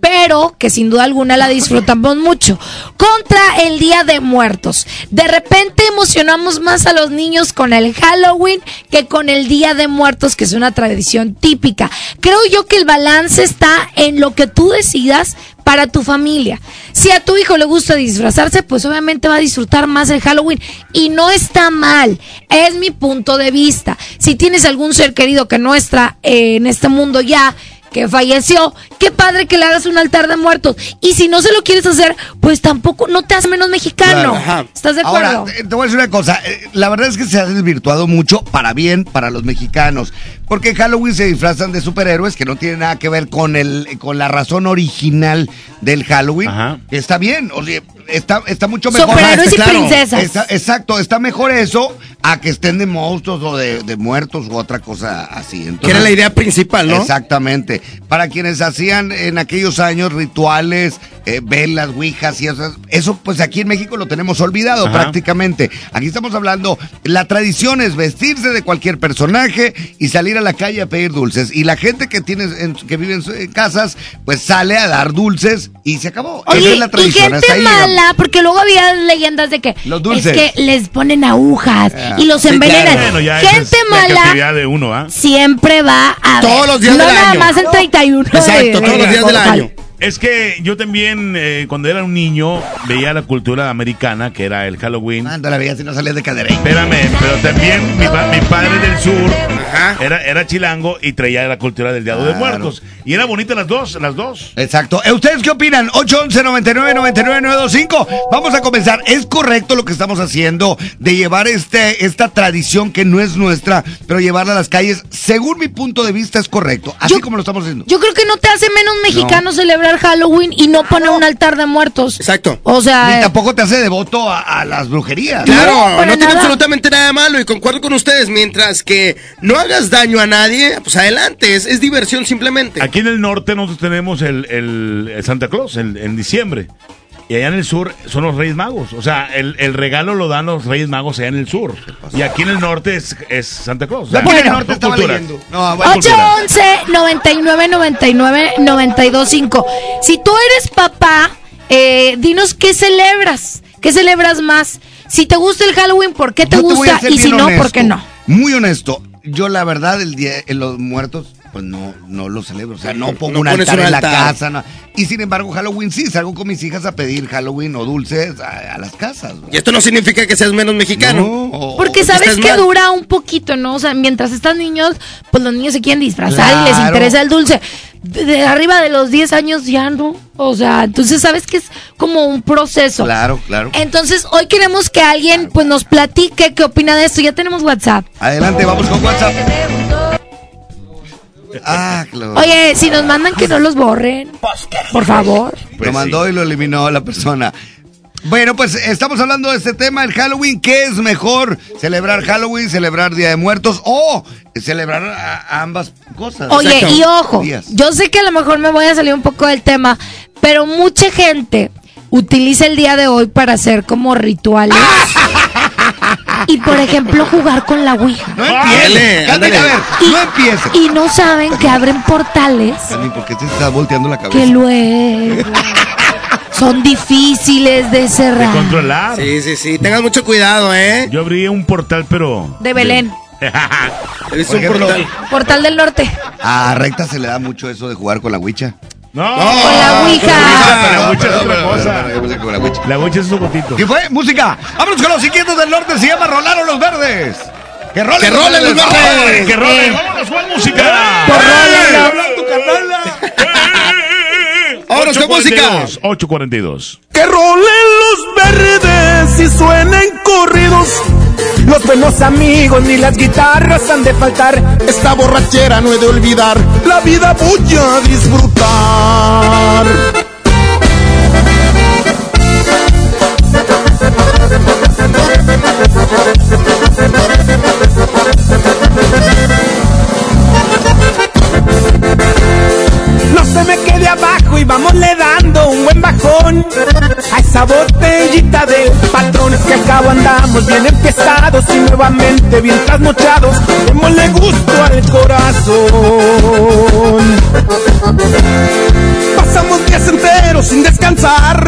pero que sin duda alguna la disfrutamos mucho. Contra el Día de Muertos. De repente emocionamos más a los niños con el Halloween que con el Día de Muertos, que es una tradición típica. Creo yo que el balance está en lo que tú decidas para tu familia. Si a tu hijo le gusta disfrazarse, pues obviamente va a disfrutar más el Halloween y no está mal. Es mi punto de vista. Si tienes algún ser querido que no está eh, en este mundo ya, que falleció, qué padre que le hagas un altar de muertos. Y si no se lo quieres hacer, pues tampoco no te hace menos mexicano. Ajá. ¿Estás de acuerdo? Ahora, te te voy a decir una cosa. eh, La verdad es que se ha desvirtuado mucho para bien para los mexicanos. Porque en Halloween se disfrazan de superhéroes que no tienen nada que ver con el con la razón original del Halloween. Que está bien. O sea, está, está mucho mejor. Superhéroes Ah, y princesas. Está- exacto, está mejor eso a que estén de monstruos o de, de muertos u otra cosa así. Entonces, Que era la idea principal, ¿no? Exactamente. Para quienes hacían en aquellos años rituales, eh, velas, ouijas y eso, eso pues aquí en México lo tenemos olvidado Ajá. prácticamente. Aquí estamos hablando, la tradición es vestirse de cualquier personaje y salir a la calle a pedir dulces. Y la gente que tiene en- que vive en, su- en casas, pues sale a dar dulces y se acabó. Esa es la y tradición. gente hasta ahí llegamos. mala, porque luego había leyendas de que Los dulces. es que les ponen agujas Ah, y los sí, envenenan. Bueno, gente es mala de uno, ¿ah? siempre va a Todos ver. los días no del nada año. más el 31 de- de- Es que yo también, eh, cuando era un niño, veía la cultura americana, que era el Halloween. Anda, la veía si no salías de cadera. Espérame, pero también mi, pa- mi padre del sur era, era chilango y traía la cultura del Día de Claro. Muertos. Y era bonita las dos, las dos. Exacto. Eh, ¿Ustedes qué opinan? 811 99 99 925. Vamos a comenzar. ¿Es correcto lo que estamos haciendo de llevar este, esta tradición que no es nuestra, pero llevarla a las calles? Según mi punto de vista es correcto. Así como lo estamos haciendo. Yo creo que no te hace menos mexicano celebrar celebrar Halloween y no poner un altar de muertos. Exacto. O sea, Ni tampoco te hace devoto a, a las brujerías. Claro, No, tiene nada. absolutamente nada malo y concuerdo con ustedes. Mientras que no hagas daño a nadie, pues adelante, es, es diversión simplemente. Aquí en el norte nosotros tenemos el, el- el Santa Claus el- en diciembre. Y allá en el sur son los Reyes Magos. O sea, el, el regalo lo dan los Reyes Magos allá en el sur. Y aquí en el norte es, es Santa Claus. O sea, Aquí en el norte estaba culturas. leyendo. No, bueno, 811 99 99 925. Si tú eres papá, eh, dinos qué celebras. ¿Qué celebras más? Si te gusta el Halloween, ¿por qué te Yo gusta? Y si no, honesto, ¿por qué no? Muy honesto. Yo, la verdad, el día en los muertos, pues no, no lo celebro. O sea, no pongo No un altar un en la casa. no. Y sin embargo, Halloween sí, salgo con mis hijas a pedir Halloween o dulces a, a las casas. Y esto no significa que seas menos mexicano. o- Porque o sabes que dura un poquito, ¿no? O sea, mientras están niños, pues los niños se quieren disfrazar y les interesa el dulce. De, de arriba de los 10 años ya no. O sea, entonces sabes que es como un proceso. Claro, claro. Entonces, hoy queremos que alguien pues nos platique qué opina de esto. Ya tenemos WhatsApp. Adelante, vamos con WhatsApp. Ah, claro. Oye, si nos mandan que no los borren. Por favor. lo mandó y lo eliminó la persona. Bueno, pues estamos hablando de este tema, el Halloween. ¿Qué es mejor? ¿Celebrar Halloween, celebrar Día de Muertos o celebrar a- ambas cosas? Oye, Exacto. y ojo, Días. yo sé que a lo mejor me voy a salir un poco del tema, pero mucha gente utiliza el día de hoy para hacer como rituales. Y por ejemplo, jugar con la Ouija. No empieces, Cándale, a ver, no empieces. Y no saben que abren portales Cami, ¿por qué te estás volteando la cabeza? que luego son difíciles de De cerrar. controlar. Sí, sí, sí. Tengan mucho cuidado, ¿eh? Yo abrí un portal, pero. De Belén, Es un ejemplo, portal. portal del norte. A Recta se le da mucho eso de jugar con la huicha. No, Con la Ouija. La Ouija es otra cosa. Con la Ouija es su botito. ¿Qué fue? Música. Vámonos con los inquietos del norte. Se llama Rolaron los Verdes. Que rolen, ¡Que rolen los verdes! ¡Que rolen! ¡Vámonos, Juan Música! Por rolen, Habla tu carnala. Vámonos con música. 842. Que rolen los verdes y suenen corridos. Los buenos amigos ni las guitarras han de faltar. Esta borrachera no he de olvidar. La vida voy a disfrutar. Y vámosle dando un buen bajón a esa botellita del patrón que al cabo andamos bien empezados y nuevamente bien trasnochados. Démosle gusto al corazón. Pasamos días enteros sin descansar,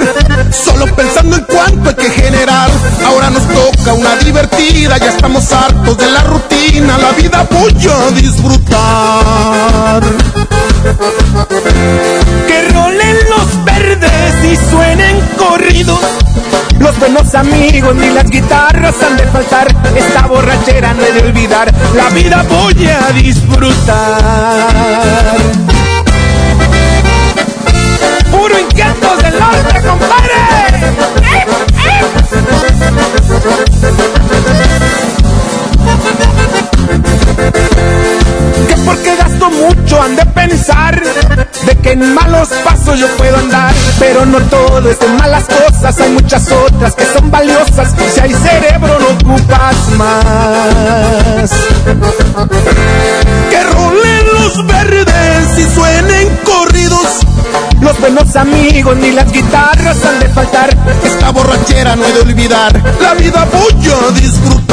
solo pensando en cuánto hay que generar. Ahora nos toca una divertida, ya estamos hartos de la rutina, la vida voy a disfrutar. Que rolen los verdes y suenen corridos. Los buenos amigos ni las guitarras han de faltar. Esta borrachera no he de olvidar. La vida voy a disfrutar. Puro inquietos del norte, compadre. ¡Eh, que mucho han de pensar de que en malos pasos yo puedo andar, pero no todo es de malas cosas, hay muchas otras que son valiosas, si hay cerebro no ocupas más. Que rolen los verdes y suenen corridos, los buenos amigos ni las guitarras han de faltar, esta borrachera no he de olvidar, la vida voy a disfrutar.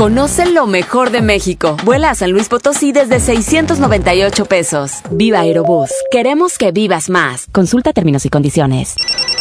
Conoce lo mejor de México. Vuela a San Luis Potosí desde 698 pesos. Viva Aerobús. Queremos que vivas más. Consulta términos y condiciones.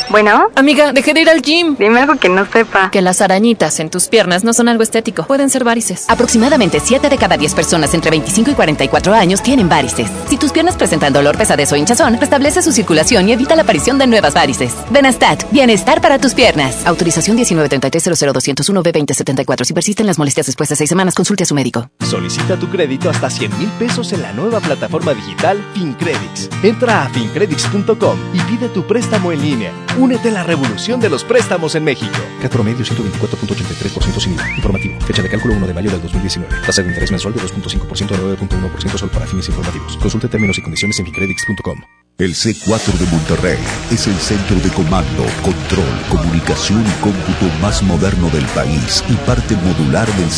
Bueno. Amiga, dejé de ir al gym. Dime algo que no sepa. Que las arañitas en tus piernas no son algo estético. Pueden ser varices. Aproximadamente 7 de cada 10 personas entre 25 y 44 años tienen varices. Si tus piernas presentan dolor, pesadez o hinchazón, restablece su circulación y evita la aparición de nuevas varices. Benastat, bienestar para tus piernas. Autorización 1933 b 2074 Si persisten las molestias después de 6 semanas, consulte a su médico. Solicita tu crédito hasta 100 mil pesos en la nueva plataforma digital FinCredits. Entra a fincredits.com y pide tu préstamo en línea. Únete a la revolución de los préstamos en México. CAT promedio 124.83% sin IVA. Informativo. Fecha de cálculo 1 de mayo del 2019. Tasa de interés mensual de 2.5% a 9.1% solo para fines informativos. Consulte términos y condiciones en ficredits.com. El C4 de Monterrey es el centro de comando, control, comunicación y cómputo más moderno del país y parte modular del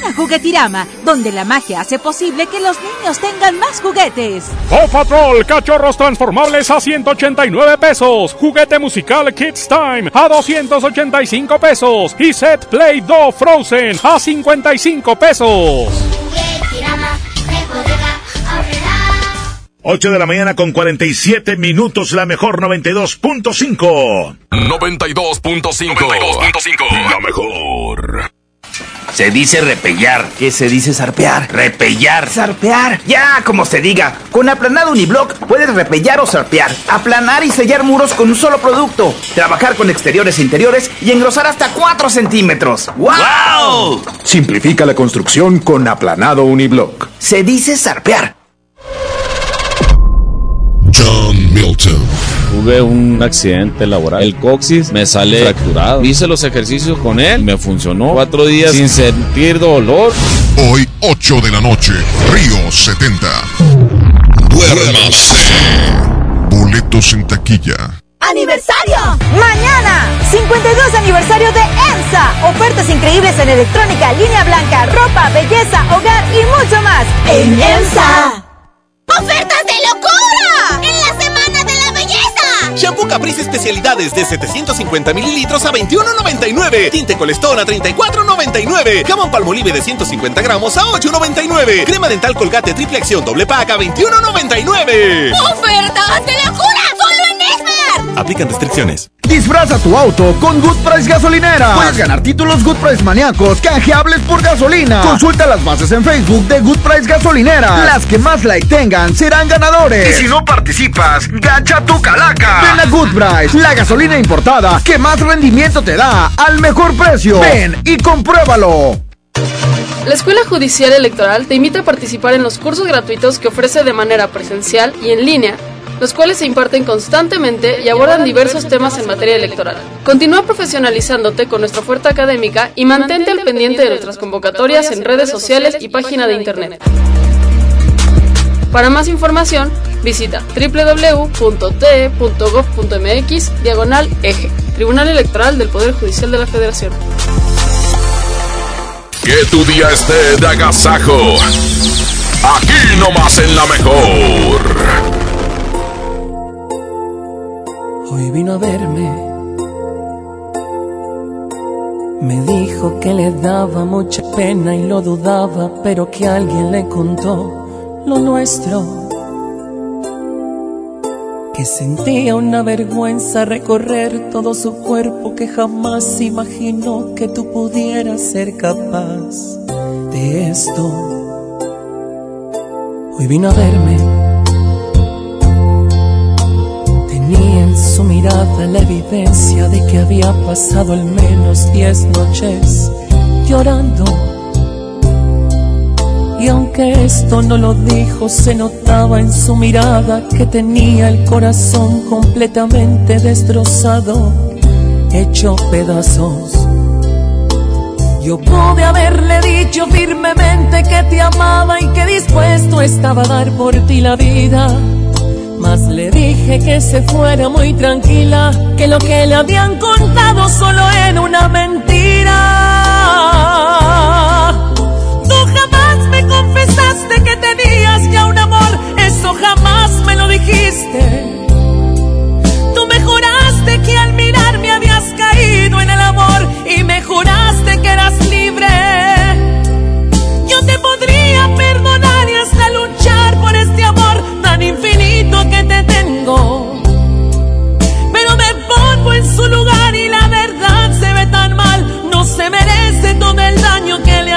Ven a Juguetirama, donde la magia hace posible que los niños tengan más juguetes. Paw Patrol, cachorros transformables a 189 pesos. Juguete musical Kids Time a 285 pesos. Y set Play Doh Frozen a 55 pesos. 8 de la mañana con 47 minutos, la mejor 92.5. 92.5. La mejor. Se dice repellar. ¿Qué se dice zarpear? Repellar. Zarpear. Ya, como se diga. Con aplanado uniblock puedes repellar o zarpear. Aplanar y sellar muros con un solo producto. Trabajar con exteriores e interiores y engrosar hasta 4 centímetros. ¡Wow! Simplifica la construcción con aplanado uniblock. Se dice zarpear. John Milton. Tuve un accidente laboral. El coxis me sale fracturado. Hice los ejercicios con él. Me funcionó. Cuatro días sin sentir dolor. Hoy, 8 de la noche, Río 70. Duérmase. Boletos en taquilla. ¡Aniversario! ¡Mañana! 52 aniversario de EMSA. Ofertas increíbles en electrónica, línea blanca, ropa, belleza, hogar y mucho más. ¡En EMSA! ¡Ofertas de locura! ¡En la Shampoo Caprice especialidades de 750 mililitros a 21.99. Tinte Colestón a 34.99. Jamón Palmolive de 150 gramos a 8.99. Crema dental Colgate triple acción doble pack a 21.99. ¡Ofertas de locura! ¡Solo en Esmar! Aplican restricciones. Disfraza tu auto con Good Price Gasolinera. Puedes ganar títulos Good Price maníacos canjeables por gasolina. Consulta las bases en Facebook de Good Price Gasolinera. Las que más like tengan serán ganadores. Y si no participas, gacha tu calaca. Ven a Good Price, la gasolina importada que más rendimiento te da al mejor precio. Ven y compruébalo. La Escuela Judicial Electoral te invita a participar en los cursos gratuitos que ofrece de manera presencial y en línea los cuales se imparten constantemente y abordan diversos temas en materia electoral. Continúa profesionalizándote con nuestra oferta académica y mantente al pendiente de nuestras convocatorias en redes sociales y página de internet. Para más información, visita www.te.gov.mx diagonal eje, Tribunal Electoral del Poder Judicial de la Federación. Que tu día esté de agasajo. Aquí nomás en la mejor. Hoy vino a verme. Me dijo que le daba mucha pena y lo dudaba, pero que alguien le contó lo nuestro. Que sentía una vergüenza recorrer todo su cuerpo, que jamás imaginó que tú pudieras ser capaz de esto. Hoy vino a verme su mirada la evidencia de que había pasado al menos diez noches llorando. Y aunque esto no lo dijo, se notaba en su mirada que tenía el corazón completamente destrozado, hecho pedazos. Yo pude haberle dicho firmemente que te amaba y que dispuesto estaba a dar por ti la vida. Mas le dije que se fuera muy tranquila, que lo que le habían contado solo era una mentira. Tú jamás me confesaste que tenías ya un amor, eso jamás me lo dijiste. Tú me juraste que al mirarme habías caído en el amor y me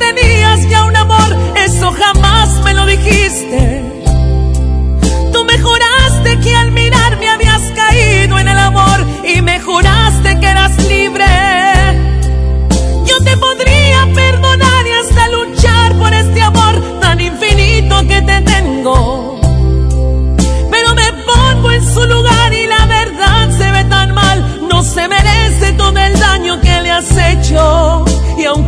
tenías ya un amor, eso jamás me lo dijiste. Tú me juraste que al mirarme habías caído en el amor y me juraste que eras libre. Yo te podría perdonar y hasta luchar por este amor tan infinito que te tengo. Pero me pongo en su lugar y la verdad se ve tan mal. No se merece todo el daño que le has hecho.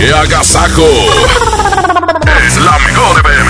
¡Qué agasajo! Es la mejor FM.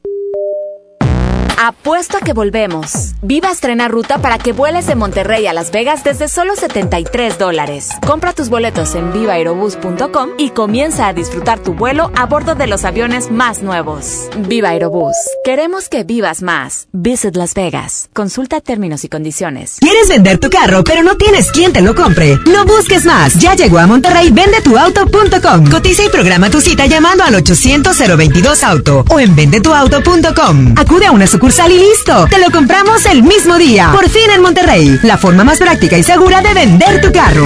Apuesto a que volvemos. Viva estrena ruta para que vueles de Monterrey a Las Vegas desde solo 73 dólares. Compra tus boletos en vivaerobus.com y comienza a disfrutar tu vuelo a bordo de los aviones más nuevos. Viva Aerobús. Queremos que vivas más. Visit Las Vegas. Consulta términos y condiciones. ¿Quieres vender tu carro, pero no tienes quien te lo compre? No busques más. Ya llegó a Monterrey vendetuauto.com. Cotiza y programa tu cita llamando al 800 auto o en vendetuauto.com. Acude a una sucursal y listo. Te lo compramos el mismo día. Por fin en Monterrey. La forma más práctica y segura de vender tu carro.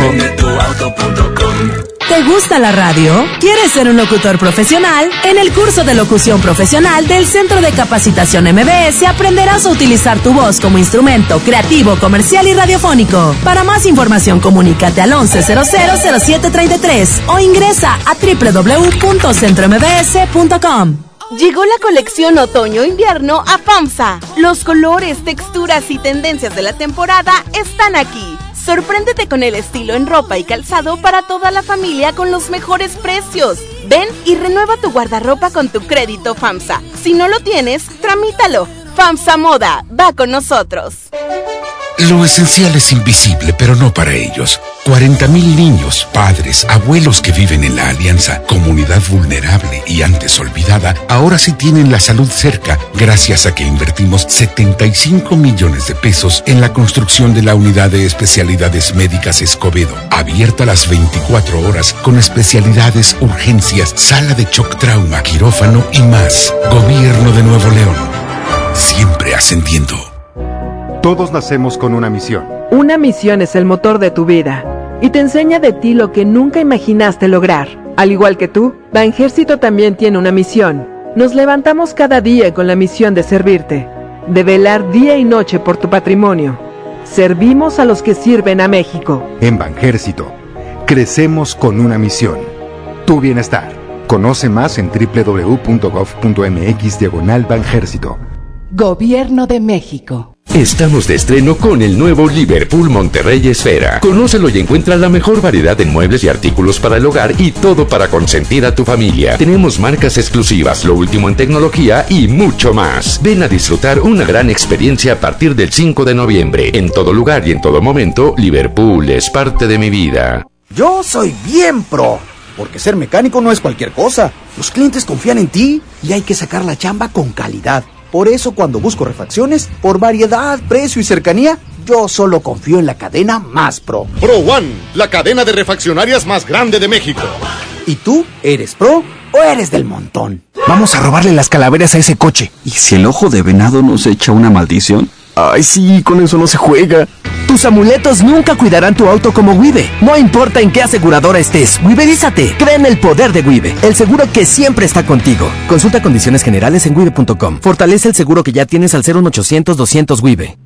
¿Te gusta la radio? ¿Quieres ser un locutor profesional? En el curso de locución profesional del Centro de Capacitación MBS aprenderás a utilizar tu voz como instrumento creativo, comercial y radiofónico. Para más información, comunícate al 11000733 o ingresa a www.centrombs.com. Llegó la colección otoño-invierno a FAMSA. Los colores, texturas y tendencias de la temporada están aquí. Sorpréndete con el estilo en ropa y calzado para toda la familia con los mejores precios. Ven y renueva tu guardarropa con tu crédito FAMSA. Si no lo tienes, tramítalo. FAMSA Moda, va con nosotros. Lo esencial es invisible, pero no para ellos. 40.000 niños, padres, abuelos que viven en la Alianza, comunidad vulnerable y antes olvidada, ahora sí tienen la salud cerca gracias a que invertimos 75 millones de pesos en la construcción de la unidad de especialidades médicas Escobedo, abierta las 24 horas con especialidades, urgencias, sala de shock trauma, quirófano y más. Gobierno de Nuevo León. Siempre ascendiendo. Todos nacemos con una misión. Una misión es el motor de tu vida y te enseña de ti lo que nunca imaginaste lograr. Al igual que tú, Banjército también tiene una misión. Nos levantamos cada día con la misión de servirte, de velar día y noche por tu patrimonio. Servimos a los que sirven a México. En Banjército, crecemos con una misión. Tu bienestar. Conoce más en www.gov.mx diagonal Banjército. Gobierno de México. Estamos de estreno con el nuevo Liverpool Monterrey Esfera. Conócelo y encuentra la mejor variedad de muebles y artículos para el hogar y todo para consentir a tu familia. Tenemos marcas exclusivas, lo último en tecnología y mucho más. Ven a disfrutar una gran experiencia a partir del 5 de noviembre. En todo lugar y en todo momento, Liverpool es parte de mi vida. Yo soy bien pro, porque ser mecánico no es cualquier cosa. Los clientes confían en ti y hay que sacar la chamba con calidad. Por eso cuando busco refacciones, por variedad, precio y cercanía, yo solo confío en la cadena más pro. Pro One, la cadena de refaccionarias más grande de México. ¿Y tú eres pro o eres del montón? Vamos a robarle las calaveras a ese coche. ¿Y si el ojo de venado nos echa una maldición? Ay, sí, con eso no se juega. Tus amuletos nunca cuidarán tu auto como Wibe. No importa en qué aseguradora estés, Wiberízate. Cree en el poder de Wibe, el seguro que siempre está contigo. Consulta condiciones generales en wibe.com. Fortalece el seguro que ya tienes al 01800 200 Wibe.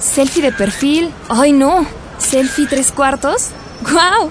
Selfie de perfil. Ay no. Selfie tres cuartos. ¡Guau!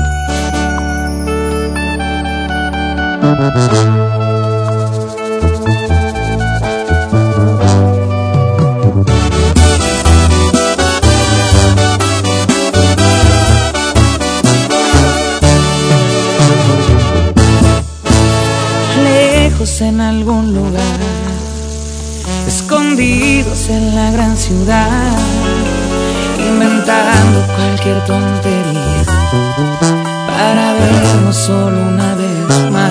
En algún lugar, escondidos en la gran ciudad, inventando cualquier tontería para vernos solo una vez más.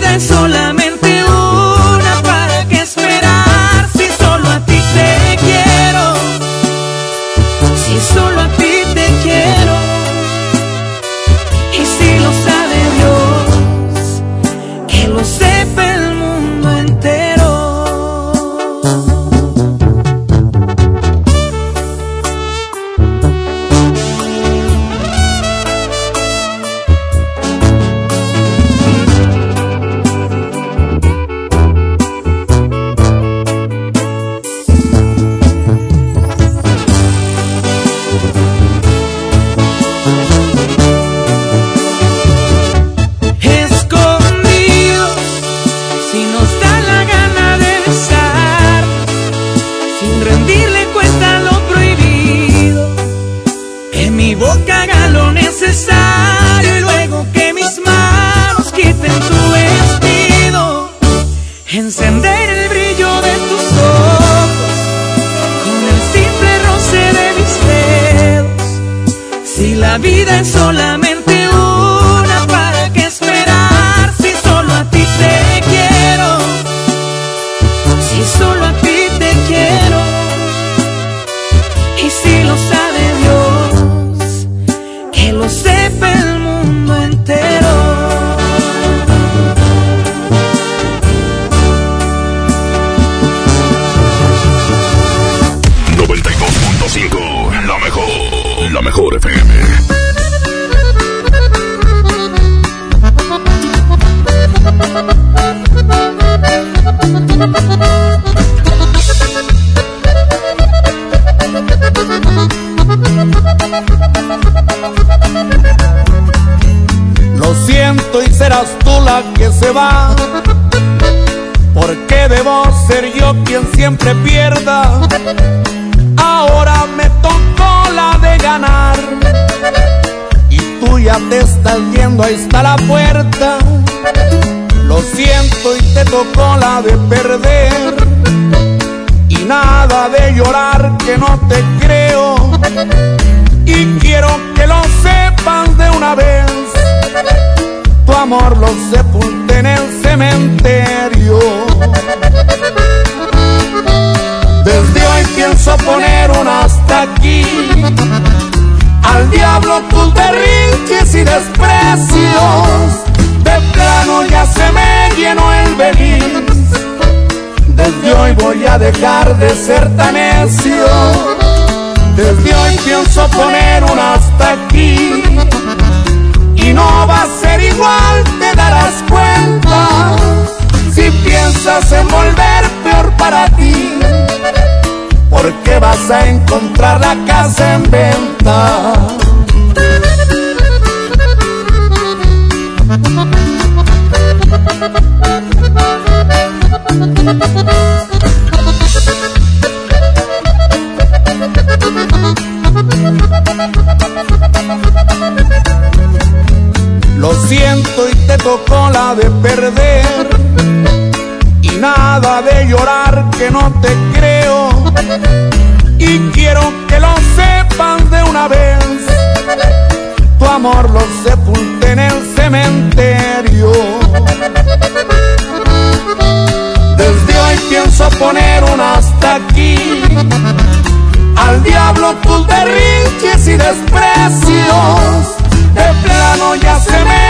vida es Y quiero que lo sepas de una vez. Tu amor lo sepulté en el cementerio. Desde hoy pienso poner un hasta aquí. Al diablo tus berrinches y desprecios. De plano ya se me llenó el beliz. Desde hoy voy a dejar de ser tan necio. Desde hoy pienso poner un hasta aquí. Y no va a ser igual, te darás cuenta. Si piensas en volver peor para ti. Porque vas a encontrar la casa en venta. Siento y te tocó la de perder. Y nada de llorar que no te creo. Y quiero que lo sepas de una vez. Tu amor lo sepulté en el cementerio. Desde hoy pienso poner un hasta aquí. Al diablo tus berrinches y desprecios. De plano ya se me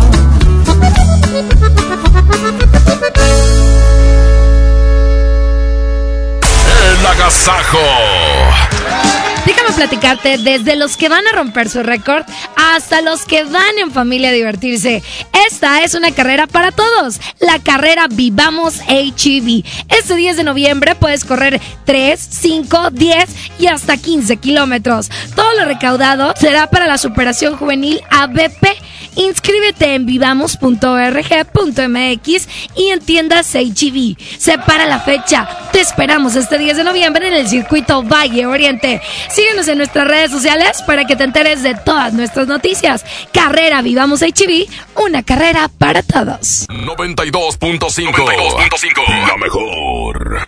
Agasajo. Déjame platicarte desde los que van a romper su récord hasta los que van en familia a divertirse. Esta es una carrera para todos, la carrera Vivamos HEV. Este 10 de noviembre puedes correr 3, 5, 10 y hasta 15 kilómetros. Todo lo recaudado será para la superación juvenil ABP Inscríbete en vivamos.org.mx y en tiendas HEV. Separa la fecha. Te esperamos este 10 de noviembre en el circuito Valle Oriente. Síguenos en nuestras redes sociales para que te enteres de todas nuestras noticias. Carrera Vivamos HEV, una carrera para todos. 92.5. La mejor.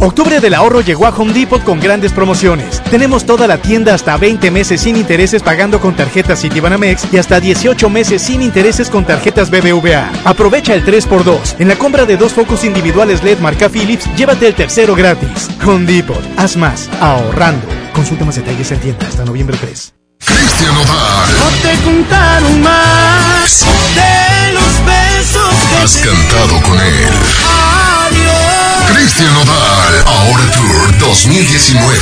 Octubre del ahorro llegó a Home Depot con grandes promociones. Tenemos toda la tienda hasta 20 meses sin intereses pagando con tarjetas Citibanamex y hasta 18 meses sin intereses con tarjetas BBVA. Aprovecha el 3x2. En la compra de dos focos individuales LED marca Philips, llévate el tercero gratis. Home Depot, haz más, ahorrando. Consulta más detalles en tienda hasta noviembre 3. Cristian Odal. No te contaron más de los besos que Has cantado con él. Cristian Odal. Ahora Tour 2019.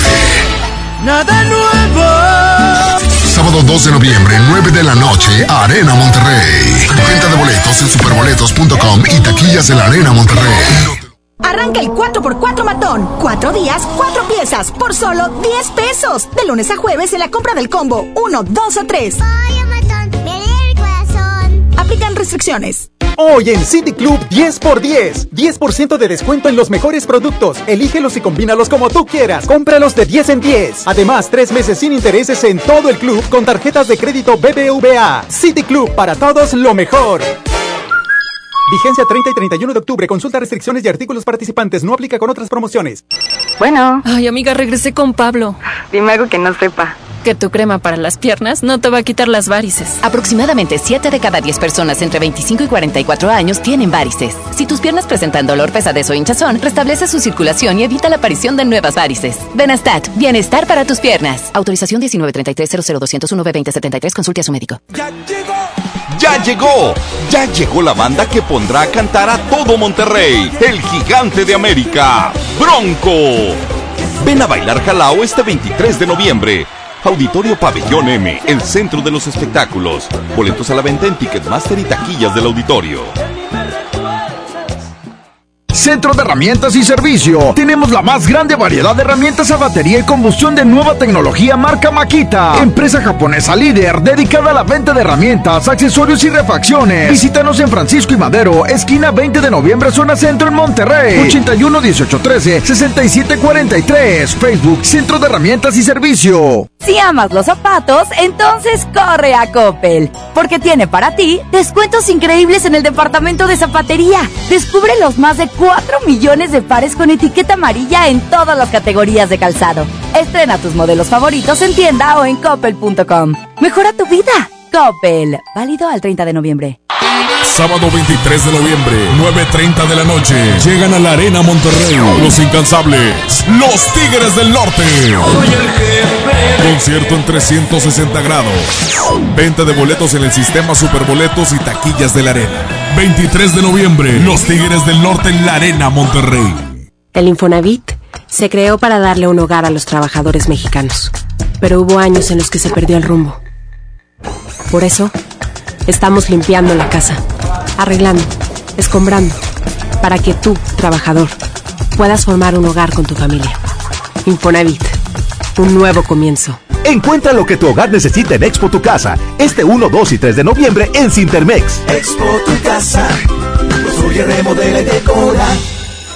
Nada nuevo. Sábado 2 de noviembre, 9 de la noche, Arena Monterrey. Venta de boletos en superboletos.com y taquillas de la Arena Monterrey. Arranca el 4x4 matón. Cuatro días, cuatro piezas, por solo 10 pesos. De lunes a jueves en la compra del combo 1, 2 o 3. Aplican restricciones. Hoy en City Club 10 x 10. 10% de descuento en los mejores productos. Elígelos y combínalos como tú quieras. Cómpralos de 10 en 10. Además, tres meses sin intereses en todo el club con tarjetas de crédito BBVA. City Club para todos lo mejor. Vigencia 30 y 31 de octubre. Consulta restricciones y artículos participantes. No aplica con otras promociones. Bueno. Ay, amiga, regresé con Pablo. Dime algo que no sepa. Que tu crema para las piernas no te va a quitar las varices. Aproximadamente 7 de cada 10 personas entre 25 y 44 años tienen varices. Si tus piernas presentan dolor, pesadez o hinchazón, restablece su circulación y evita la aparición de nuevas varices. Benastat, bienestar para tus piernas. Autorización 1933 00201 2073 Consulte a su médico. ¡Ya llegó! Ya llegó la banda que pondrá a cantar a todo Monterrey, el gigante de América, Bronco. Ven a bailar Jalao este 23 de noviembre. Auditorio Pabellón M, el centro de los espectáculos. Boletos a la venta en Ticketmaster y taquillas del auditorio. Centro de Herramientas y Servicio. Tenemos la más grande variedad de herramientas a batería y combustión de nueva tecnología marca Makita. Empresa japonesa líder dedicada a la venta de herramientas, accesorios y refacciones. Visítanos en Francisco y Madero, esquina 20 de noviembre, zona centro en Monterrey. 81 18 13 67 43. Facebook Centro de Herramientas y Servicio. Si amas los zapatos, entonces corre a Coppel, porque tiene para ti descuentos increíbles en el departamento de zapatería. Descubre los más de 4 millones de pares con etiqueta amarilla en todas las categorías de calzado. Estrena tus modelos favoritos en tienda o en coppel.com. Mejora tu vida. Coppel. Válido al 30 de noviembre. Sábado 23 de noviembre, 9.30 de la noche. Llegan a la Arena Monterrey. Los incansables. Los Tigres del Norte. Concierto en 360 grados. Venta de boletos en el sistema Superboletos y taquillas de la Arena. 23 de noviembre, Los Tigres del Norte en la Arena Monterrey. El Infonavit se creó para darle un hogar a los trabajadores mexicanos. Pero hubo años en los que se perdió el rumbo. Por eso, estamos limpiando la casa, arreglando, escombrando, para que tú, trabajador, puedas formar un hogar con tu familia. Infonavit, un nuevo comienzo. Encuentra lo que tu hogar necesita en Expo Tu Casa, este 1, 2 y 3 de noviembre en Cintermex. Expo tu casa. Construye, remodela y decora.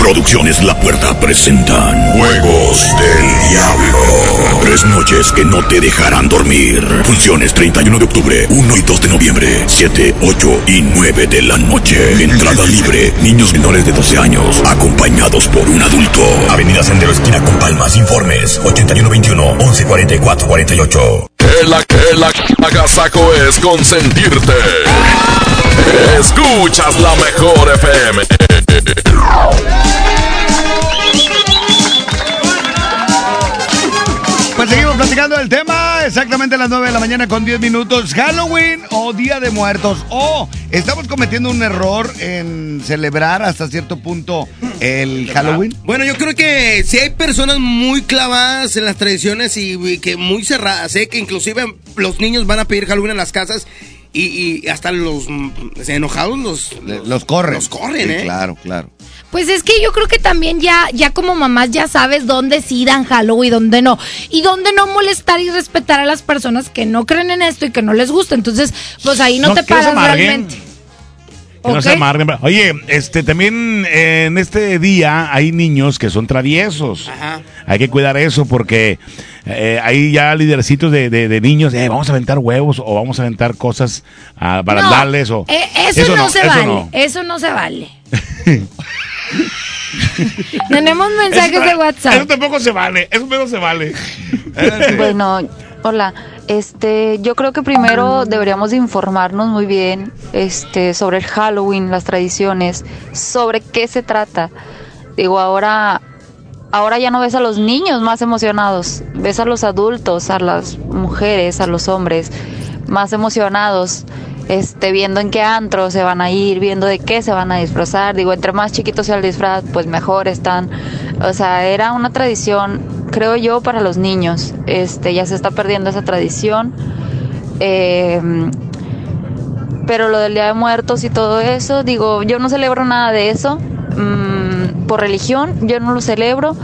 Producciones La Puerta presentan Juegos del Diablo. Tres noches que no te dejarán dormir. Funciones 31 de octubre, 1 y 2 de noviembre, 7, 8 y 9 de la noche. Entrada libre. Niños menores de 12 años, acompañados por un adulto. Avenida Sendero Esquina con Palmas. Informes 8121 1144 48. El, el agasajo es consentirte. Escuchas la mejor FM. Platicando del tema, exactamente a las 9 de la mañana con 10 minutos. Halloween o Día de Muertos. O estamos cometiendo un error en celebrar hasta cierto punto el Halloween. Bueno, yo creo que si hay personas muy clavadas en las tradiciones y, y que muy cerradas, ¿eh? que inclusive los niños van a pedir Halloween en las casas y, y hasta los mm, enojados los, Los corren. Los corren, Sí, ¿eh? Claro, claro. Pues es que yo creo que también ya, ya como mamás ya sabes dónde sí dan Halloween y dónde no. Y dónde no molestar y respetar a las personas que no creen en esto y que no les gusta. Entonces, pues ahí no, te no se paras realmente. Que no se Ok. amarguen. Oye, este también eh, en este día hay niños que son traviesos. Hay que cuidar eso porque eh, hay ya lidercitos de, de- de niños, eh, vamos a aventar huevos o vamos a aventar cosas ah, para No, darles o eh, eso, no, se eso vale. no. Eso no se vale. Tenemos mensajes Eso- de WhatsApp. Eso tampoco se vale, eso tampoco se vale. Bueno, hola. Este, yo creo que primero deberíamos de informarnos muy bien, este, sobre el Halloween, las tradiciones, sobre qué se trata. Digo, ahora, ahora ya no ves a los niños más emocionados, ves a los adultos, a las mujeres, a los hombres más emocionados, este, viendo en qué antro se van a ir, viendo de qué se van a disfrazar. Digo, entre más chiquitos sea el disfraz, pues mejor están. O sea, era una tradición, creo yo, para los niños. Este, ya se está perdiendo esa tradición. Eh, pero lo del Día de Muertos y todo eso, digo, yo no celebro nada de eso. mm, por religión, yo no lo celebro.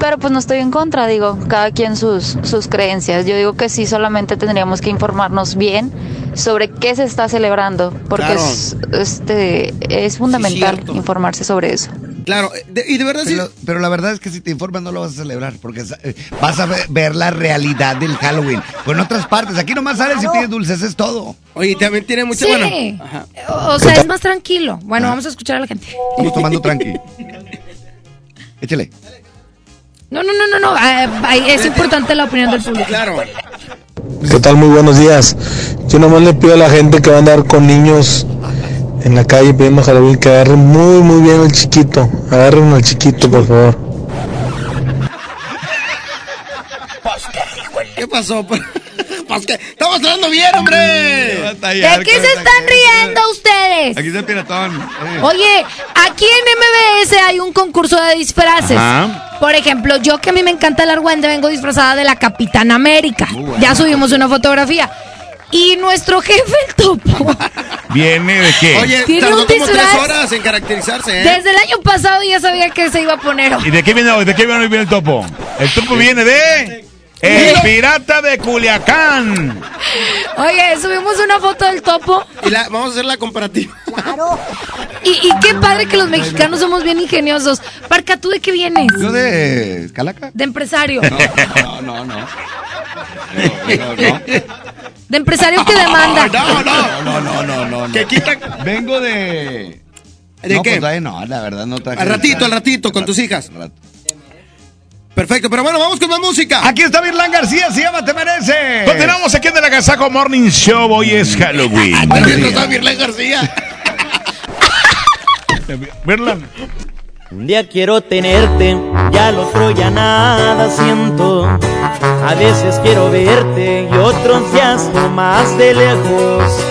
Pero pues no estoy en contra, digo, cada quien sus, sus creencias. Yo digo que sí, solamente tendríamos que informarnos bien sobre qué se está celebrando, porque Claro. es, este, es fundamental informarse sobre eso. Claro, de- y de verdad sí. Pero, la verdad es que si te informas no lo vas a celebrar porque eh, vas a ve- ver la realidad del Halloween. Pues en otras partes, aquí nomás sales y pides dulces, es todo. Oye, también tiene mucha Sí. O sea, es más tranquilo. Bueno, vamos a escuchar a la gente. Estamos tomando tranqui. Échale. No, no, no, no, no. eh, ay, es importante la opinión del público. Claro. ¿Qué tal? Muy buenos días. Yo nomás le pido a la gente que va a andar con niños en la calle pidiendo Halloween que agarren muy muy bien al chiquito. Agarren al chiquito, por favor. ¿Qué pasó? Pues que estamos hablando bien, hombre. ¿De qué se están riendo ustedes? Aquí está el piratón. eh. Oye, aquí en MBS hay un concurso de disfraces. Ajá. Por ejemplo, yo que a mí me encanta el argüende, vengo disfrazada de la Capitana América. Ya subimos una fotografía. Y nuestro jefe, el topo, ¿Viene de qué? Oye, Tiene tardó un como tres horas en caracterizarse, ¿eh? desde el año pasado ya sabía que se iba a poner. ¿Y de qué viene hoy? ¿De qué viene hoy viene el topo? El topo viene de El pirata de Culiacán. Oye, subimos una foto del topo. Y la- vamos a hacer la comparativa. Y, y qué padre que los mexicanos somos bien ingeniosos. Parca, ¿tú de qué vienes? Yo de Calaca. De empresario. No, no, no. De empresario que demanda. No, no, no, no, no, no, no. Que quita. Vengo de. ¿De no, qué? Pues, todavía no, la verdad no traje. Al ratito, al ratito, con tus hijas. Perfecto, pero bueno, vamos con más música. Aquí está Virlán García, se llama Te Merece. Continuamos aquí en el Agasajo Morning Show. Hoy es Halloween. También está Virlán García. Virlán. Un día quiero tenerte, ya al otro ya nada siento. A veces quiero verte y otros días más de lejos.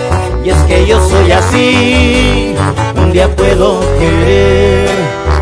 Y es que yo soy así, un día puedo querer,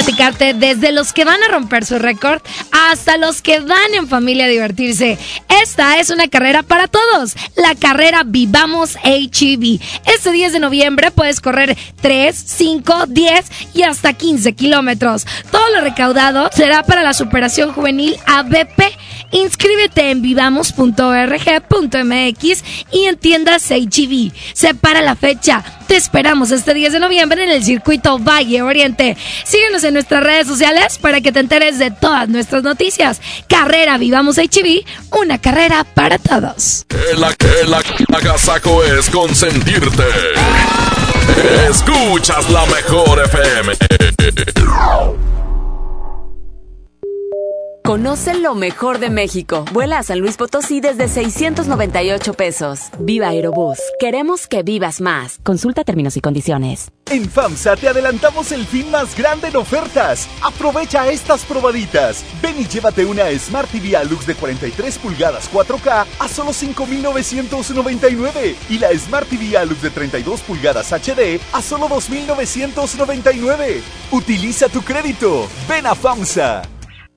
Platicarte desde los que van a romper su récord hasta los que van en familia a divertirse. Esta es una carrera para todos, la carrera Vivamos HEB. Este 10 de noviembre puedes correr 3, 5, 10 y hasta 15 kilómetros. Todo lo recaudado será para la superación juvenil ABP. Inscríbete en vivamos.org.mx y en tiendas. Separa la fecha. Te esperamos este 10 de noviembre en el circuito Valle Oriente. Síguenos en nuestras redes sociales para que te enteres de todas nuestras noticias. Carrera Vivamos HEB, una carrera para todos. Es consentirte. Escuchas la mejor FM. Conoce lo mejor de México. Vuela a San Luis Potosí desde 698 pesos. Viva Aerobús. Queremos que vivas más. Consulta términos y condiciones. En FAMSA te adelantamos el fin más grande en ofertas. Aprovecha estas probaditas. Ven y llévate una Smart TV Alux de 43 pulgadas 4K a solo 5,999 y la Smart TV Alux de 32 pulgadas HD a solo 2,999. Utiliza tu crédito. Ven a FAMSA.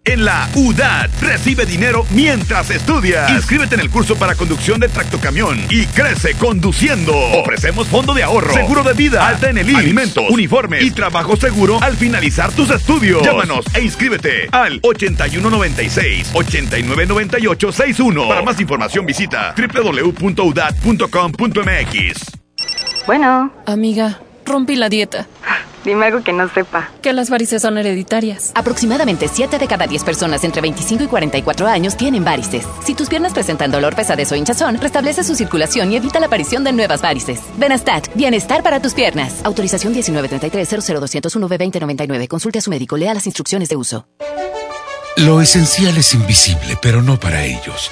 En la UDAT recibe dinero mientras estudias. Inscríbete en el curso para conducción de tractocamión y crece conduciendo. Ofrecemos fondo de ahorro, seguro de vida, alta en el IMSS, alimentos, uniformes y trabajo seguro al finalizar tus estudios. Llámanos e inscríbete al 8196-899861. Para más información visita www.udat.com.mx. Bueno. Amiga, rompí la dieta. Dime algo que no sepa. Que las varices son hereditarias. Aproximadamente 7 de cada 10 personas entre 25 y 44 años tienen varices. Si tus piernas presentan dolor, pesadez o hinchazón, restablece su circulación y evita la aparición de nuevas varices. Benastat, bienestar para tus piernas. Autorización 1933-00201-B2099. Consulte a su médico, lea las instrucciones de uso. Lo esencial es invisible, pero no para ellos.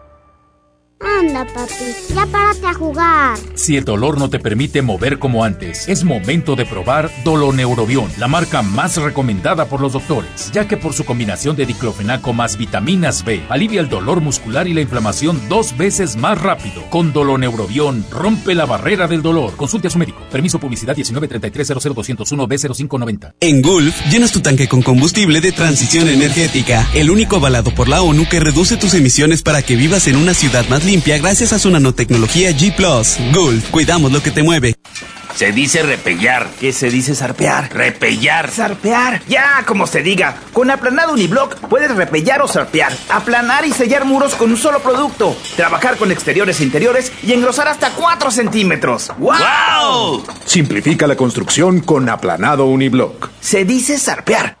Anda, papi, ya párate a jugar. Si el dolor no te permite mover como antes, es momento de probar Doloneurobion, la marca más recomendada por los doctores, ya que por su combinación de diclofenaco más vitaminas B, alivia el dolor muscular y la inflamación dos veces más rápido. Con Doloneurobion, rompe la barrera del dolor. Consulte a su médico. Permiso publicidad 193300201 B0590. En Gulf, llenas tu tanque con combustible de transición energética, el único avalado por la ONU que reduce tus emisiones para que vivas en una ciudad más limpia limpia gracias a su nanotecnología G ⁇ Gulf, cuidamos lo que te mueve. Se dice repellar. ¿Qué se dice zarpear? Repellar. Zarpear. Ya, como se diga. Con aplanado uniblock puedes repellar o zarpear. Aplanar y sellar muros con un solo producto. Trabajar con exteriores e interiores y engrosar hasta 4 centímetros. ¡Wow! Simplifica la construcción con aplanado uniblock. Se dice zarpear.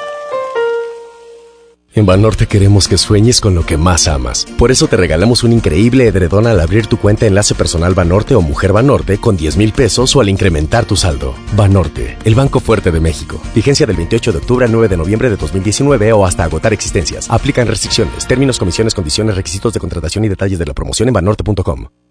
En Banorte queremos que sueñes con lo que más amas. Por eso te regalamos un increíble edredón al abrir tu cuenta Enlace Personal Banorte o Mujer Banorte con 10 mil pesos o al incrementar tu saldo. Banorte, el Banco Fuerte de México. Vigencia del 28 de octubre al 9 de noviembre de 2019 o hasta agotar existencias. Aplican restricciones, términos, comisiones, condiciones, requisitos de contratación y detalles de la promoción en banorte.com.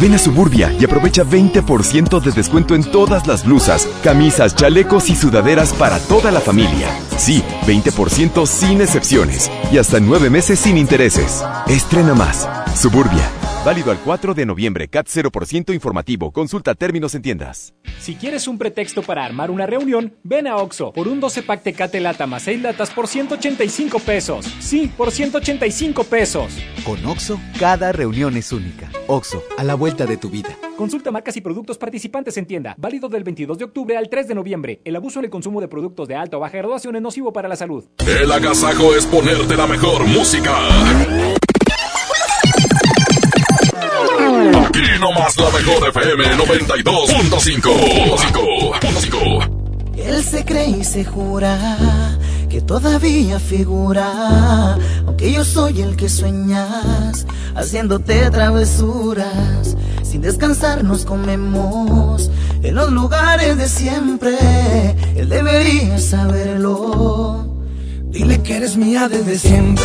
Ven a Suburbia y aprovecha 20% de descuento en todas las blusas, camisas, chalecos y sudaderas para toda la familia. Sí, 20% sin excepciones y hasta nueve meses sin intereses. Estrena más. Suburbia. Válido al 4 de noviembre. CAT 0% informativo. Consulta términos en tiendas. Si quieres un pretexto para armar una reunión, ven a Oxo por un 12 pack Tecate Lata más 6 latas por 185 pesos. Sí, por 185 pesos. Con Oxo, cada reunión es única. Oxo, a la vuelta de tu vida. Consulta marcas y productos participantes en tienda. Válido del 22 de octubre al 3 de noviembre. El abuso en el consumo de productos de alta o baja graduación es nocivo para la salud. El agasajo es ponerte la mejor música. Aquí nomás la mejor FM 92.5. Él se cree y se jura que todavía figura, aunque yo soy el que sueñas, haciéndote travesuras. Sin descansar nos comemos en los lugares de siempre. Él debería saberlo. Dile que eres mía desde siempre.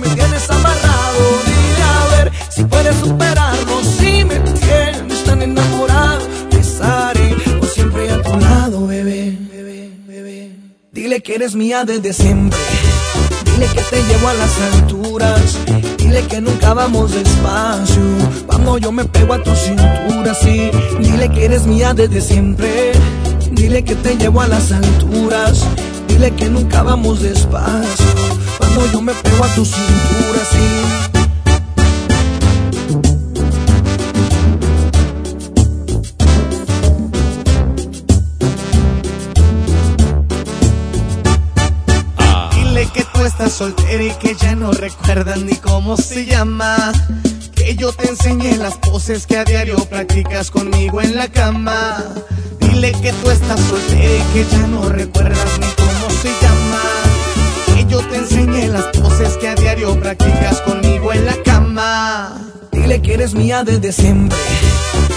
me tienes amarrado. Dile a ver si puedes superarlo. Si me tienes tan enamorado, estaré por siempre a tu lado, bebé. Dile que eres mía desde siempre. Dile que te llevo a las alturas. Dile que nunca vamos despacio. Cuando yo me pego a tu cintura, sí. Dile que eres mía desde siempre. Dile que te llevo a las alturas. Dile que nunca vamos despacio. Cuando yo me pego a tu cintura, sí. estás soltera y que ya no recuerdas ni cómo se llama. Que yo te enseñé las poses que a diario practicas conmigo en la cama. Dile que tú estás soltera y que ya no recuerdas ni se llama. Que yo te enseñé las poses que a diario practicas conmigo en la cama. Dile que eres mía desde siempre.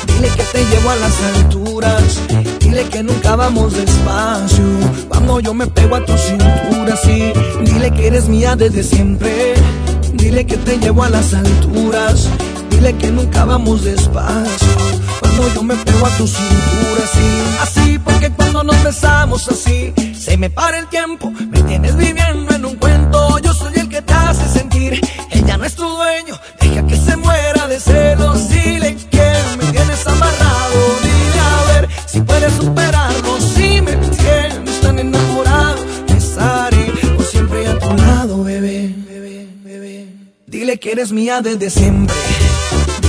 Dile que te llevo a las alturas. Dile que nunca vamos despacio. Vamos, yo me pego a tu cintura, sí. Dile que eres mía desde siempre. Dile que te llevo a las alturas. Dile que nunca vamos despacio. Yo me pego a tu cintura, sí. Así, porque cuando nos besamos así, se me para el tiempo. Me tienes viviendo en un cuento. Yo soy el que te hace sentir. Ella no es tu dueño. Deja que se muera de celos. Dile que me tienes amarrado. Dile a ver si puedes superarlo. Si me tienes tan enamorado, estaré por siempre a tu lado, bebé. Dile que eres mía desde siempre.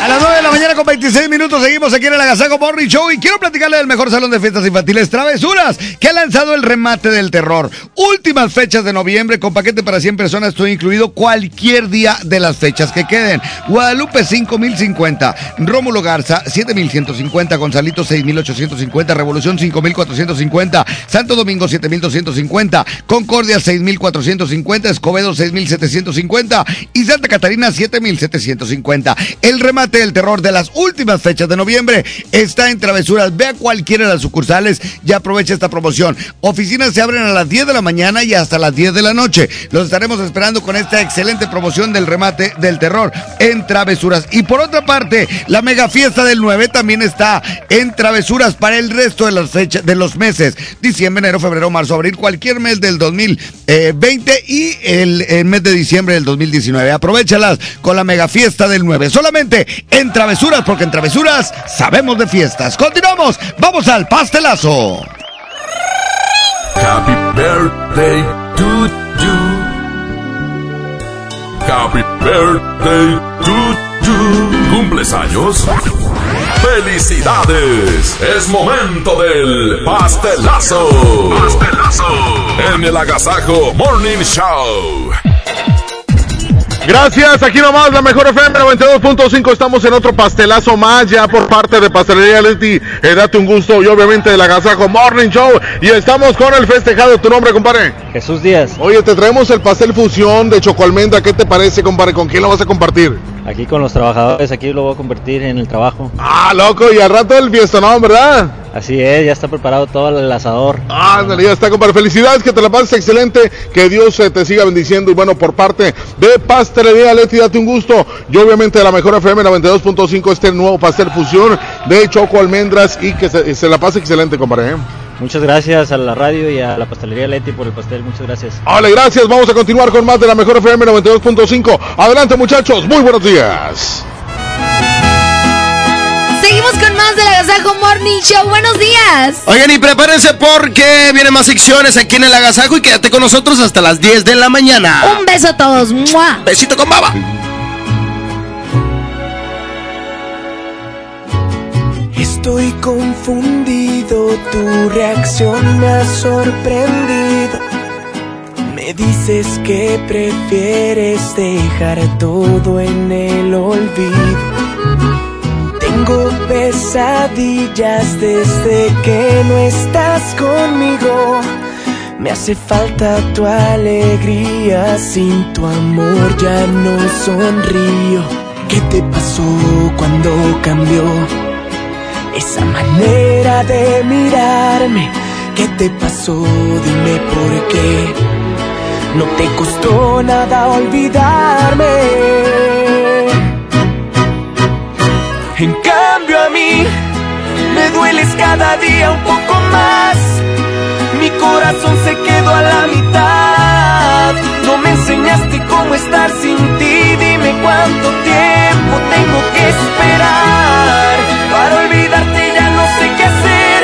A las 9 de la mañana con 26 minutos seguimos aquí en el Agasajo Morning Show y quiero platicarle del mejor salón de fiestas infantiles Travesuras que ha lanzado el remate del terror. Últimas fechas de noviembre con paquete para 100 personas, estoy incluido cualquier día de las fechas que queden. Guadalupe 5050, Rómulo Garza 7150, Gonzalito 6850, Revolución 5450, Santo Domingo 7250, Concordia 6450, Escobedo 6750 y Santa Catarina 7750. El remate del terror de las últimas fechas de noviembre está en Travesuras. Ve a cualquiera de las sucursales y aprovecha esta promoción. Oficinas se abren a las 10 de la mañana y hasta las 10 de la noche. Los estaremos esperando con esta excelente promoción del remate del terror en Travesuras. Y por otra parte, la mega fiesta del 9 también está en Travesuras para el resto de las fechas de los meses. Diciembre, enero, febrero, marzo, abril, cualquier mes del 2020 y el, el mes de diciembre del 2019. Aprovechalas con la mega fiesta del 9. Solamente en Travesuras, porque en Travesuras sabemos de fiestas. Continuamos, vamos al pastelazo. Happy birthday to you. Happy birthday to you. ¿Cumples años? ¡Felicidades! Es momento del pastelazo. Pastelazo. En el Agasajo Morning Show. Gracias, aquí nomás la mejor FM 92.5. Estamos en otro pastelazo más ya por parte de Pastelería Leti. Eh, date un gusto y obviamente de la Gazajo Morning Show. Y estamos con el festejado. ¿Tu nombre, compadre? Jesús Díaz. Oye, te traemos el pastel fusión de chocoalmendra. ¿Qué te parece, compadre? ¿Con quién lo vas a compartir? Aquí con los trabajadores, aquí lo voy a convertir en el trabajo. Ah, loco, y al rato el fiestonón, ¿verdad? Así es, ya está preparado todo el asador. Ah, ya está, compadre. Felicidades, que te la pases excelente, que Dios eh, te siga bendiciendo. Y bueno, por parte de Pastelería Leti, date un gusto. Y obviamente de la mejor FM 92.5, este nuevo pastel fusión de choco almendras y que se, se la pase excelente, compadre. ¿eh? Muchas gracias a la radio y a la pastelería Leti por el pastel. Muchas gracias. Vale, gracias. Vamos a continuar con más de la mejor FM 92.5. Adelante, muchachos. Muy buenos días. Más de la Agasajo Morning Show. Buenos días. Oigan, y prepárense porque vienen más secciones aquí en el Agasajo y quédate con nosotros hasta las 10 de la mañana. Un beso a todos. ¡Mua! Besito con baba. Estoy confundido, tu reacción me ha sorprendido. Me dices que prefieres dejar todo en el olvido. Tengo pesadillas desde que no estás conmigo. Me hace falta tu alegría, sin tu amor ya no sonrío. ¿Qué te pasó cuando cambió? Esa manera de mirarme, ¿qué te pasó? Dime por qué. No te costó nada olvidarme. En cambio a mí me dueles cada día un poco más. Mi corazón se quedó a la mitad. No me enseñaste cómo estar sin ti. Dime cuánto tiempo tengo que esperar. Para olvidarte ya no sé qué hacer.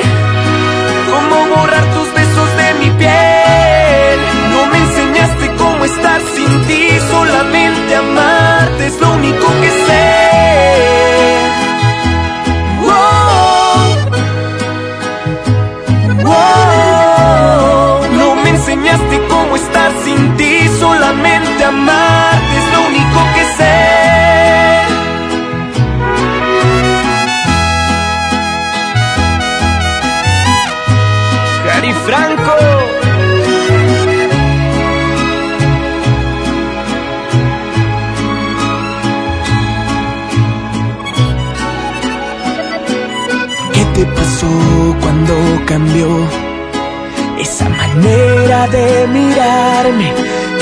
Cómo borrar tus besos de mi piel. No me enseñaste cómo estar sin ti. Solamente amarte es lo único que sé. Amarte es lo único que sé. Cari Franco. ¿Qué te pasó cuando cambió esa manera de mirarme?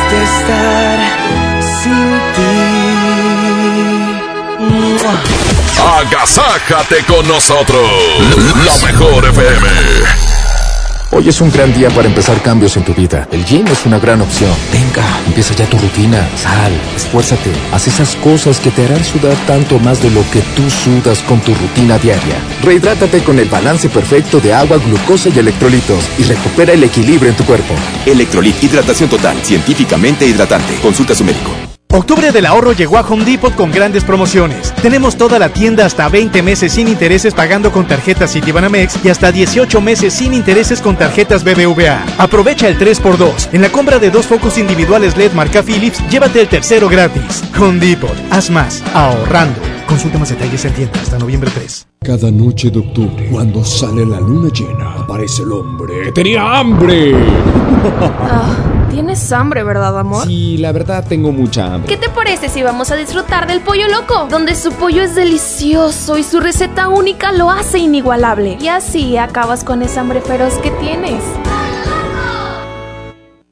A estar sin ti. Agasájate con nosotros. La mejor FM. Hoy es un gran día para empezar cambios en tu vida. El gym es una gran opción. Venga, empieza ya tu rutina. Sal, esfuérzate. Haz esas cosas que te harán sudar tanto más de lo que tú sudas con tu rutina diaria. Rehidrátate con el balance perfecto de agua, glucosa y electrolitos y recupera el equilibrio en tu cuerpo. Electrolit, hidratación total, científicamente hidratante. Consulta a su médico. Octubre del ahorro llegó a Home Depot con grandes promociones. Tenemos toda la tienda hasta 20 meses sin intereses pagando con tarjetas Citibanamex y hasta 18 meses sin intereses con tarjetas BBVA. Aprovecha el 3x2. En la compra de dos focos individuales LED marca Philips, llévate el tercero gratis. Home Depot, haz más, ahorrando. Consulta más detalles en tienda hasta noviembre 3. Cada noche de octubre, cuando sale la luna llena, aparece el hombre que tenía hambre. Tienes hambre, ¿verdad, amor? Sí, la verdad tengo mucha hambre. ¿Qué te parece si vamos a disfrutar del pollo loco? Donde su pollo es delicioso y su receta única lo hace inigualable. Y así acabas con esa hambre feroz que tienes.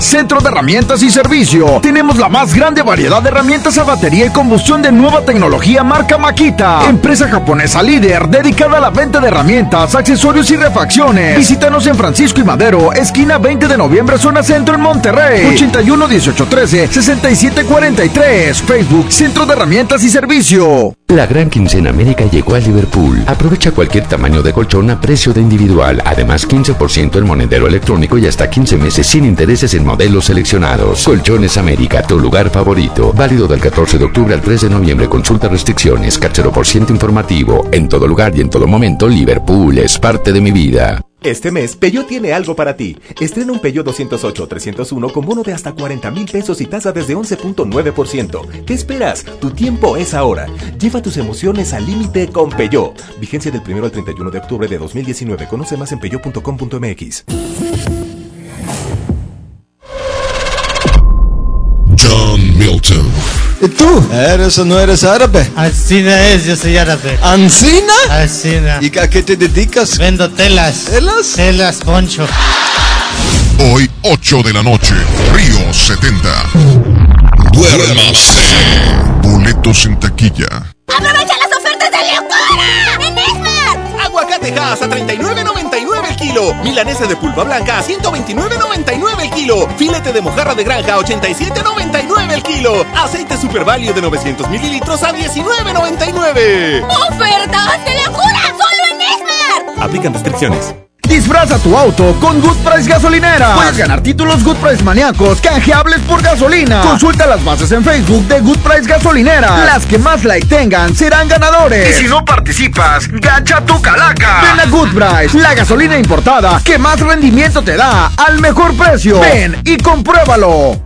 Centro de Herramientas y Servicio. Tenemos la más grande variedad de herramientas a batería y combustión de nueva tecnología marca Makita. Empresa japonesa líder dedicada a la venta de herramientas, accesorios y refacciones. Visítanos en Francisco y Madero, esquina 20 de noviembre, zona centro en Monterrey. 81 18 13 67 43. Facebook Centro de Herramientas y Servicio. La gran quincena América llegó a Liverpool. Aprovecha cualquier tamaño de colchón a precio de individual. Además, 15% en monedero electrónico y hasta 15 meses sin intereses en modelos seleccionados. Colchones América, tu lugar favorito. Válido del 14 de octubre al 3 de noviembre. Consulta restricciones. Cachero por ciento informativo. En todo lugar y en todo momento, Liverpool es parte de mi vida. Este mes, Peugeot tiene algo para ti. Estrena un Peugeot 208 301 con bono de hasta 40 mil pesos y tasa desde 11.9%. ¿Qué esperas? Tu tiempo es ahora. Lleva tus emociones al límite con Peugeot. Vigencia del 1 al 31 de octubre de 2019. Conoce más en peugeot.com.mx. ¿Y tú? ¿Eres o no eres árabe? Alcina es, yo soy árabe. ¿Ancina? Alcina. ¿Y a qué te dedicas? Vendo telas. ¿Telas? Telas, poncho. Hoy, 8 de la noche, Río 70. Duérmase. Boletos en taquilla. ¡Aprovecha las ofertas de locura! A 39.99 el kilo. Milanesa de pulpa blanca a 129.99 el kilo. Filete de mojarra de granja a 87.99 el kilo. Aceite Super Value de 900 mililitros a 19.99. ¡Ofertas de locura! ¡Solo en Esmar! Aplican restricciones. Disfraza tu auto con Good Price Gasolinera. Puedes ganar títulos Good Price maníacos canjeables por gasolina. Consulta las bases en Facebook de Good Price Gasolinera. Las que más like tengan serán ganadores. Y si no participas, gacha tu calaca. Ven a Good Price, la gasolina importada que más rendimiento te da al mejor precio. Ven y compruébalo.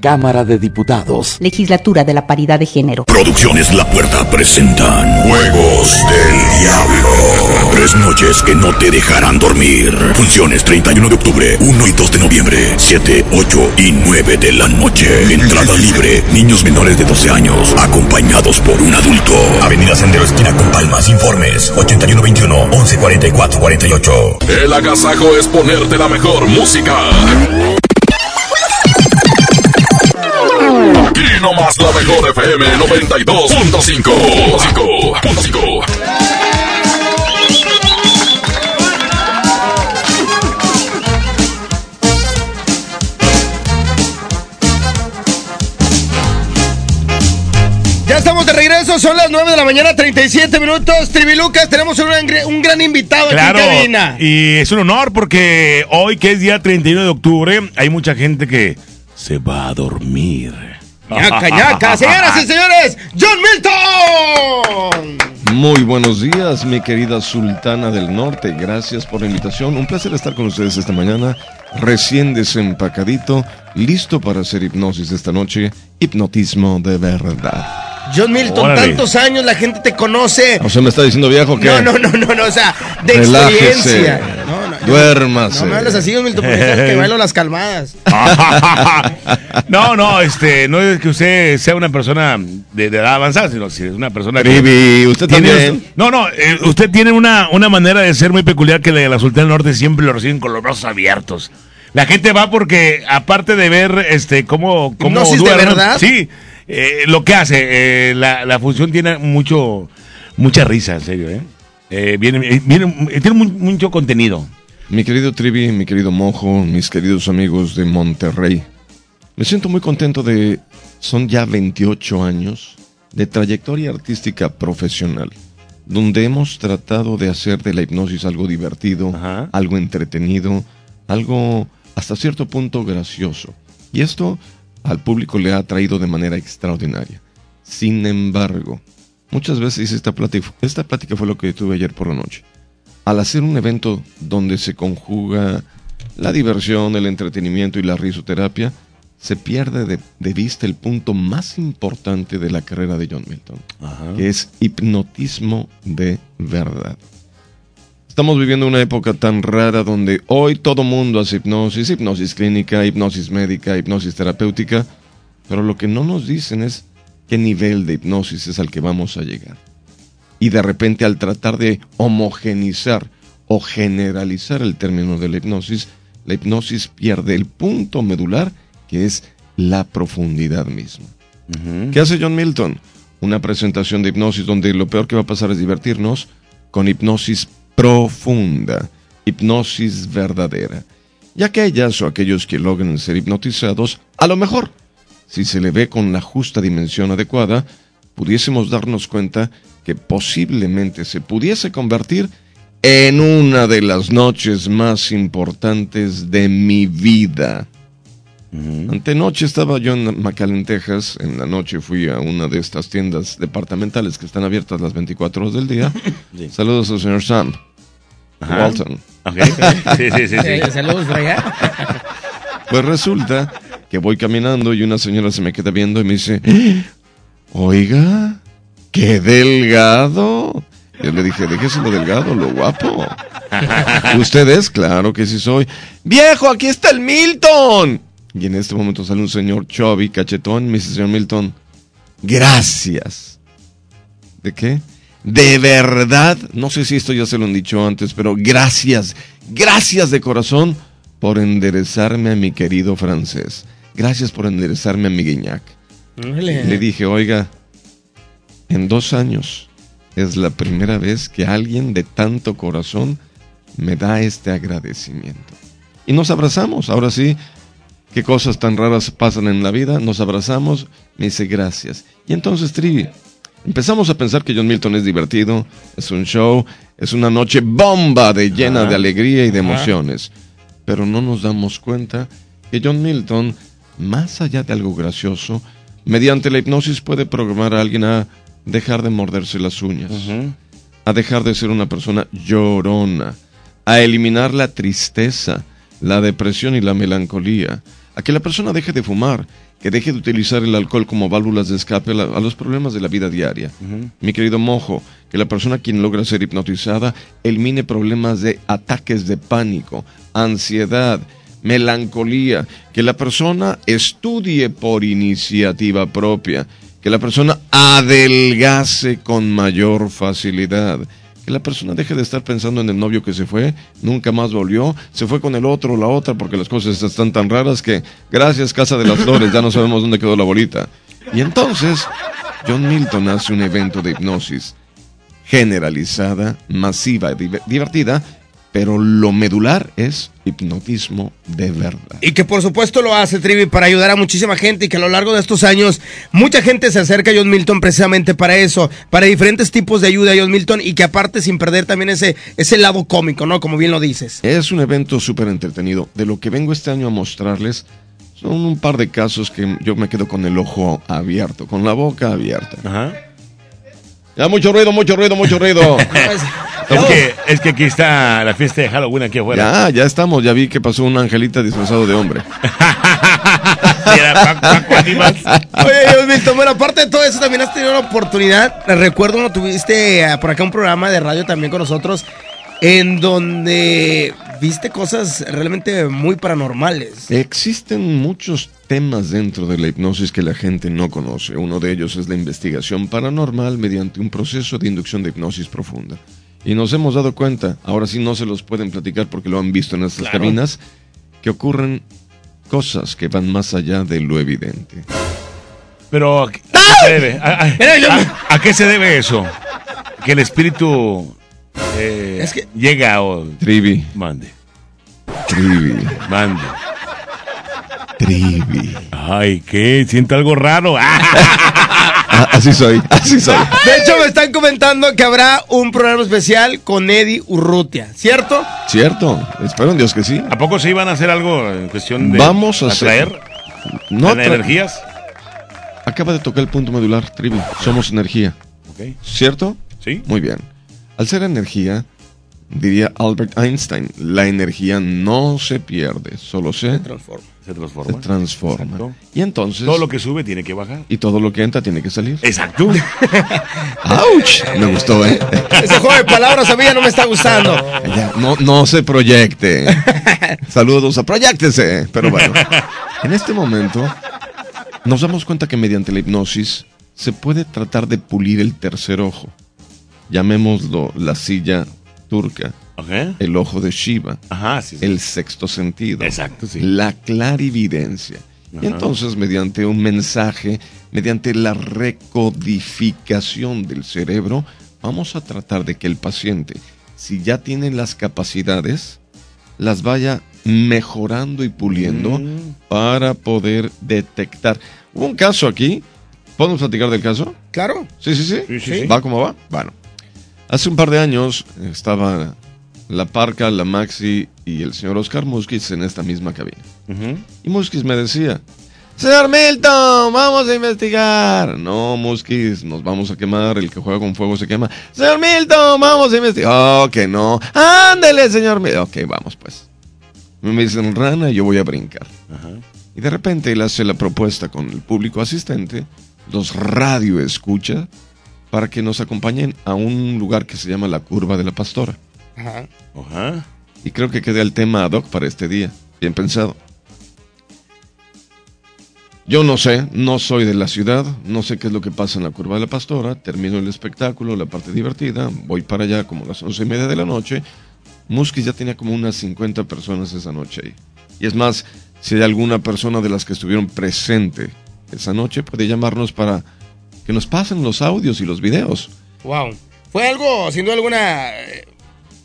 Cámara de Diputados. Legislatura de la Paridad de Género. Producciones La Puerta presentan Juegos del Diablo. Tres noches que no te dejarán dormir. Funciones 31 de octubre, 1 y 2 de noviembre, 7, 8 y 9 de la noche. Entrada libre. Niños menores de 12 años, acompañados por un adulto. Avenida Sendero Esquina con Palmas. Informes 8121 1144 48. El agasajo es ponerte la mejor música. Aquí nomás la mejor FM 92.5. Ya estamos de regreso, son las 9 de la mañana, 37 minutos. Tribilucas, tenemos un gran, un gran invitado Claro, aquí en cabina. y es un honor porque hoy que es día 31 de octubre, hay mucha gente que se va a dormir. ¡Ñaca, ñaca! Señoras y señores, John Milton. Muy buenos días, mi querida Sultana del Norte. Gracias por la invitación. Un placer estar con ustedes esta mañana. Recién desempacadito, listo para hacer hipnosis esta noche. Hipnotismo de verdad. John Milton, Órale. tantos años la gente te conoce. ¿O sea, me está diciendo viejo que No, no, no, no, no, o sea, de Relájese. experiencia. No, no, Duérmase. No me hables así, Milton, porque que bailo las calmadas. No, no, este, no es que usted sea una persona de, de edad avanzada, sino que es una persona. Trivi, usted tiene- también. No, no, eh, usted tiene una, una manera de ser muy peculiar que la de la Sultana del Norte siempre lo reciben con los brazos abiertos. La gente va porque, aparte de ver este cómo, cómo ¿Hipnosis de verdad? sí, eh, lo que hace, eh, la, la función tiene mucho, mucha risa, en serio, ¿eh? Eh, viene, viene- tiene mu- mucho contenido. Mi querido Trivi, mi querido Mojo, mis queridos amigos de Monterrey. Me siento muy contento de... Son ya 28 años de trayectoria artística profesional, donde hemos tratado de hacer de la hipnosis algo divertido, algo entretenido, algo hasta cierto punto gracioso. Y esto al público le ha traído de manera extraordinaria. Sin embargo, muchas veces hice esta plática, esta plática fue lo que tuve ayer por la noche. Al hacer un evento donde se conjuga la diversión, el entretenimiento y la risoterapia, se pierde de, de vista el punto más importante de la carrera de John Milton, que es hipnotismo de verdad. Estamos viviendo una época tan rara donde hoy todo mundo hace hipnosis, hipnosis clínica, hipnosis médica, hipnosis terapéutica, pero lo que no nos dicen es qué nivel de hipnosis es al que vamos a llegar. Y de repente al tratar de homogenizar o generalizar el término de la hipnosis, la hipnosis pierde el punto medular que es la profundidad misma. ¿Qué hace John Milton? Una presentación de hipnosis donde lo peor que va a pasar es divertirnos con hipnosis profunda, hipnosis verdadera. Y aquellas o aquellos que logren ser hipnotizados, a lo mejor, si se le ve con la justa dimensión adecuada, pudiésemos darnos cuenta que posiblemente se pudiese convertir en una de las noches más importantes de mi vida. Antenoche estaba yo en McAllen, Texas. En la noche fui a una de estas tiendas departamentales que están abiertas las 24 horas del día. Saludos al señor Sam. Ajá. Walton. Ok. Sí, sí, sí, sí. Saludos por allá. Pues resulta que voy caminando y una señora se me queda viendo y me dice, oiga, qué delgado. Yo le dije, déjese lo delgado, lo guapo. ¿Usted es? Claro que sí soy. Viejo, aquí está el Milton. Y en este momento sale un señor chubby, cachetón, me dice, señor Milton, gracias. ¿De qué? De verdad, no sé si esto ya se lo han dicho antes, pero gracias, gracias de corazón por enderezarme a mi querido francés. Gracias por enderezarme a mi guiñac. Le dije, oiga, en dos años es la primera vez que alguien de tanto corazón me da este agradecimiento. Y nos abrazamos, ahora sí, qué cosas tan raras pasan en la vida, nos abrazamos, me dice gracias. Y entonces, Trivi, empezamos a pensar que John Milton es divertido, es un show, es una noche bomba de llena Ajá. de alegría y de Ajá. emociones. Pero no nos damos cuenta que John Milton, más allá de algo gracioso, mediante la hipnosis puede programar a alguien a dejar de morderse las uñas, a dejar de ser una persona llorona, a eliminar la tristeza, la depresión y la melancolía, a que la persona deje de fumar, que deje de utilizar el alcohol como válvulas de escape a, los problemas de la vida diaria. Mi querido Mojo, que la persona quien logra ser hipnotizada elimine problemas de ataques de pánico, ansiedad, melancolía, que la persona estudie por iniciativa propia, que la persona adelgase con mayor facilidad, que la persona deje de estar pensando en el novio que se fue, nunca más volvió, se fue con el otro o la otra porque las cosas están tan raras que gracias Casa de las Flores ya no sabemos dónde quedó la bolita. Y entonces John Milton hace un evento de hipnosis generalizada, masiva, div- divertida, pero lo medular es hipnotismo de verdad. Y que por supuesto lo hace Trivi para ayudar a muchísima gente y que a lo largo de estos años mucha gente se acerca a John Milton precisamente para eso, para diferentes tipos de ayuda a John Milton y que aparte sin perder también ese, ese lado cómico, ¿no? Como bien lo dices. Es un evento súper entretenido. De lo que vengo este año a mostrarles son un par de casos que yo me quedo con el ojo abierto, con la boca abierta. Ya mucho ruido, mucho ruido, mucho ruido. Es que, es que aquí está la fiesta de Halloween aquí afuera. ya, ya estamos. Ya vi que pasó un angelita disfrazado de hombre. Oye, John Milton, bueno, aparte de todo eso, también has tenido la oportunidad, recuerdo cuando tuviste eh, por acá un programa de radio también con nosotros, en donde viste cosas realmente muy paranormales. Existen muchos temas dentro de la hipnosis que la gente no conoce. Uno de ellos es la investigación paranormal mediante un proceso de inducción de hipnosis profunda. Y nos hemos dado cuenta, ahora sí no se los pueden platicar porque lo han visto en estas Claro. cabinas, que ocurren cosas que van más allá de lo evidente. Pero, ¿a qué a qué se debe? ¿A, a- a- a qué se debe eso? Que el espíritu eh, llega o... Trivi. Mande. Trivi. Mande. Trivi. Ay, ¿qué? Siento algo raro. Ah, así soy, así soy. De hecho, me están comentando que habrá un programa especial con Eddie Urrutia, ¿cierto? Cierto, espero en Dios que sí. ¿A poco se iban a hacer algo en cuestión de Vamos a hacer- atraer No ¿Tener tra- energías? Acaba de tocar el punto medular, Trivi. Somos energía. Ok. ¿Cierto? Sí. Muy bien. Al ser energía, diría Albert Einstein, la energía no se pierde, solo se, transforma. Se transforma. se transforma. Exacto. Y entonces... Todo lo que sube tiene que bajar. Y todo lo que entra tiene que salir. Exacto. ¡Auch! Me gustó, ¿eh? Ese juego de palabras a mí ya no me está gustando. Ya, no, no se proyecte. Saludos a proyectese. Pero bueno, en este momento nos damos cuenta que mediante la hipnosis se puede tratar de pulir el tercer ojo. Llamémoslo la silla turca. El ojo de Shiva. Ajá, sí, sí. El sexto sentido. Exacto, sí. La clarividencia. Y entonces, mediante un mensaje, mediante la recodificación del cerebro, vamos a tratar de que el paciente, si ya tiene las capacidades, las vaya mejorando y puliendo para poder detectar. Hubo un caso aquí. ¿Podemos platicar del caso? Claro. Sí, sí, sí. Sí, sí, sí. ¿Va como va? Bueno. Hace un par de años estaba la Parca, la Maxi y el señor Oscar Muskis en esta misma cabina. Y Muskis me decía, Señor Milton, vamos a investigar. No, Muskis, nos vamos a quemar. El que juega con fuego se quema. Señor Milton, vamos a investigar. Oh, que no. Ándele, señor Milton. Ok, vamos pues. Me dicen rana y yo voy a brincar. Y de repente él hace la propuesta con el público asistente, los radio escucha, para que nos acompañen a un lugar que se llama la Curva de la Pastora. Ajá. Y creo que queda el tema ad hoc para este día. Bien pensado. Yo no sé, no soy de la ciudad, no sé qué es lo que pasa en la curva de la pastora, termino el espectáculo, la parte divertida, voy para allá como a las once y media de la noche. Muskis ya tenía como unas 50 personas esa noche ahí. Y es más, si hay alguna persona de las que estuvieron presente esa noche, puede llamarnos para que nos pasen los audios y los videos. Wow. Fue algo, sin duda alguna, eh,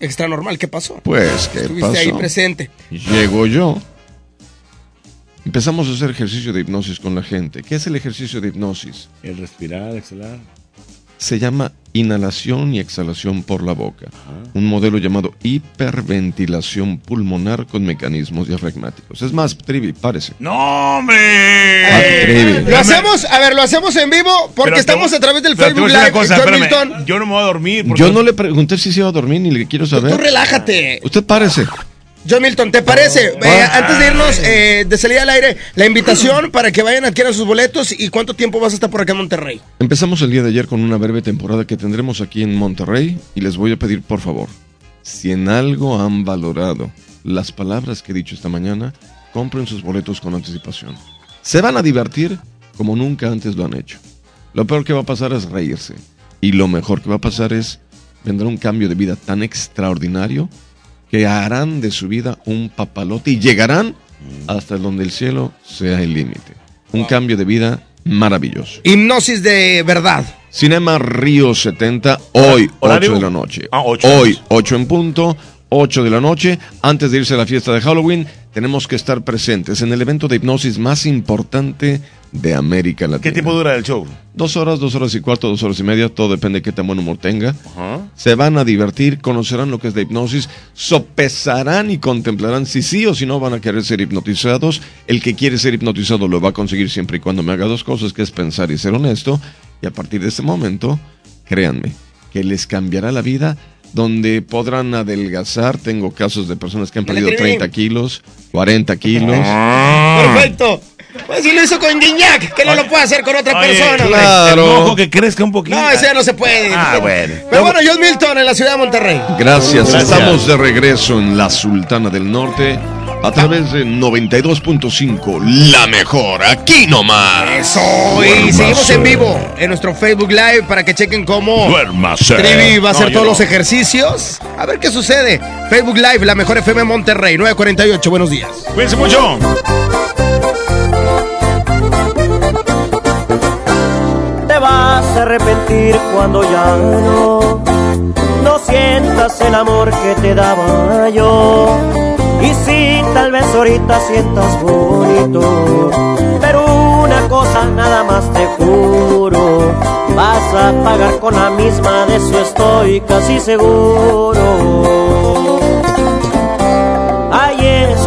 extra normal. ¿Qué pasó? Pues, ¿qué Estuviste pasó? ahí presente. Llego yo. Empezamos a hacer ejercicio de hipnosis con la gente. ¿Qué es el ejercicio de hipnosis? El respirar, exhalar. Se llama inhalación y exhalación por la boca. Un modelo llamado hiperventilación pulmonar con mecanismos diafragmáticos. Es más, Trivi, párese. ¡No, hombre! Ah, Trivi. Lo hacemos, a ver, lo hacemos en vivo porque Pero estamos a través del Facebook Live. cosa, espérame. Milton. Yo no me voy a dormir. Yo no le pregunté si se iba a dormir ni le quiero saber. Tú relájate. Usted párese. John Milton, ¿te parece? Eh, antes de irnos, eh, de salir al aire, la invitación para que vayan a adquieran sus boletos y cuánto tiempo vas a estar por acá en Monterrey. Empezamos el día de ayer con una breve temporada que tendremos aquí en Monterrey y les voy a pedir por favor, si en algo han valorado las palabras que he dicho esta mañana, compren sus boletos con anticipación. Se van a divertir como nunca antes lo han hecho. Lo peor que va a pasar es reírse y lo mejor que va a pasar es vendrá un cambio de vida tan extraordinario que harán de su vida un papalote y llegarán hasta donde el cielo sea el límite. Un cambio de vida maravilloso. Hipnosis de verdad. Cinema Río 70, hoy, 8 ¿Horario? de la noche. Ah, ocho. Hoy, 8 en punto, 8 de la noche. Antes de irse a la fiesta de Halloween, tenemos que estar presentes en el evento de hipnosis más importante de América Latina. ¿Qué tiempo dura el show? Dos horas, dos horas y cuarto, dos horas y media, todo depende de qué tan buen humor tenga. Se van a divertir, conocerán lo que es la hipnosis, sopesarán y contemplarán si sí o si no van a querer ser hipnotizados. El que quiere ser hipnotizado lo va a conseguir siempre y cuando me haga dos cosas, que es pensar y ser honesto. Y a partir de este momento, créanme, que les cambiará la vida, donde podrán adelgazar. Tengo casos de personas que han perdido Trivi. 30 kilos, 40 kilos. Perfecto. Pues si lo hizo con Guiñac, que no lo puede hacer con otra Oye, persona. Claro. El mojo que crezca un poquito. No, ese ya no se puede. Ah, bueno. Pero bueno, John Milton en la ciudad de Monterrey. Gracias. Gracias. estamos de regreso en la Sultana del Norte a través de 92.5, la mejor, aquí nomás. Eso, y seguimos en vivo en nuestro Facebook Live para que chequen cómo Duérmase. Trivi va a hacer No, todos no. los ejercicios. A ver qué sucede. Facebook Live, la mejor FM Monterrey, 948. Buenos días. Cuídense mucho. te vas a arrepentir cuando ya no, no sientas el amor que te daba yo. Y si tal vez ahorita sientas bonito, pero una cosa nada más te juro, vas a pagar con la misma, de eso estoy casi seguro.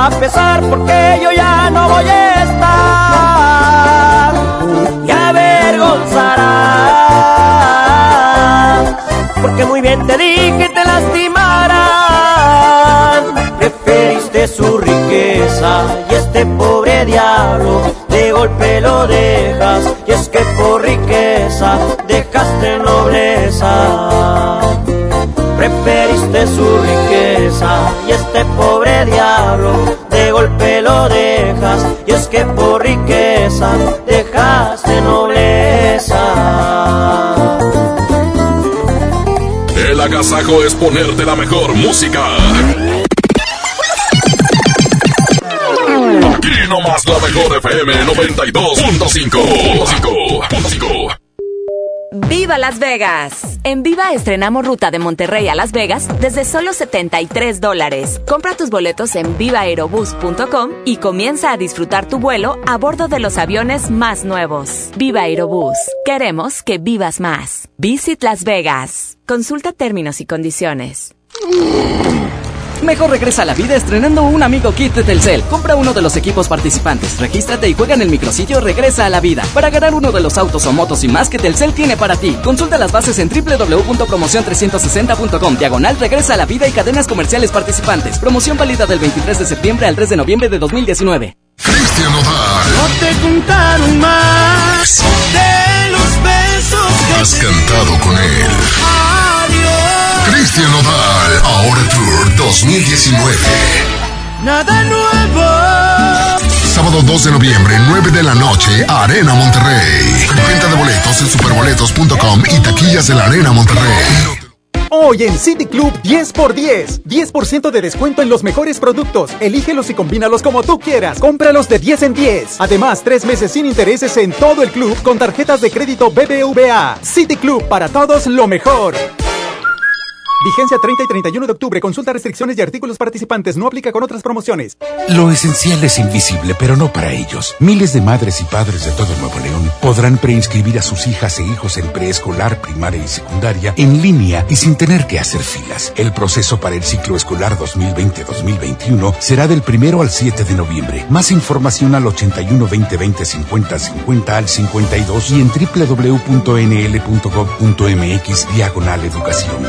a pesar porque yo ya no voy a estar. Y avergonzarás porque muy bien te dije te lastimarán. Preferiste su riqueza y este pobre diablo de golpe lo dejas. Y es que por riqueza dejaste nobleza preferiste su riqueza y este pobre diablo de golpe lo dejas y es que por riqueza dejaste nobleza. El agasajo es ponerte la mejor música. Aquí nomás la mejor FM 92.5. ¡Viva Las Vegas! En Viva estrenamos ruta de Monterrey a Las Vegas desde solo 73 dólares. Compra tus boletos en vivaerobus.com y comienza a disfrutar tu vuelo a bordo de los aviones más nuevos. Viva Aerobús. Queremos que vivas más. Visit Las Vegas. Consulta términos y condiciones. Mejor regresa a la vida estrenando un amigo kit de Telcel. Compra uno de los equipos participantes, regístrate y juega en el micrositio Regresa a la vida para ganar uno de los autos o motos y más que Telcel tiene para ti. Consulta las bases en www.promocion360.com. Diagonal Regresa a la vida y cadenas comerciales participantes. Promoción válida del 23 de septiembre al 3 de noviembre de 2019. Cristian. No te contaron más de los besos que Has cantado con él. Cristian Nodal, Ahora Tour 2019. Nada nuevo. Sábado 2 de noviembre, 9 de la noche, Arena Monterrey. Venta de boletos en superboletos.com y taquillas de la Arena Monterrey. Hoy en City Club 10x10. 10% de descuento en los mejores productos. Elígelos y combínalos como tú quieras. Cómpralos de 10 en 10. Además, tres meses sin intereses en todo el club con tarjetas de crédito BBVA. City Club para todos lo mejor. Vigencia 30 y 31 de octubre. Consulta restricciones y artículos participantes. No aplica con otras promociones. Lo esencial es invisible, pero no para ellos. Miles de madres y padres de todo Nuevo León podrán preinscribir a sus hijas e hijos en preescolar, primaria y secundaria en línea y sin tener que hacer filas. El proceso para el ciclo escolar 2020-2021 será del primero al 7 de noviembre. Más información al 81 20 20 50 50 al 52 y en www.nl.gov.mx diagonal educación.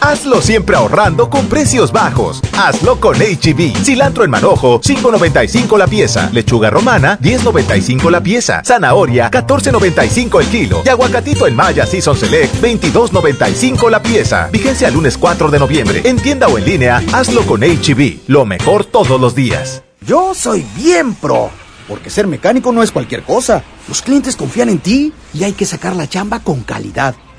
Hazlo siempre ahorrando con precios bajos. Hazlo con HB. Cilantro en manojo, 5.95 la pieza. Lechuga romana, 10.95 la pieza. Zanahoria, 14.95 el kilo. Y aguacatito en Maya Season Select, 22.95 la pieza. Vigencia el lunes 4 de noviembre. En tienda o en línea, hazlo con HB. Lo mejor todos los días. Yo soy bien pro. Porque ser mecánico no es cualquier cosa. Los clientes confían en ti y hay que sacar la chamba con calidad.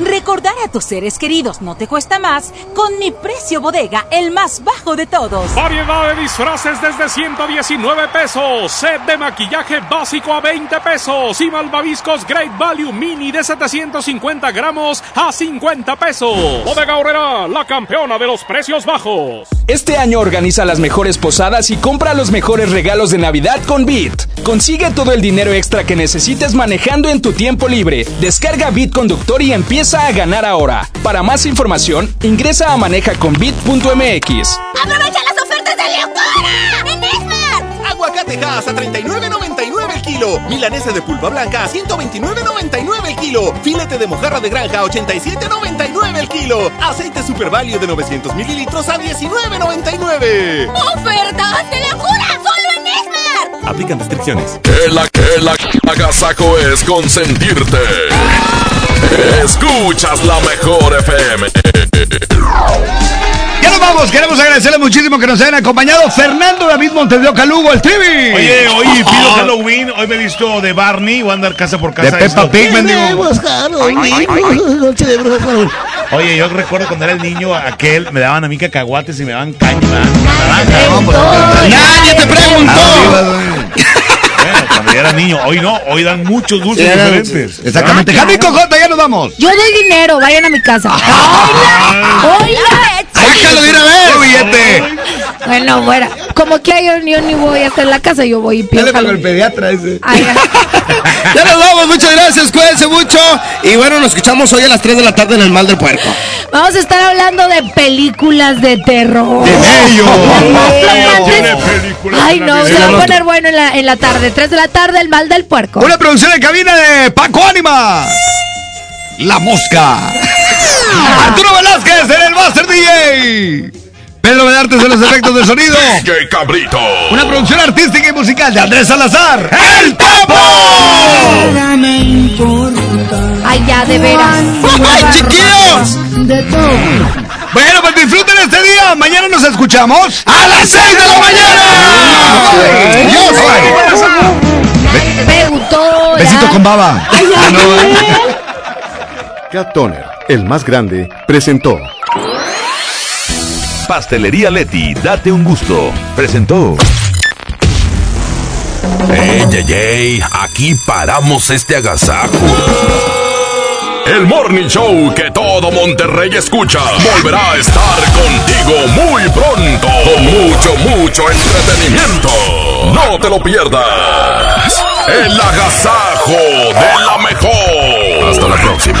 Recordar a tus seres queridos no te cuesta más con mi precio bodega, el más bajo de todos. Variedad de disfraces desde 119 pesos. Set de maquillaje básico a 20 pesos. Y malvaviscos Great Value Mini de 750 gramos a 50 pesos. Bodega Horrera, la campeona de los precios bajos. Este año organiza las mejores posadas y compra los mejores regalos de Navidad con Bit. Consigue todo el dinero extra que necesites manejando en tu tiempo libre. Descarga Bit Conductor y empieza a ganar ahora. Para más información, ingresa a manejaconbit.mx. ¡Aprovecha las ofertas de locura! ¡En Esmart! Aguacatejas a 39.99 el kilo. Milanesa de pulpa blanca a 129.99 el kilo. Filete de mojarra de granja a 87.99 el kilo. Aceite Super Value de 900 mililitros a 19.99. ¡Ofertas de locura! ¡Solo! Aplican restricciones. Que la que la agasajo es consentirte. Escuchas la mejor FM. Vamos, queremos agradecerle muchísimo que nos hayan acompañado Fernando David Montevideo Calugo, el Trivi. Oye, oye, pido Halloween. Hoy me he visto de Barney. Voy a andar casa por casa. De Peppa Pig, mendigo. Oye, yo recuerdo cuando era el niño aquel, me daban a mí cacahuates y me daban caña. ¡Nadie te preguntó! Bueno, cuando yo era niño. Hoy no, hoy dan muchos dulces Sí, diferentes. Exactamente. Javi Cojota, ya nos vamos. Yo doy dinero, vayan a mi casa. ¡Hola! ¡Sácalo de una vez! ¡Qué billete! Bueno, fuera. Como que yo, yo ni voy a en la casa, yo voy y pido. Dale con Halloween. el pediatra ese. Ay, Ya nos vamos, muchas gracias, cuídense mucho. Y bueno, nos escuchamos hoy a las 3 de la tarde en el Mal del Puerco. Vamos a estar hablando de películas de terror. ello! Las más Tiene tramantes. películas Ay, no, se va a poner bueno en la, en la tarde. 3 de la tarde, el mal del puerco. Una producción de cabina de Paco Ánima. La Mosca. Arturo Velázquez en el Master DJ. Pedro Bedartes en los efectos de sonido. ¡Qué cabrito! Una producción artística y musical de Andrés Salazar. ¡El Topo! Ay, ya, de veras. ¡Ay, chiquillos! Bueno, pues disfruten este día. Mañana nos escuchamos. ¡A las 6 de la mañana! Me gustó. Besito con baba. Ah, no. Cat Toner, el más grande, presentó. Pastelería Leti, date un gusto. Presentó. ¡Ey, ey, ey! Aquí paramos este agasajo. El Morning Show que todo Monterrey escucha volverá a estar contigo muy pronto con mucho, mucho entretenimiento. No te lo pierdas. El agasajo de la mejor. Hasta la próxima.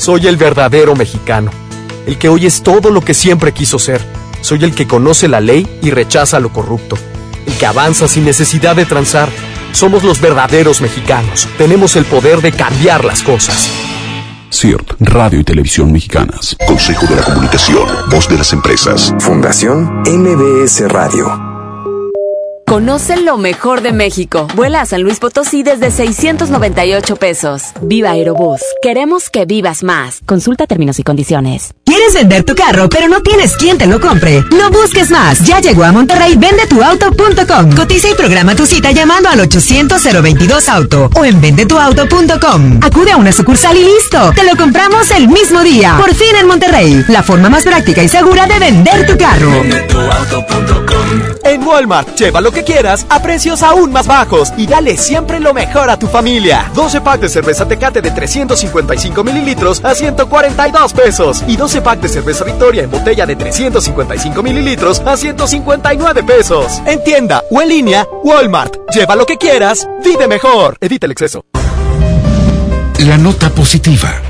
Soy el verdadero mexicano, el que hoy es todo lo que siempre quiso ser. Soy el que conoce la ley y rechaza lo corrupto, el que avanza sin necesidad de transar. Somos los verdaderos mexicanos. Tenemos el poder de cambiar las cosas. CIRT, Radio y Televisión Mexicanas. Consejo de la Comunicación, voz de las empresas. Fundación MBS Radio. Conoce lo mejor de México. Vuela a San Luis Potosí desde 698 pesos. Viva Aerobús. Queremos que vivas más. Consulta términos y condiciones. ¿Quieres vender tu carro, pero no tienes quien te lo compre? No busques más. Ya llegó a Monterrey vendetuauto.com. Cotiza y programa tu cita llamando al 800-022 Auto o en vendetuauto.com. Acude a una sucursal y listo. Te lo compramos el mismo día. Por fin en Monterrey. La forma más práctica y segura de vender tu carro. En Walmart, lleva lo que quieras a precios aún más bajos y dale siempre lo mejor a tu familia. 12 pack de cerveza Tecate de 355 mililitros a 142 pesos y 12 pack de cerveza Victoria en botella de 355 mililitros a 159 pesos. En tienda o en línea, Walmart. Lleva lo que quieras, vive mejor. Evita el exceso. La nota positiva.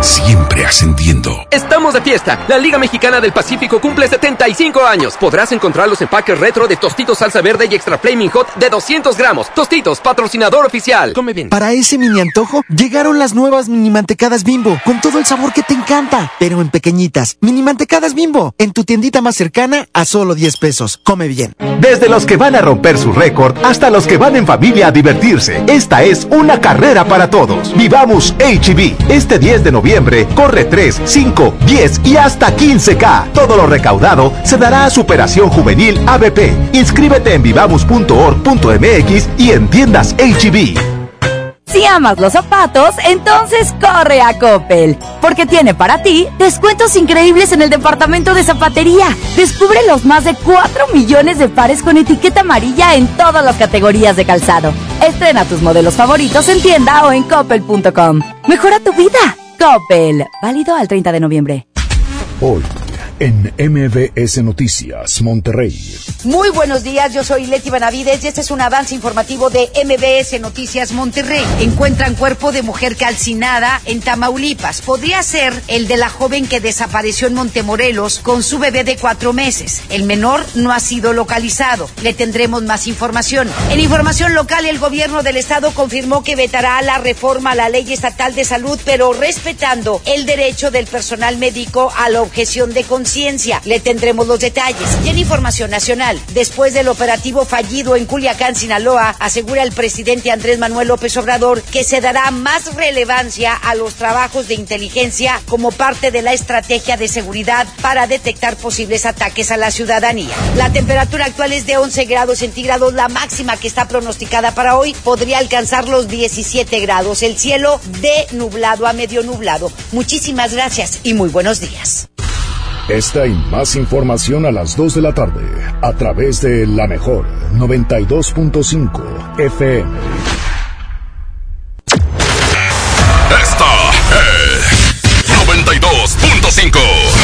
Siempre ascendiendo. Estamos de fiesta. La Liga Mexicana del Pacífico cumple 75 años. Podrás encontrar los empaques retro de Tostitos Salsa Verde y Extra Flaming Hot de 200 gramos. Tostitos, patrocinador oficial. Come bien. Para ese mini antojo, llegaron las nuevas mini mantecadas bimbo, con todo el sabor que te encanta, pero en pequeñitas. Mini mantecadas bimbo, en tu tiendita más cercana a solo 10 pesos. Come bien. Desde los que van a romper su récord hasta los que van en familia a divertirse, esta es una carrera para todos. Vivamos HB. Este 10 de noviembre corre 3, 5, 10 y hasta 15K. Todo lo recaudado se dará a Superación Juvenil ABP. Inscríbete en vivamos.org.mx y en tiendas HB. Si amas los zapatos, entonces corre a Coppel, porque tiene para ti descuentos increíbles en el departamento de zapatería. Descubre los más de 4 millones de pares con etiqueta amarilla en todas las categorías de calzado. Estrena tus modelos favoritos en tienda o en coppel.com. Mejora tu vida. Coppel. Válido al 30 de noviembre. En MBS Noticias, Monterrey. Muy buenos días, yo soy Leti Benavides y este es un avance informativo de MBS Noticias Monterrey. Encuentran cuerpo de mujer calcinada en Tamaulipas. Podría ser el de la joven que desapareció en Montemorelos con su bebé de cuatro meses. El menor no ha sido localizado. Le tendremos más información. En información local, el gobierno del estado confirmó que vetará la reforma a la ley estatal de salud, pero respetando el derecho del personal médico a la objeción de conciencia. Le tendremos los detalles. Y en información nacional, después del operativo fallido en Culiacán, Sinaloa, asegura el presidente Andrés Manuel López Obrador que se dará más relevancia a los trabajos de inteligencia como parte de la estrategia de seguridad para detectar posibles ataques a la ciudadanía. La temperatura actual es de 11 grados centígrados, la máxima que está pronosticada para hoy podría alcanzar los 17 grados. El cielo de nublado a medio nublado. Muchísimas gracias y muy buenos días. Esta y más información a las 2 de la tarde a través de la mejor 92.5 FM. Esta es 92.5.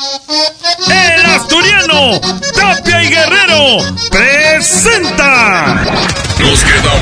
El asturiano Tapia y Guerrero presenta. Nos quedamos